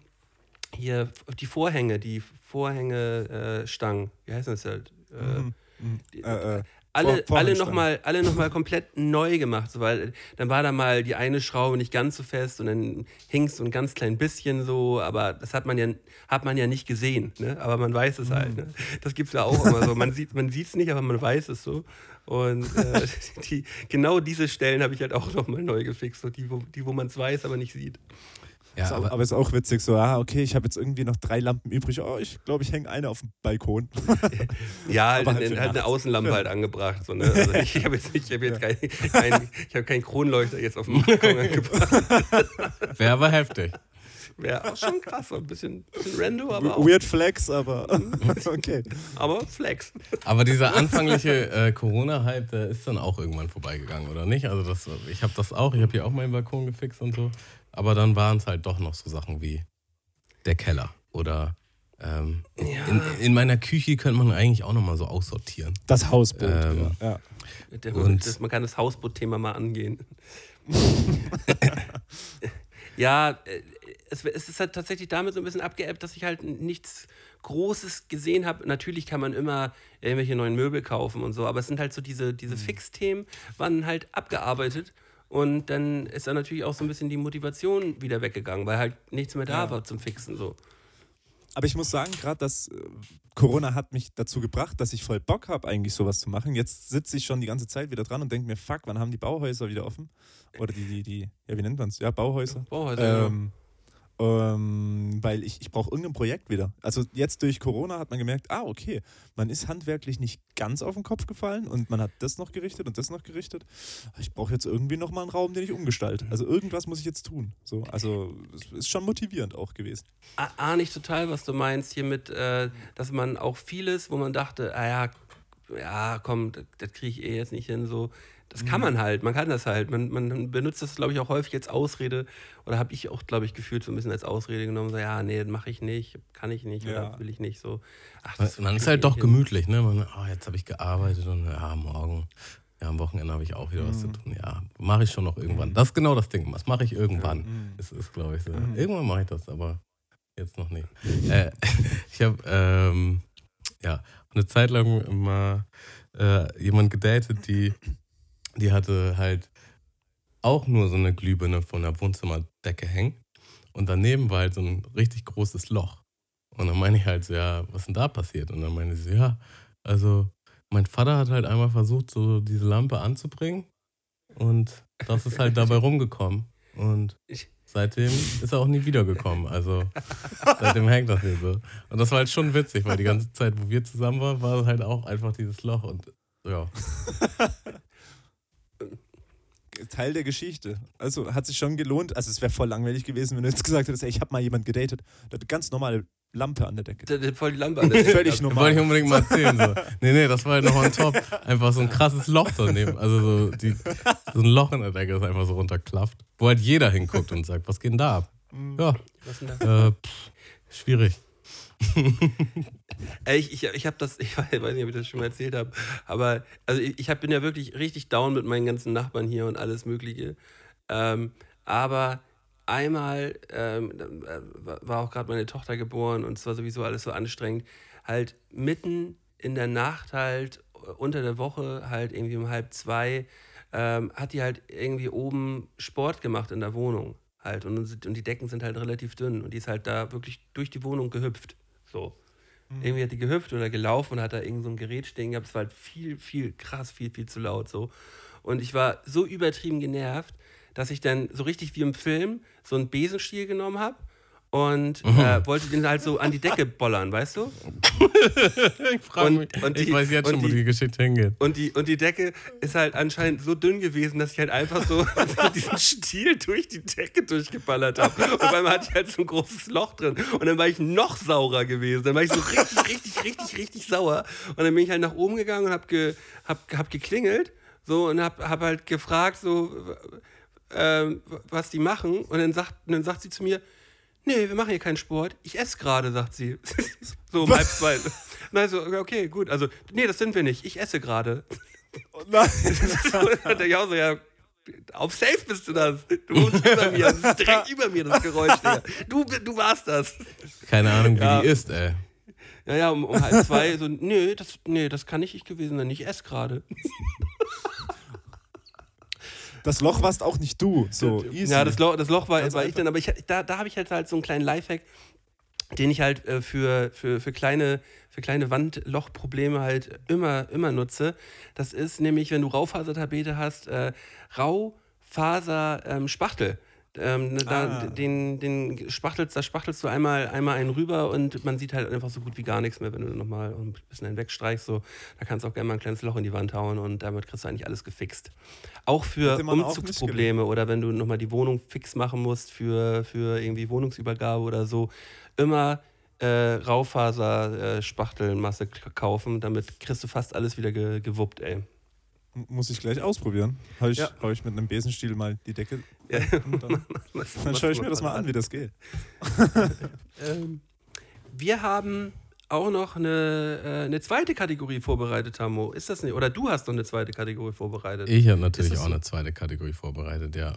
hier die Vorhänge, die Vorhängestangen, äh, Stangen, wie heißt das halt? Äh, die, Äh, äh, alle, alle nochmal alle noch mal komplett neu gemacht, so, weil dann war da mal die eine Schraube nicht ganz so fest und dann hing es so ein ganz klein bisschen so, aber das hat man ja, hat man ja nicht gesehen, ne? aber man weiß es halt. Ne? Das gibt es ja auch immer so. Man sieht man es nicht, aber man weiß es so. Und äh, die, genau diese Stellen habe ich halt auch nochmal neu gefixt, so die, wo, die, wo man es weiß, aber nicht sieht. Ja, Ist auch, aber, aber ist auch witzig, so, ah, okay, ich habe jetzt irgendwie noch drei Lampen übrig. Oh, ich glaube, ich hänge eine auf dem Balkon. Ja, halt, halt halt, halt eine. Außenlampe Ja. halt angebracht. So, ne? also ich habe jetzt, nicht, ich hab jetzt kein, kein, ich hab keinen Kronleuchter jetzt auf dem Balkon angebracht. wäre aber heftig. Wäre auch schon krass, ein bisschen, bisschen rando, aber auch, Weird Flex, aber okay. aber Flex. Aber dieser anfangliche äh, Corona-Hype, der ist dann auch irgendwann vorbeigegangen, oder nicht? Also das, ich habe das auch, ich habe hier auch meinen Balkon gefixt und so. Aber dann waren es halt doch noch so Sachen wie der Keller oder ähm, in, in meiner Küche könnte man eigentlich auch nochmal so aussortieren. Das Hausboot. Ähm, ja. ja. Der, Und- das, man kann das Hausboot-Thema mal angehen. ja, äh, es, es ist halt tatsächlich damit so ein bisschen abgeebbt, dass ich halt nichts Großes gesehen habe. Natürlich kann man immer irgendwelche neuen Möbel kaufen und so, aber es sind halt so diese, diese Fixthemen, waren halt abgearbeitet. Und dann ist dann natürlich auch so ein bisschen die Motivation wieder weggegangen, weil halt nichts mehr da Ja. war zum Fixen. So. Aber ich muss sagen, gerade dass äh, Corona hat mich dazu gebracht, dass ich voll Bock habe, eigentlich sowas zu machen. Jetzt sitze ich schon die ganze Zeit wieder dran und denke mir, fuck, wann haben die Bauhäuser wieder offen? Oder die, die, die, ja, wie nennt man es? Ja, Bauhäuser. Bauhäuser, Ähm, ähm, weil ich, ich brauche irgendein Projekt wieder. Also jetzt durch Corona hat man gemerkt, ah, okay, man ist handwerklich nicht ganz auf den Kopf gefallen und man hat das noch gerichtet und das noch gerichtet. Ich brauche jetzt irgendwie nochmal einen Raum, den ich umgestalte. Also irgendwas muss ich jetzt tun. So, also es ist schon motivierend auch gewesen. Ah, ahne ich total, was du meinst hier mit, äh, dass man auch vieles, wo man dachte, ah ja, ja, komm, das, das kriege ich eh jetzt nicht hin, so. Das kann man halt, man kann das halt. Man, man benutzt das, glaube ich, auch häufig als Ausrede. Oder habe ich auch, glaube ich, gefühlt so ein bisschen als Ausrede genommen. So, ja, nee, mache ich nicht, kann ich nicht Ja. oder will ich nicht. So, ach, das man ist halt doch gemütlich, ne? Man, oh, jetzt habe ich gearbeitet und ja, morgen, ja, am Wochenende habe ich auch wieder was zu tun. Ja, mache ich schon noch irgendwann. Das ist genau das Ding. Was mache ich irgendwann? Das ist, glaube ich, so. Irgendwann mache ich das, aber jetzt noch nicht. äh, ich habe ähm, ja eine Zeit lang mal äh, jemand gedatet, die, die hatte halt auch nur so eine Glühbirne von der Wohnzimmerdecke hängen. Und daneben war halt so ein richtig großes Loch. Und dann meine ich halt so, ja, was ist denn da passiert? Und dann meine sie, ja, also mein Vater hat halt einmal versucht, so diese Lampe anzubringen. Und das ist halt dabei rumgekommen. Und seitdem ist er auch nie wiedergekommen. Also seitdem hängt das hier so. Und das war halt schon witzig, weil die ganze Zeit, wo wir zusammen waren, war halt auch einfach dieses Loch. Und ja, Teil der Geschichte. Also hat sich schon gelohnt. Also es wäre voll langweilig gewesen, wenn du jetzt gesagt hättest, ey, ich habe mal jemanden gedatet. Der hat eine ganz normale Lampe an der Decke. Da- da- Voll die Lampe an der Decke. Völlig Das wollte ich normal. unbedingt mal erzählen. So. Nee, nee, das war halt noch on top. Einfach so ein krasses Loch daneben. Also so, die, so ein Loch in der Decke, das einfach so runterklafft. Wo halt jeder hinguckt und sagt, was geht denn da ab? Ja, Was denn da? äh, pff, schwierig. Ich, ich, ich habe das, ich weiß nicht, ob ich das schon mal erzählt habe, aber also ich, ich bin ja wirklich richtig down mit meinen ganzen Nachbarn hier und alles Mögliche. Ähm, aber einmal ähm, äh, war auch gerade meine Tochter geboren und es war sowieso alles so anstrengend. Halt mitten in der Nacht halt, unter der Woche halt irgendwie um halb zwei, ähm, hat die halt irgendwie oben Sport gemacht in der Wohnung halt und, und die Decken sind halt relativ dünn und die ist halt da wirklich durch die Wohnung gehüpft. So. Irgendwie hat die gehüpft oder gelaufen und hat da irgend so ein Gerät stehen gehabt. Es war halt viel, viel, krass, viel, viel zu laut so. Und ich war so übertrieben genervt, dass ich dann so richtig wie im Film so einen Besenstiel genommen habe und äh, wollte den halt so an die Decke bollern, weißt du? Ich frage Und- mich, und ich die- weiß jetzt schon, wo die- die Geschichte hingeht. Und die, und die Decke ist halt anscheinend so dünn gewesen, dass ich halt einfach so mit diesem Stiel durch die Decke durchgeballert habe. Und beim hatte ich halt so ein großes Loch drin. Und dann war ich noch saurer gewesen. Dann war ich so richtig, richtig, richtig, richtig sauer. Und dann bin ich halt nach oben gegangen und hab, ge, hab, hab geklingelt. So, und hab, hab halt gefragt, so, ähm, was die machen. Und dann sagt, und dann sagt sie zu mir, nee, wir machen hier keinen Sport. Ich esse gerade, sagt sie. so um halb zwei. Und also, okay, gut. Also, nee, das sind wir nicht. Ich esse gerade. Nein. dachte ich auch so, ja, auf safe bist du das. Du wohnst über mir. Das ist direkt über mir, das Geräusch, Digga. Du, du warst das. Keine Ahnung, wie Ja. die ist, ey. Ja, ja, um, um halb zwei, so, nee, das, nee, das kann nicht ich gewesen sein. Ich esse gerade. Das Loch warst auch nicht du. So, easy. Ja, das Loch, das Loch war, Ganz war ich dann, aber ich, da, da habe ich halt, halt so einen kleinen Lifehack, den ich halt äh, für, für, für kleine, für kleine Wandlochprobleme halt immer, immer nutze. Das ist nämlich, wenn du Raufasertapete hast, äh, Raufaser ähm, Spachtel. Ähm, ne, da, Ah. den, den spachtelst, da spachtelst du einmal, einmal einen rüber und man sieht halt einfach so gut wie gar nichts mehr, wenn du nochmal ein bisschen hinwegstreichst. So, da kannst du auch gerne mal ein kleines Loch in die Wand hauen und damit kriegst du eigentlich alles gefixt. Auch für Umzugsprobleme oder wenn du nochmal die Wohnung fix machen musst für, für irgendwie Wohnungsübergabe oder so, immer äh, Raufaser-Spachtelmasse kaufen, damit kriegst du fast alles wieder ge gewuppt, ey. Muss ich gleich ausprobieren. Hau ich, Ja. hau ich mit einem Besenstiel mal die Decke. Ja. Und dann dann schaue ich mir das mal an, wie das geht. Ähm, wir haben auch noch eine, äh, eine zweite Kategorie vorbereitet, Tammo. Ist das nicht? Oder du hast noch eine zweite Kategorie vorbereitet. Ich habe natürlich auch so? eine zweite Kategorie vorbereitet, ja.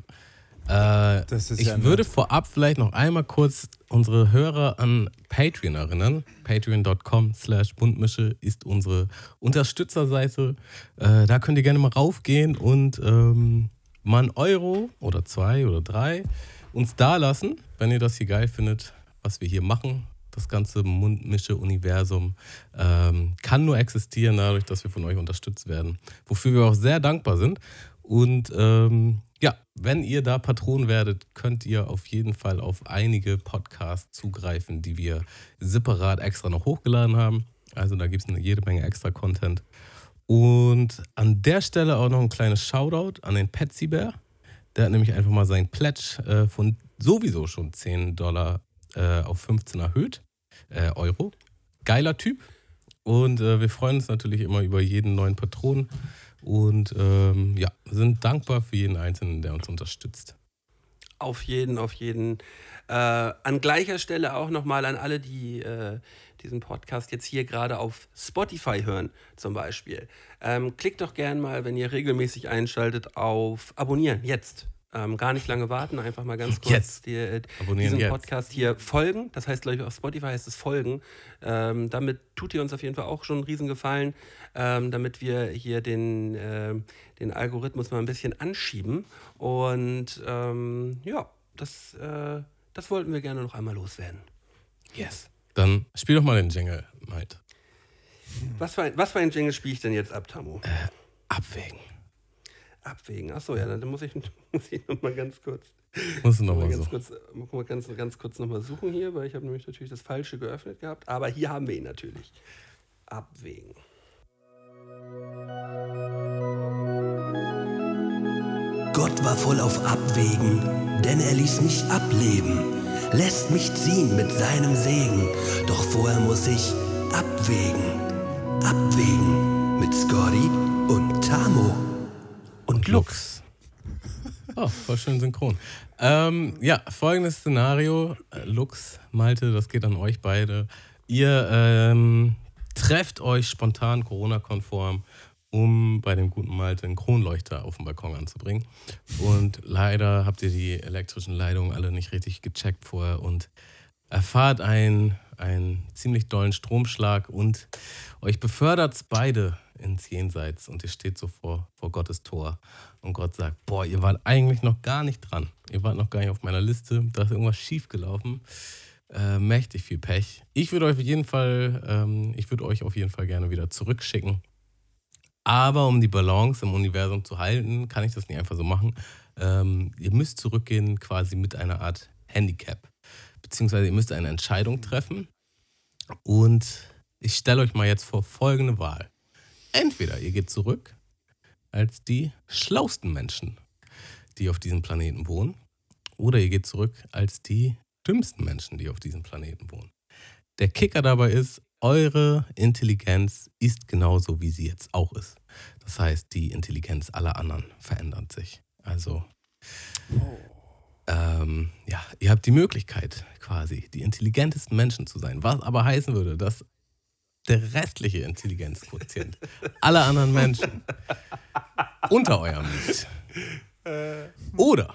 Äh, ich ja würde vorab vielleicht noch einmal kurz unsere Hörer an Patreon erinnern. Patreon.com slash Bundmische ist unsere Unterstützerseite. Äh, da könnt ihr gerne mal raufgehen und ähm, mal einen Euro oder zwei oder drei uns da lassen, wenn ihr das hier geil findet, was wir hier machen. Das ganze Mundmische-Universum ähm, kann nur existieren dadurch, dass wir von euch unterstützt werden. Wofür wir auch sehr dankbar sind. Und ähm, ja, wenn ihr da Patron werdet, könnt ihr auf jeden Fall auf einige Podcasts zugreifen, die wir separat extra noch hochgeladen haben. Also da gibt es jede Menge extra Content. Und an der Stelle auch noch ein kleines Shoutout an den Petsy Bear. Der hat nämlich einfach mal seinen Pledge äh, von sowieso schon 10 Dollar äh, auf 15 erhöht. Äh, Euro. Geiler Typ. Und äh, wir freuen uns natürlich immer über jeden neuen Patron. Und ähm, ja, sind dankbar für jeden Einzelnen, der uns unterstützt. Auf jeden, auf jeden. Äh, an gleicher Stelle auch nochmal an alle, die äh, diesen Podcast jetzt hier gerade auf Spotify hören, zum Beispiel. Ähm, klickt doch gern mal, wenn ihr regelmäßig einschaltet, auf Abonnieren, jetzt. Ähm, gar nicht lange warten, einfach mal ganz kurz Jetzt. Die, äh, diesem jetzt. Podcast hier folgen. Das heißt, glaube ich, auf Spotify heißt es folgen. Ähm, damit tut ihr uns auf jeden Fall auch schon einen Riesengefallen, ähm, damit wir hier den, ähm, den Algorithmus mal ein bisschen anschieben. Und ähm, ja, das, äh, das wollten wir gerne noch einmal loswerden. Yes. Dann spiel doch mal den Jingle, Maid. Was für ein, was für ein Jingle spiele ich denn jetzt ab, Tamu? Abwägen. Abwägen. Achso, ja, dann muss ich, muss ich noch mal ganz kurz. Mal nochmal ganz, kurz, mal ganz, ganz kurz nochmal suchen hier, weil ich habe nämlich natürlich das Falsche geöffnet gehabt. Aber hier haben wir ihn natürlich. Abwägen. Gott war voll auf Abwägen, denn er ließ mich ableben, lässt mich ziehen mit seinem Segen. Doch vorher muss ich abwägen, abwägen mit Scotty und Tamo. Und Lux. Oh, voll schön synchron. Ähm, ja, folgendes Szenario. Äh, Lux, Malte, das geht an euch beide. Ihr ähm, trefft euch spontan Corona-konform, um bei dem guten Malte einen Kronleuchter auf dem Balkon anzubringen. Und leider habt ihr die elektrischen Leitungen alle nicht richtig gecheckt vorher und erfahrt einen, einen ziemlich dollen Stromschlag und euch befördert es beide ins Jenseits und ihr steht so vor, vor Gottes Tor und Gott sagt, boah, ihr wart eigentlich noch gar nicht dran. Ihr wart noch gar nicht auf meiner Liste, da ist irgendwas schiefgelaufen. Äh, mächtig viel Pech. Ich würde euch auf jeden Fall, ähm, ich würde euch auf jeden Fall gerne wieder zurückschicken. Aber um die Balance im Universum zu halten, kann ich das nicht einfach so machen. Ähm, ihr müsst zurückgehen quasi mit einer Art Handicap. Beziehungsweise ihr müsst eine Entscheidung treffen. Und ich stelle euch mal jetzt vor folgende Wahl. Entweder ihr geht zurück als die schlausten Menschen, die auf diesem Planeten wohnen, oder ihr geht zurück als die dümmsten Menschen, die auf diesem Planeten wohnen. Der Kicker dabei ist, eure Intelligenz ist genauso, wie sie jetzt auch ist. Das heißt, die Intelligenz aller anderen verändert sich. Also, ähm, ja, ihr habt die Möglichkeit, quasi die intelligentesten Menschen zu sein. Was aber heißen würde, dass der restliche Intelligenzquotient aller anderen Menschen unter eurem liegt. Oder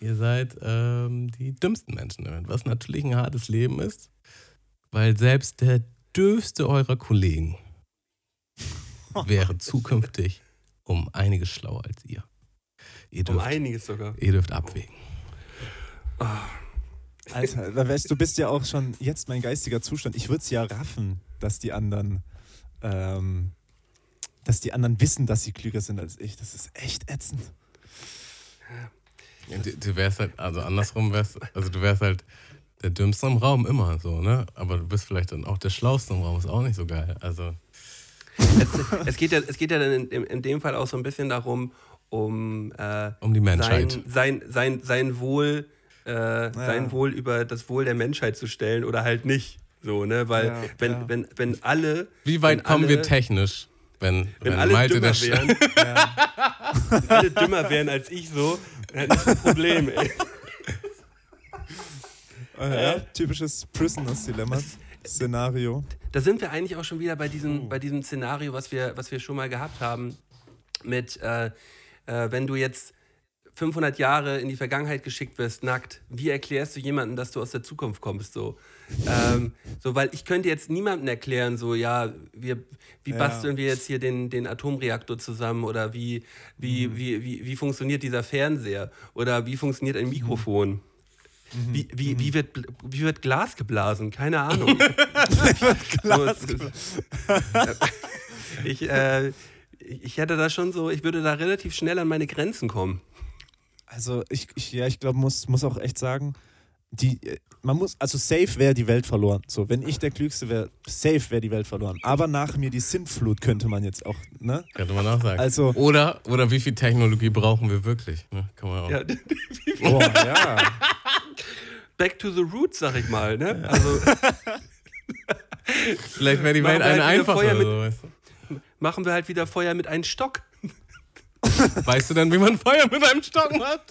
ihr seid ähm, die dümmsten Menschen, was natürlich ein hartes Leben ist, weil selbst der dürfste eurer Kollegen wäre zukünftig um einiges schlauer als ihr. Ihr Um dürft, einiges sogar. ihr dürft abwägen. Alter, da weißt, du bist ja auch schon jetzt mein geistiger Zustand. Ich würde es ja raffen, dass die anderen, ähm, dass die anderen wissen, dass sie klüger sind als ich. Das ist echt ätzend. Du, du wärst halt, also andersrum wärst, also du wärst halt der Dümmste im Raum immer so, ne? Aber du bist vielleicht dann auch der Schlauste im Raum, ist auch nicht so geil. Also, Es, es, geht ja, es geht ja dann in, in, in dem Fall auch so ein bisschen darum, um, äh, um die Menschheit. sein, sein, sein, sein Wohl, äh, sein Wohl über das Wohl der Menschheit zu stellen oder halt nicht. So, ne? Weil Ja, wenn, ja. wenn, wenn alle. Wie weit wenn kommen wir alle- technisch, wenn, Wenn wenn, alle Malte dümmer wären, wenn alle dümmer wären als ich so, dann hätte ich ein Problem, ey. Äh, ja, typisches Prisoners Dilemma Szenario. Da sind wir eigentlich auch schon wieder bei diesem, bei diesem Szenario, was wir, was wir schon mal gehabt haben, mit, äh, äh, wenn du jetzt 500 Jahre in die Vergangenheit geschickt wirst, nackt, wie erklärst du jemandem, dass du aus der Zukunft kommst? So, ähm, so weil ich könnte jetzt niemandem erklären, so, ja, wir, wie Ja. basteln wir jetzt hier den, den Atomreaktor zusammen oder wie, wie, wie, wie, wie funktioniert dieser Fernseher oder wie funktioniert ein Mikrofon? Wie, wie, wie, wird, wie wird Glas geblasen? Keine Ahnung. Glas ich, äh, ich hätte da schon so, ich würde da relativ schnell an meine Grenzen kommen. Also ich, ich ja, ich glaube, muss, muss auch echt sagen, die, äh, man muss, also safe wäre die Welt verloren. So, wenn ich der Klügste wäre, safe wäre die Welt verloren. Aber nach mir die Sintflut könnte man jetzt auch, ne? Könnte man auch sagen. Also- oder, oder wie viel Technologie brauchen wir wirklich? Ne? Kann man auch. Ja, Boah, ja. back to the roots, sag ich mal. Ne? Also Vielleicht wäre die Welt halt eine wieder Feuer einfache. mit- So, weißt machen wir halt wieder Feuer mit einem Stock. weißt du dann, wie man Feuer mit einem Stock macht?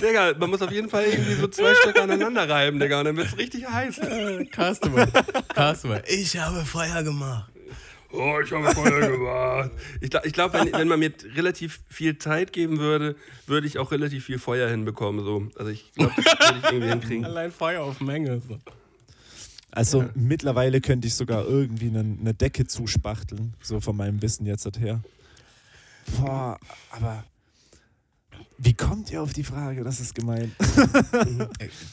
Digga, man muss auf jeden Fall irgendwie so zwei Stücke aneinander reiben, Digga, und dann wird's richtig heiß. Customer. Customer. Ich habe Feuer gemacht. Oh, ich habe Feuer gemacht. Ich glaube, glaub, wenn, wenn man mir relativ viel Zeit geben würde, würde ich auch relativ viel Feuer hinbekommen. So. Also ich glaube, das würde ich irgendwie hinkriegen. Allein Feuer auf Menge. So. Also mittlerweile könnte ich sogar irgendwie eine, eine Decke zuspachteln, so von meinem Wissen jetzt her. Boah, aber wie kommt ihr auf die Frage? Das ist gemein.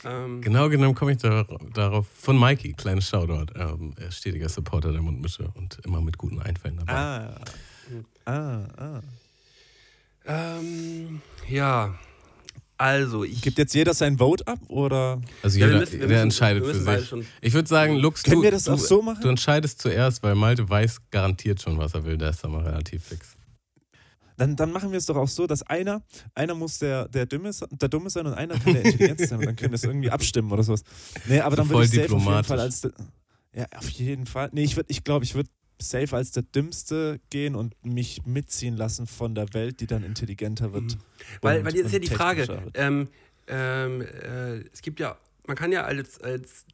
Ähm, Genau genommen komme ich dar darauf von Mikey, kleines Shoutout. Ähm, er ist stetiger Supporter der Mundmische und immer mit guten Einfällen dabei. Ah. Ah, ah. ähm, ja, also ich. Gibt jetzt jeder sein Vote ab oder? Also Ja, wir jeder, müssen- wir der müssen- entscheidet für sich. Ich würde sagen, Lux, Können du, wir das du, auch so machen? du entscheidest zuerst, weil Malte weiß garantiert schon, was er will. Der ist da mal relativ fix. Dann, dann machen wir es doch auch so, dass einer, einer muss der, der, Dumme, der Dumme sein und einer kann der Intelligente sein und dann können wir es irgendwie abstimmen oder sowas. Nee, aber dann Voll würde ich safe auf jeden diplomatisch. Fall als der, Ja, auf jeden Fall. Nee, ich, würd- ich glaube, ich würde safe als der Dümmste gehen und mich mitziehen lassen von der Welt, die dann intelligenter wird. Weil, und- weil jetzt ist ja die Frage, ähm, ähm, äh, es gibt ja, man kann ja als, als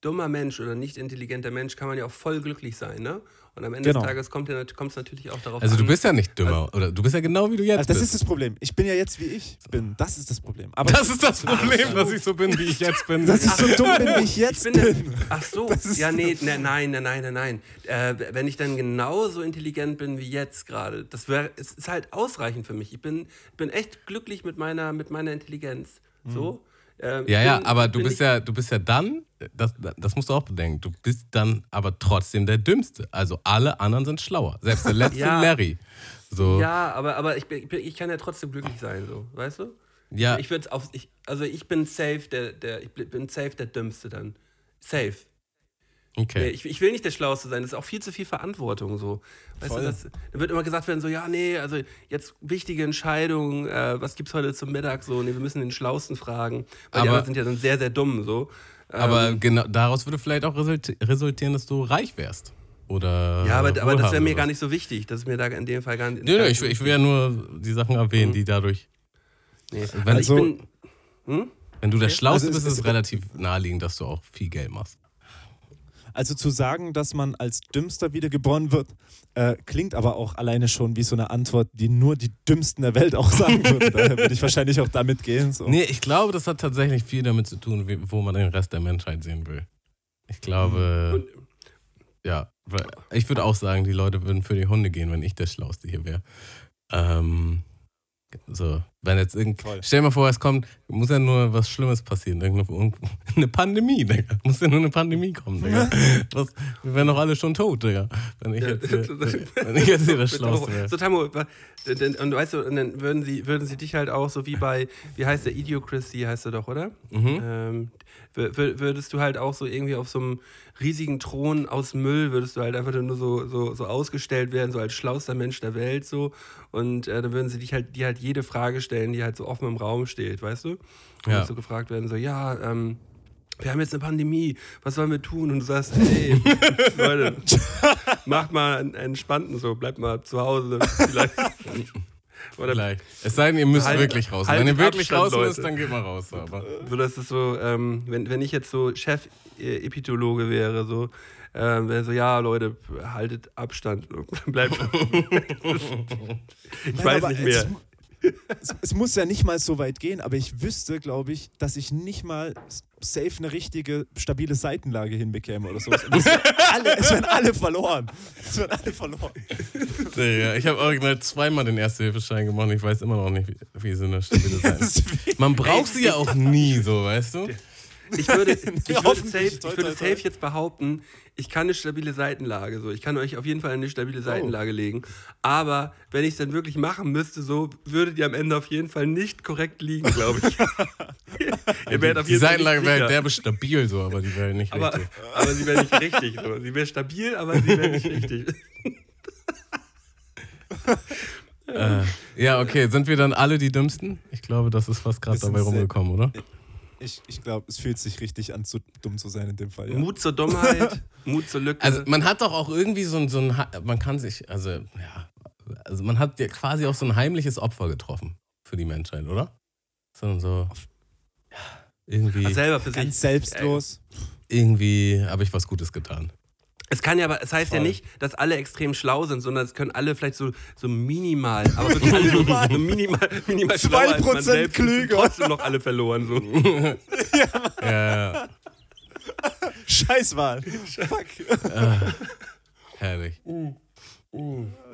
dummer Mensch oder nicht intelligenter Mensch, kann man ja auch voll glücklich sein, ne? Und am Ende Genau. des Tages kommt es natürlich auch darauf Also an. du bist ja nicht dümmer. Oder du bist ja genau wie du jetzt Also das bist. ist das Problem. Ich bin ja jetzt, wie ich bin. Das ist das Problem. Aber das ist das Problem, dass ich so bin, wie ich jetzt bin. dass ich so dumm bin, wie ich Ich jetzt bin bin. der, ach so, ja, nee, ne, nein, nein, nein, nein, nein. Äh, wenn ich dann genauso intelligent bin wie jetzt gerade, das wäre, es ist halt ausreichend für mich. Ich bin, bin echt glücklich mit meiner, mit meiner Intelligenz. So. Ähm, Ja, ja, bin- aber du bist ja, du bist ja dann, das, das musst du auch bedenken, du bist dann aber trotzdem der Dümmste. Also alle anderen sind schlauer. Selbst der letzte Ja. Larry. So, Ja, aber, aber ich, bin, ich kann ja trotzdem glücklich sein, so, weißt du? ja, Ich würde auf, ich, also ich bin safe der, der, ich bin safe der Dümmste dann. Safe. Okay. Ich, ich will nicht der Schlauste sein, das ist auch viel zu viel Verantwortung so. Weißt du, das, da wird immer gesagt werden, so, ja, nee, also jetzt wichtige Entscheidungen, äh, was gibt's heute zum Mittag, so, nee, wir müssen den Schlausten fragen. Weil die Aber- anderen sind ja dann sehr, sehr dumm, so. Ähm, Aber genau daraus würde vielleicht auch resulti- resultieren, dass du reich wärst. Oder ja, aber, aber das wäre mir gar nicht so wichtig. Das ist mir da in dem Fall gar nicht. Nö, nö, ich, ich will ja nur die Sachen erwähnen, Mhm. die dadurch. Nee. Wenn, Also, bin. wenn du der Schlauste Also bist, ist es- relativ naheliegend, dass du auch viel Geld machst. Also zu sagen, dass man als Dümmster wiedergeboren wird, äh, klingt aber auch alleine schon wie so eine Antwort, die nur die Dümmsten der Welt auch sagen würden. Daher würde ich wahrscheinlich auch damit gehen. So. Nee, ich glaube, das hat tatsächlich viel damit zu tun, wie, wo man den Rest der Menschheit sehen will. Ich glaube, Und, ja, weil ich würde auch sagen, die Leute würden für die Hunde gehen, wenn ich der Schlauste hier wäre. Ähm, so, Wenn jetzt irgend, stell dir mal vor, es kommt, muss ja nur was Schlimmes passieren. Irgendeine, eine Pandemie, Digga. Muss ja nur eine Pandemie kommen, Digga. Was, wir wären doch alle schon tot, Digga. Wenn ich jetzt hier, wenn ich jetzt hier das Schlauste wäre. So, denn- und weißt du, und dann würden sie, würden sie dich halt auch so wie bei, wie heißt der, Idiocracy heißt er doch, oder? Mhm. Ähm, wür- wür- würdest du halt auch so irgendwie auf so einem riesigen Thron aus Müll, würdest du halt einfach nur so, so, so ausgestellt werden, so als schlauster Mensch der Welt so. Und äh, dann würden sie dich halt, dir halt jede Frage stellen, die halt so offen im Raum steht, weißt du? Und Ja. so gefragt werden, so, ja, ähm, wir haben jetzt eine Pandemie, was sollen wir tun? Und du sagst, ey, Leute, macht mal einen entspannten so, bleibt mal zu Hause. Vielleicht. Oder. Es sei denn, ihr müsst Halt- wirklich raus. haltet Wenn ihr wirklich Abstand, raus müsst, Leute. dann geht mal raus. Aber so, das ist so, ähm, wenn, wenn ich jetzt so Chef-Epitologe wäre, so, ähm, wäre so, ja, Leute, haltet Abstand. Bleibt. ich Nein, weiß nicht mehr. Es, es muss ja nicht mal so weit gehen, aber ich wüsste, glaube ich, dass ich nicht mal safe eine richtige, stabile Seitenlage hinbekäme oder sowas. Es, alle, es wären alle verloren. Es wären alle verloren. Digga, ich habe original zweimal den Erste-Hilfe-Schein gemacht und ich weiß immer noch nicht, wie, wie so eine stabile Seite ist. Man braucht sie ja auch nie so, weißt du? Ich würde, ich würde, safe, ich Toi, toi, würde safe jetzt behaupten, ich kann eine stabile Seitenlage. So. Ich kann euch auf jeden Fall eine stabile Oh. Seitenlage legen. Aber wenn ich es dann wirklich machen müsste, so würdet ihr am Ende auf jeden Fall nicht korrekt liegen, glaube ich. ihr wärt auf Die jeden Fall Seitenlage wäre derbe stabil so, aber die wäre nicht aber, richtig. aber sie wäre nicht richtig. So. Sie wäre stabil, aber sie wäre nicht richtig. Äh, ja, okay, sind wir dann alle die Dümmsten? Ich glaube, das ist fast gerade dabei sehr- rumgekommen, oder? Ich, ich glaube, es fühlt sich richtig an, zu dumm zu sein in dem Fall. Ja. Mut zur Dummheit, Mut zur Lücke. Also man hat doch auch irgendwie so ein, so ein man kann sich, also ja, also man hat ja quasi auch so ein heimliches Opfer getroffen für die Menschheit, oder? So, so ja, irgendwie, Also selber für sich. Ganz selbstlos. irgendwie habe ich was Gutes getan. Es kann ja aber, es heißt ja Voll. nicht, dass alle extrem schlau sind, sondern es können alle vielleicht so, so minimal, aber wirklich alle so, minimal, minimal schlauer als man 2% selbst sind klüger. trotzdem noch alle verloren. So. Ja, ja, Scheißwahl. Fuck. herrlich.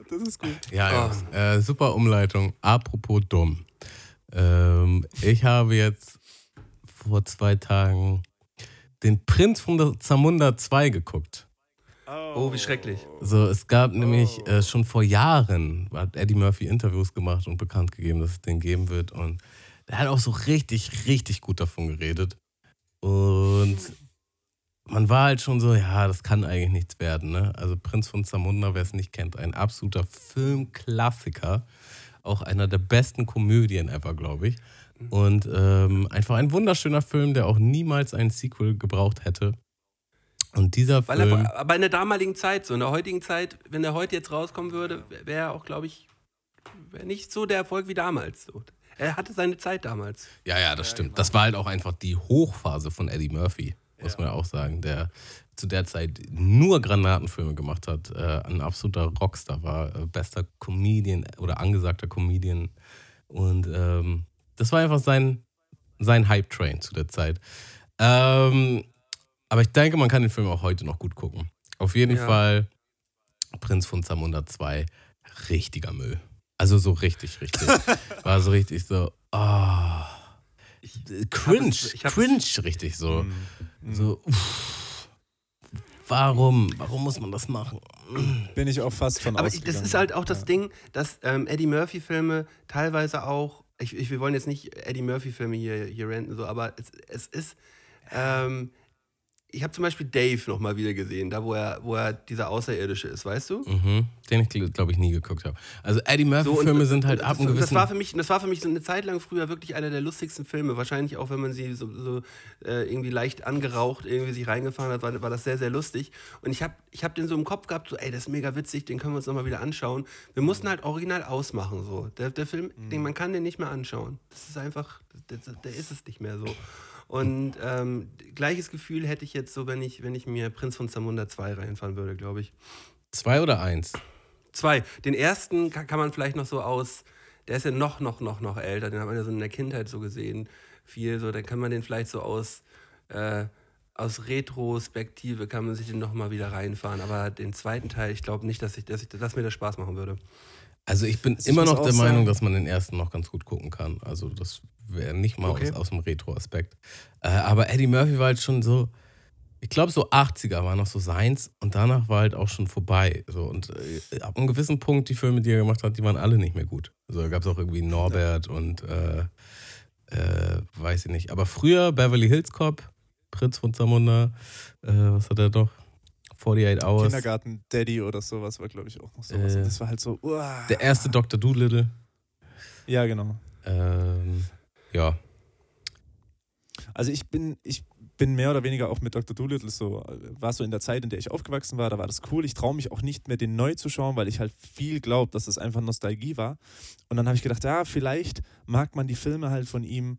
Das ist gut. Ja, Jungs, äh, super Umleitung. Apropos dumm. Ähm, ich habe jetzt vor zwei Tagen den Prinz von der Zamunda 2 geguckt. Oh, wie schrecklich. So, es gab nämlich äh, schon vor Jahren, hat Eddie Murphy Interviews gemacht und bekannt gegeben, dass es den geben wird. Und der hat auch so richtig, richtig gut davon geredet. Und man war halt schon so, ja, das kann eigentlich nichts werden. Ne? Also Prinz von Zamunda, wer es nicht kennt, ein absoluter Filmklassiker. Auch einer der besten Komödien ever, glaube ich. Und ähm, einfach ein wunderschöner Film, der auch niemals ein Sequel gebraucht hätte. Und dieser Weil Film... er, aber in der damaligen Zeit, so in der heutigen Zeit, wenn er heute jetzt rauskommen würde, wäre er auch, glaube ich, nicht so der Erfolg wie damals. So. Er hatte seine Zeit damals. Ja, ja, das stimmt. Das war halt auch einfach die Hochphase von Eddie Murphy, muss man ja auch sagen, der zu der Zeit nur Granatenfilme gemacht hat, äh, ein absoluter Rockstar war, äh, bester Comedian oder angesagter Comedian. Und ähm, das war einfach sein, sein Hype-Train zu der Zeit. Ähm, aber ich denke, man kann den Film auch heute noch gut gucken. Auf jeden Ja. Fall Prinz von Zamunda 2, richtiger Müll. Also so richtig, richtig. War so richtig so, ah. cringe, es- hab es- cringe richtig so. So, uff. warum, warum muss man das machen? Bin ich auch fast von Aber ausgegangen. das ist halt auch das Ja. Ding, dass ähm, Eddie Murphy-Filme teilweise auch, ich, ich, wir wollen jetzt nicht Eddie Murphy-Filme hier, hier renten, so, aber es, es ist, ähm, ich habe zum Beispiel Dave noch mal wieder gesehen, da wo er, wo er dieser Außerirdische ist, weißt du? Mhm. Den ich, glaube ich, nie geguckt habe. Also Eddie So, und- Murphy-Filme sind halt das, ab das, gewissen... war für mich, das war für mich so eine Zeit lang früher wirklich einer der lustigsten Filme. Wahrscheinlich auch, wenn man sie so, so äh, irgendwie leicht angeraucht irgendwie sich reingefahren hat, war, war das sehr, sehr lustig. Und ich habe ich hab den so im Kopf gehabt, so, ey, das ist mega witzig, den können wir uns nochmal wieder anschauen. Wir mussten halt original ausmachen, so. Der, der Film, den, man kann den nicht mehr anschauen. Das ist einfach, der, der ist es nicht mehr so. Und ähm, gleiches Gefühl hätte ich jetzt so, wenn ich, wenn ich mir Prinz von Zamunda 2 reinfahren würde, glaube ich. Zwei oder eins? Zwei. Den ersten kann, kann man vielleicht noch so aus, der ist ja noch, noch, noch, noch älter, den hat man ja so in der Kindheit so gesehen, viel so, dann kann man den vielleicht so aus, äh, aus Retrospektive kann man sich den nochmal wieder reinfahren, aber den zweiten Teil, ich glaube nicht, dass, ich, dass, ich, dass mir das Spaß machen würde. Also ich bin Also ich immer muss noch der Meinung, dass man den ersten noch ganz gut gucken kann. Also das wäre nicht mal Okay. aus, aus dem Retro-Aspekt. Äh, aber Eddie Murphy war halt schon so, ich glaube so 80er war noch so seins und danach war halt auch schon vorbei. So, und äh, ab einem gewissen Punkt, die Filme, die er gemacht hat, die waren alle nicht mehr gut. Also da gab es auch irgendwie Norbert und äh, äh, weiß ich nicht. Aber früher Beverly Hills Cop, Prinz von Zamunda, äh, was hat er noch? 48 Hours. Kindergarten Daddy oder sowas war, glaube ich, auch noch sowas. Äh, Und das war halt so, uah. Der erste Dr. Doolittle. Ja, genau. Ähm, ja. Also ich bin, ich bin mehr oder weniger auch mit Dr. Doolittle so, war so in der Zeit, in der ich aufgewachsen war, da war das cool. Ich traue mich auch nicht mehr, den neu zu schauen, weil ich halt viel glaube, dass es einfach Nostalgie war. Und dann habe ich gedacht, ja, vielleicht mag man die Filme halt von ihm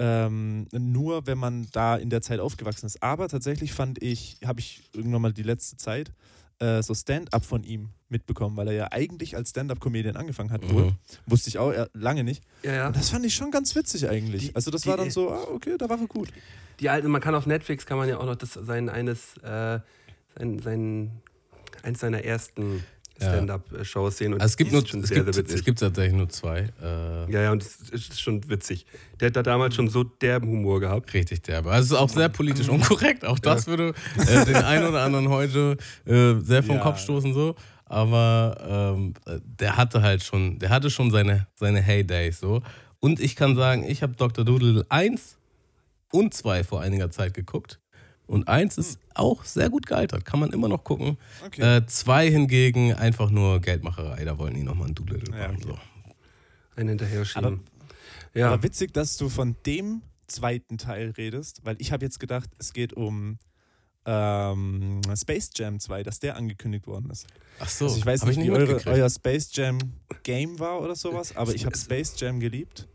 ähm, nur, wenn man da in der Zeit aufgewachsen ist. Aber tatsächlich fand ich, habe ich irgendwann mal die letzte Zeit äh, so Stand-up von ihm mitbekommen, weil er ja eigentlich als Stand-up-Comedian angefangen hat. Wohl. Mhm. Wusste ich auch lange nicht. Ja, ja. Und das fand ich schon ganz witzig eigentlich. Die- also das die- war dann so, ah, okay, da war er gut. Die alten, man kann auf Netflix kann man ja auch noch das sein eines äh, sein, sein eins seiner ersten. Stand-up-Shows sehen und Also es gibt, nur, es, sehr, gibt, sehr es gibt tatsächlich nur zwei. Äh, ja, ja, und es ist schon witzig. Der hat da damals schon so derben Humor gehabt. Richtig derbe. Also es ist auch sehr politisch unkorrekt. Auch das würde äh, den einen oder anderen heute äh, sehr vom Ja. Kopf stoßen so. Aber ähm, äh, der hatte halt schon, der hatte schon seine, seine Heydays so. Und ich kann sagen, ich habe Dr. Doodle 1 und 2 vor einiger Zeit geguckt. Und 1 ist auch sehr gut gealtert. Kann man immer noch gucken. Okay. Äh, 2 hingegen einfach nur Geldmacherei. Da wollten die nochmal ein Doodle Ja, machen. okay. So. Einen hinterher schieben. Aber- ja, Aber witzig, dass du von dem zweiten Teil redest, weil ich habe jetzt gedacht, es geht um ähm, Space Jam 2, dass der angekündigt worden ist. Ach so, also ich weiß hab nicht, wie eure, euer Space Jam Game war oder sowas, aber ich habe Space Jam geliebt.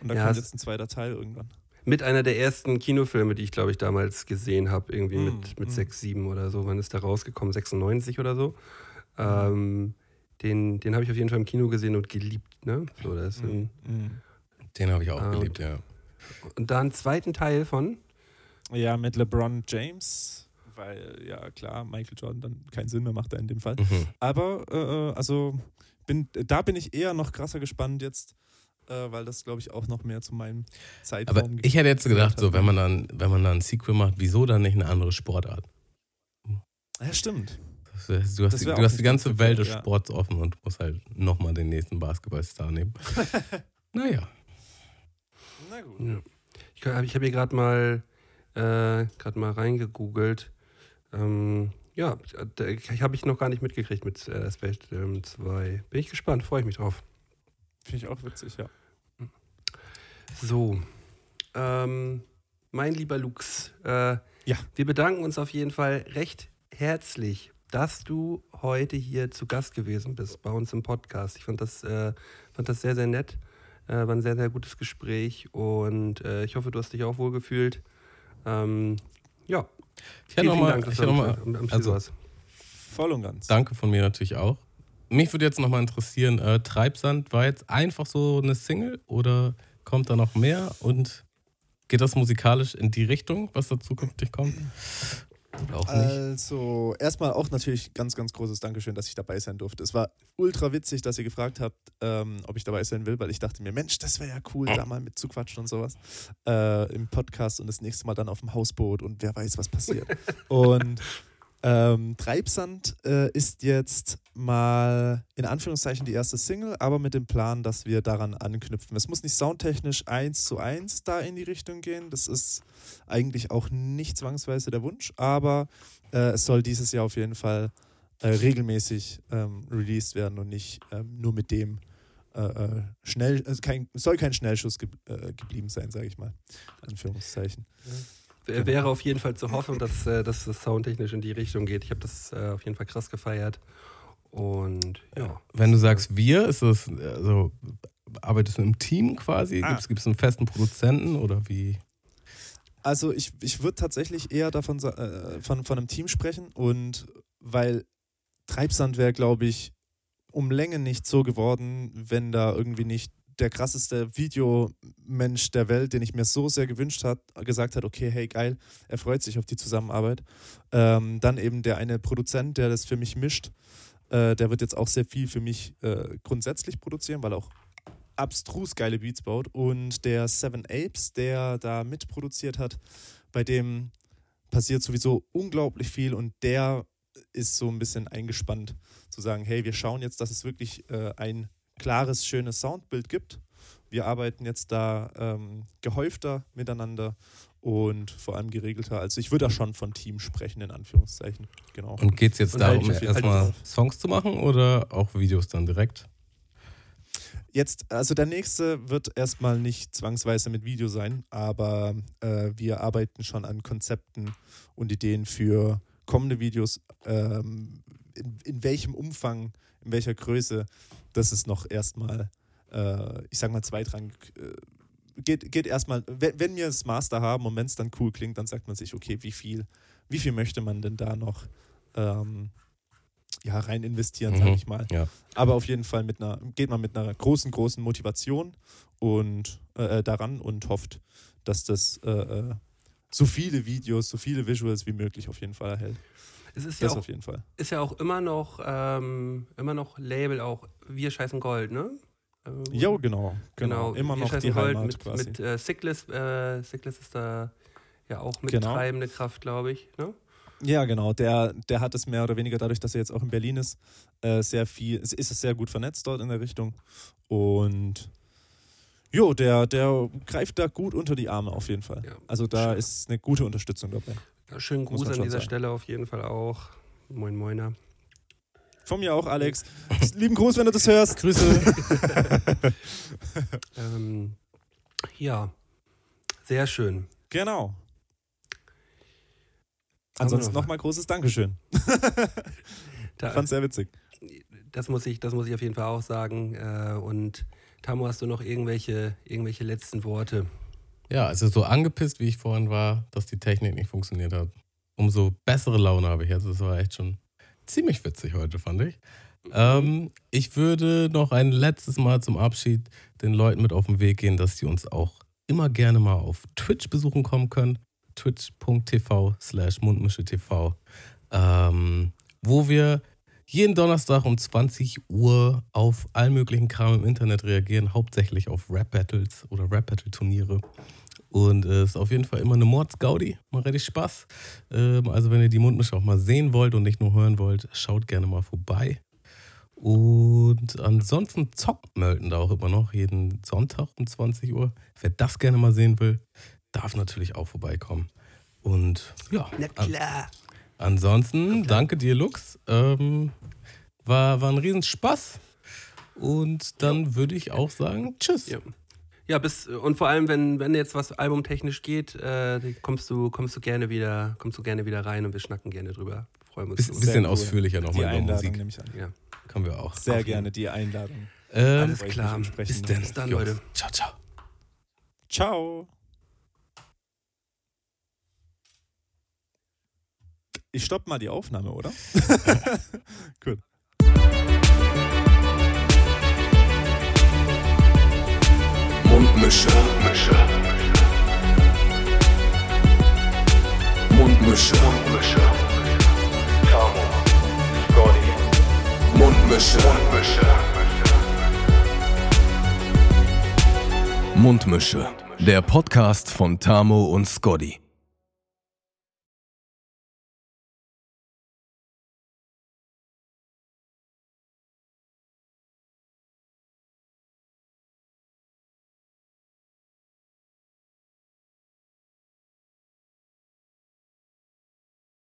Und da Ja, kommt jetzt ein zweiter Teil irgendwann. Mit einer der ersten Kinofilme, die ich glaube ich damals gesehen habe, irgendwie Mm, mit, mit mm. 6, 7 oder so. Wann ist der rausgekommen? 96 oder so. Mm. Ähm, den den habe ich auf jeden Fall im Kino gesehen und geliebt. Ne? So, das ist ein, Mhm. Den habe ich auch Ah, geliebt, ja. und da einen zweiten Teil von. Ja, mit LeBron James, weil ja klar, Michael Jordan dann keinen Sinn mehr macht da in dem Fall. Mhm. Aber äh, also bin, da bin ich eher noch krasser gespannt jetzt, äh, weil das glaube ich auch noch mehr zu meinem Zeitraum Aber ich hätte jetzt gedacht, so, wenn man dann, wenn man dann ein Sequel macht, wieso dann nicht eine andere Sportart? Ja, stimmt. Du hast, die, wär du hast die ganze ganz Welt des verkehrt, ja. Sports offen und musst halt nochmal den nächsten Basketballstar nehmen. naja. Na gut. Ja. Ich, ich habe hier gerade mal, äh, grad mal reingegoogelt. Ähm, ja, habe ich noch gar nicht mitgekriegt mit äh, Space Jam 2. Bin ich gespannt, freue ich mich drauf. Finde ich auch witzig, ja. So, ähm, mein lieber Lux, äh, Ja. wir bedanken uns auf jeden Fall recht herzlich, dass du heute hier zu Gast gewesen bist bei uns im Podcast. Ich fand das, äh, fand das sehr, sehr nett. Äh, war ein sehr, sehr gutes Gespräch und äh, ich hoffe, du hast dich auch wohl gefühlt. Ähm, ja, Ich hätte noch mal, dass ich du noch mal am, am Spiel also, warst. Voll und ganz. danke von mir natürlich auch. Mich würde jetzt nochmal interessieren, äh, Treibsand war jetzt einfach so eine Single oder kommt da noch mehr und geht das musikalisch in die Richtung, was da zukünftig kommt? Oder auch nicht? Also, erstmal auch natürlich ganz, ganz großes Dankeschön, dass ich dabei sein durfte. Es war ultra witzig, dass ihr gefragt habt, ähm, ob ich dabei sein will, weil ich dachte mir, Mensch, das wäre ja cool, da mal mit zu quatschen und sowas äh, im Podcast und das nächste Mal dann auf dem Hausboot und wer weiß, was passiert. und ähm, Treibsand äh, ist jetzt mal in Anführungszeichen die erste Single, aber mit dem Plan, dass wir daran anknüpfen. Es muss nicht soundtechnisch eins zu eins da in die Richtung gehen. Das ist eigentlich auch nicht zwangsweise der Wunsch, aber äh, es soll dieses Jahr auf jeden Fall äh, regelmäßig ähm, released werden und nicht ähm, nur mit dem äh, äh, schnell, also kein, soll kein Schnellschuss ge äh, geblieben sein, sage ich mal. Anführungszeichen. W- Wäre auf jeden Fall zu hoffen, dass, äh, dass das soundtechnisch in die Richtung geht. Ich habe das äh, auf jeden Fall krass gefeiert. Und ja. Wenn du sagst wir, ist das, also arbeitest du im Team quasi? Ah. Gibt es einen festen Produzenten oder wie? Also ich, ich würde tatsächlich eher davon äh, von, von einem Team sprechen und weil Treibsand wäre, glaube ich, um Länge nicht so geworden, wenn da irgendwie nicht der krasseste Videomensch der Welt, den ich mir so sehr gewünscht hat, gesagt hat, okay, hey geil, er freut sich auf die Zusammenarbeit. Ähm, dann eben der eine Produzent, der das für mich mischt. Äh, der wird jetzt auch sehr viel für mich äh, grundsätzlich produzieren, weil er auch abstrus geile Beats baut. Und der Seven Apes, der da mitproduziert hat, bei dem passiert sowieso unglaublich viel und der ist so ein bisschen eingespannt zu sagen, hey, wir schauen jetzt, dass es wirklich äh, ein klares, schönes Soundbild gibt. Wir arbeiten jetzt da ähm, gehäufter miteinander und vor allem geregelter. Also ich würde da schon von Team sprechen, in Anführungszeichen. Genau. Und geht es jetzt Und darum, halt- erstmal halt- Songs zu machen oder auch Videos dann direkt? Jetzt, also der nächste wird erstmal nicht zwangsweise mit Video sein, aber äh, wir arbeiten schon an Konzepten und Ideen für kommende Videos. Ähm, in, in welchem Umfang, in welcher Größe, das ist noch erstmal, äh, ich sag mal, zweitrangig. Äh, geht, geht erstmal, wenn, wenn wir das Master haben und wenn es dann cool klingt, dann sagt man sich, okay, wie viel, wie viel möchte man denn da noch ähm, ja, rein investieren, Mhm. ich mal. Ja. Aber auf jeden Fall mit einer, geht man mit einer großen, großen Motivation und äh, daran und hofft, dass das äh, äh, so viele Videos, so viele Visuals wie möglich auf jeden Fall erhält. Es ist ja, Das auch, auf jeden Fall. ist ja auch immer noch, ähm, immer noch Label, auch Wir scheißen Gold, ne? Ähm, Jo, genau, genau. Immer Wir noch die Gold Heimat mit, quasi. Mit äh, Sickless, äh, Sickless ist da ja auch mit Genau. treibende Kraft, glaube ich. Ne? Ja, genau. Der, der hat es mehr oder weniger dadurch, dass er jetzt auch in Berlin ist, äh, sehr viel, ist es sehr gut vernetzt dort in der Richtung. Und jo, der, der greift da gut unter die Arme auf jeden Fall. Ja. Also da ist eine gute Unterstützung dabei. Schönen Gruß an dieser sagen. Stelle auf jeden Fall auch. Moin Moiner. Von mir auch, Alex. Lieben Gruß, wenn du das hörst. Grüße. Ähm, ja, sehr schön. Genau. Ansonsten noch- nochmal großes Dankeschön. Da, Fand sehr witzig. das, muss ich, das muss ich auf jeden Fall auch sagen. Äh, und Tamu, hast du noch irgendwelche, irgendwelche letzten Worte? Ja, also so angepisst, wie ich vorhin war, dass die Technik nicht funktioniert hat. Umso bessere Laune habe ich jetzt. Das war echt schon ziemlich witzig heute, fand ich. Ähm, ich würde noch ein letztes Mal zum Abschied den Leuten mit auf den Weg gehen, dass sie uns auch immer gerne mal auf Twitch besuchen kommen können. twitch.tv slash mundmische.tv ähm, wo wir jeden Donnerstag um 20 Uhr auf allen möglichen Kram im Internet reagieren, hauptsächlich auf Rap-Battles oder Rap-Battle-Turniere. Und es ist auf jeden Fall immer eine Mordsgaudi, macht richtig Spaß. Ähm, also wenn ihr die Mundmische auch mal sehen wollt und nicht nur hören wollt, schaut gerne mal vorbei. Und ansonsten zockt Mölten da auch immer noch jeden Sonntag um 20 Uhr. Wer das gerne mal sehen will, darf natürlich auch vorbeikommen. Und ja, Na klar. Ansonsten, danke dir, Lux. Ähm, war, war ein Riesenspaß. Und dann würde ich auch sagen, tschüss. Ja. Ja, bis, und vor allem, wenn, wenn jetzt was albumtechnisch geht, äh, kommst, du, kommst, du gerne wieder, kommst du gerne wieder rein und wir schnacken gerne drüber. Freuen uns. Bisschen, Sehr bisschen cool. ausführlicher nochmal über Einladung Musik. nehme ich an. Ja. Können wir auch. Sehr gerne die Einladung. Ähm, Alles klar. bis denn. Bis dann, Jungs. Leute. Ciao, ciao. Ciao. Ich stopp mal die Aufnahme, oder? Gut. Mundmische. Mische. Mundmische. Mische. Tamo. Scotty. Mundmische. Mische. Mundmische. Der Podcast von Tamo und Scotty.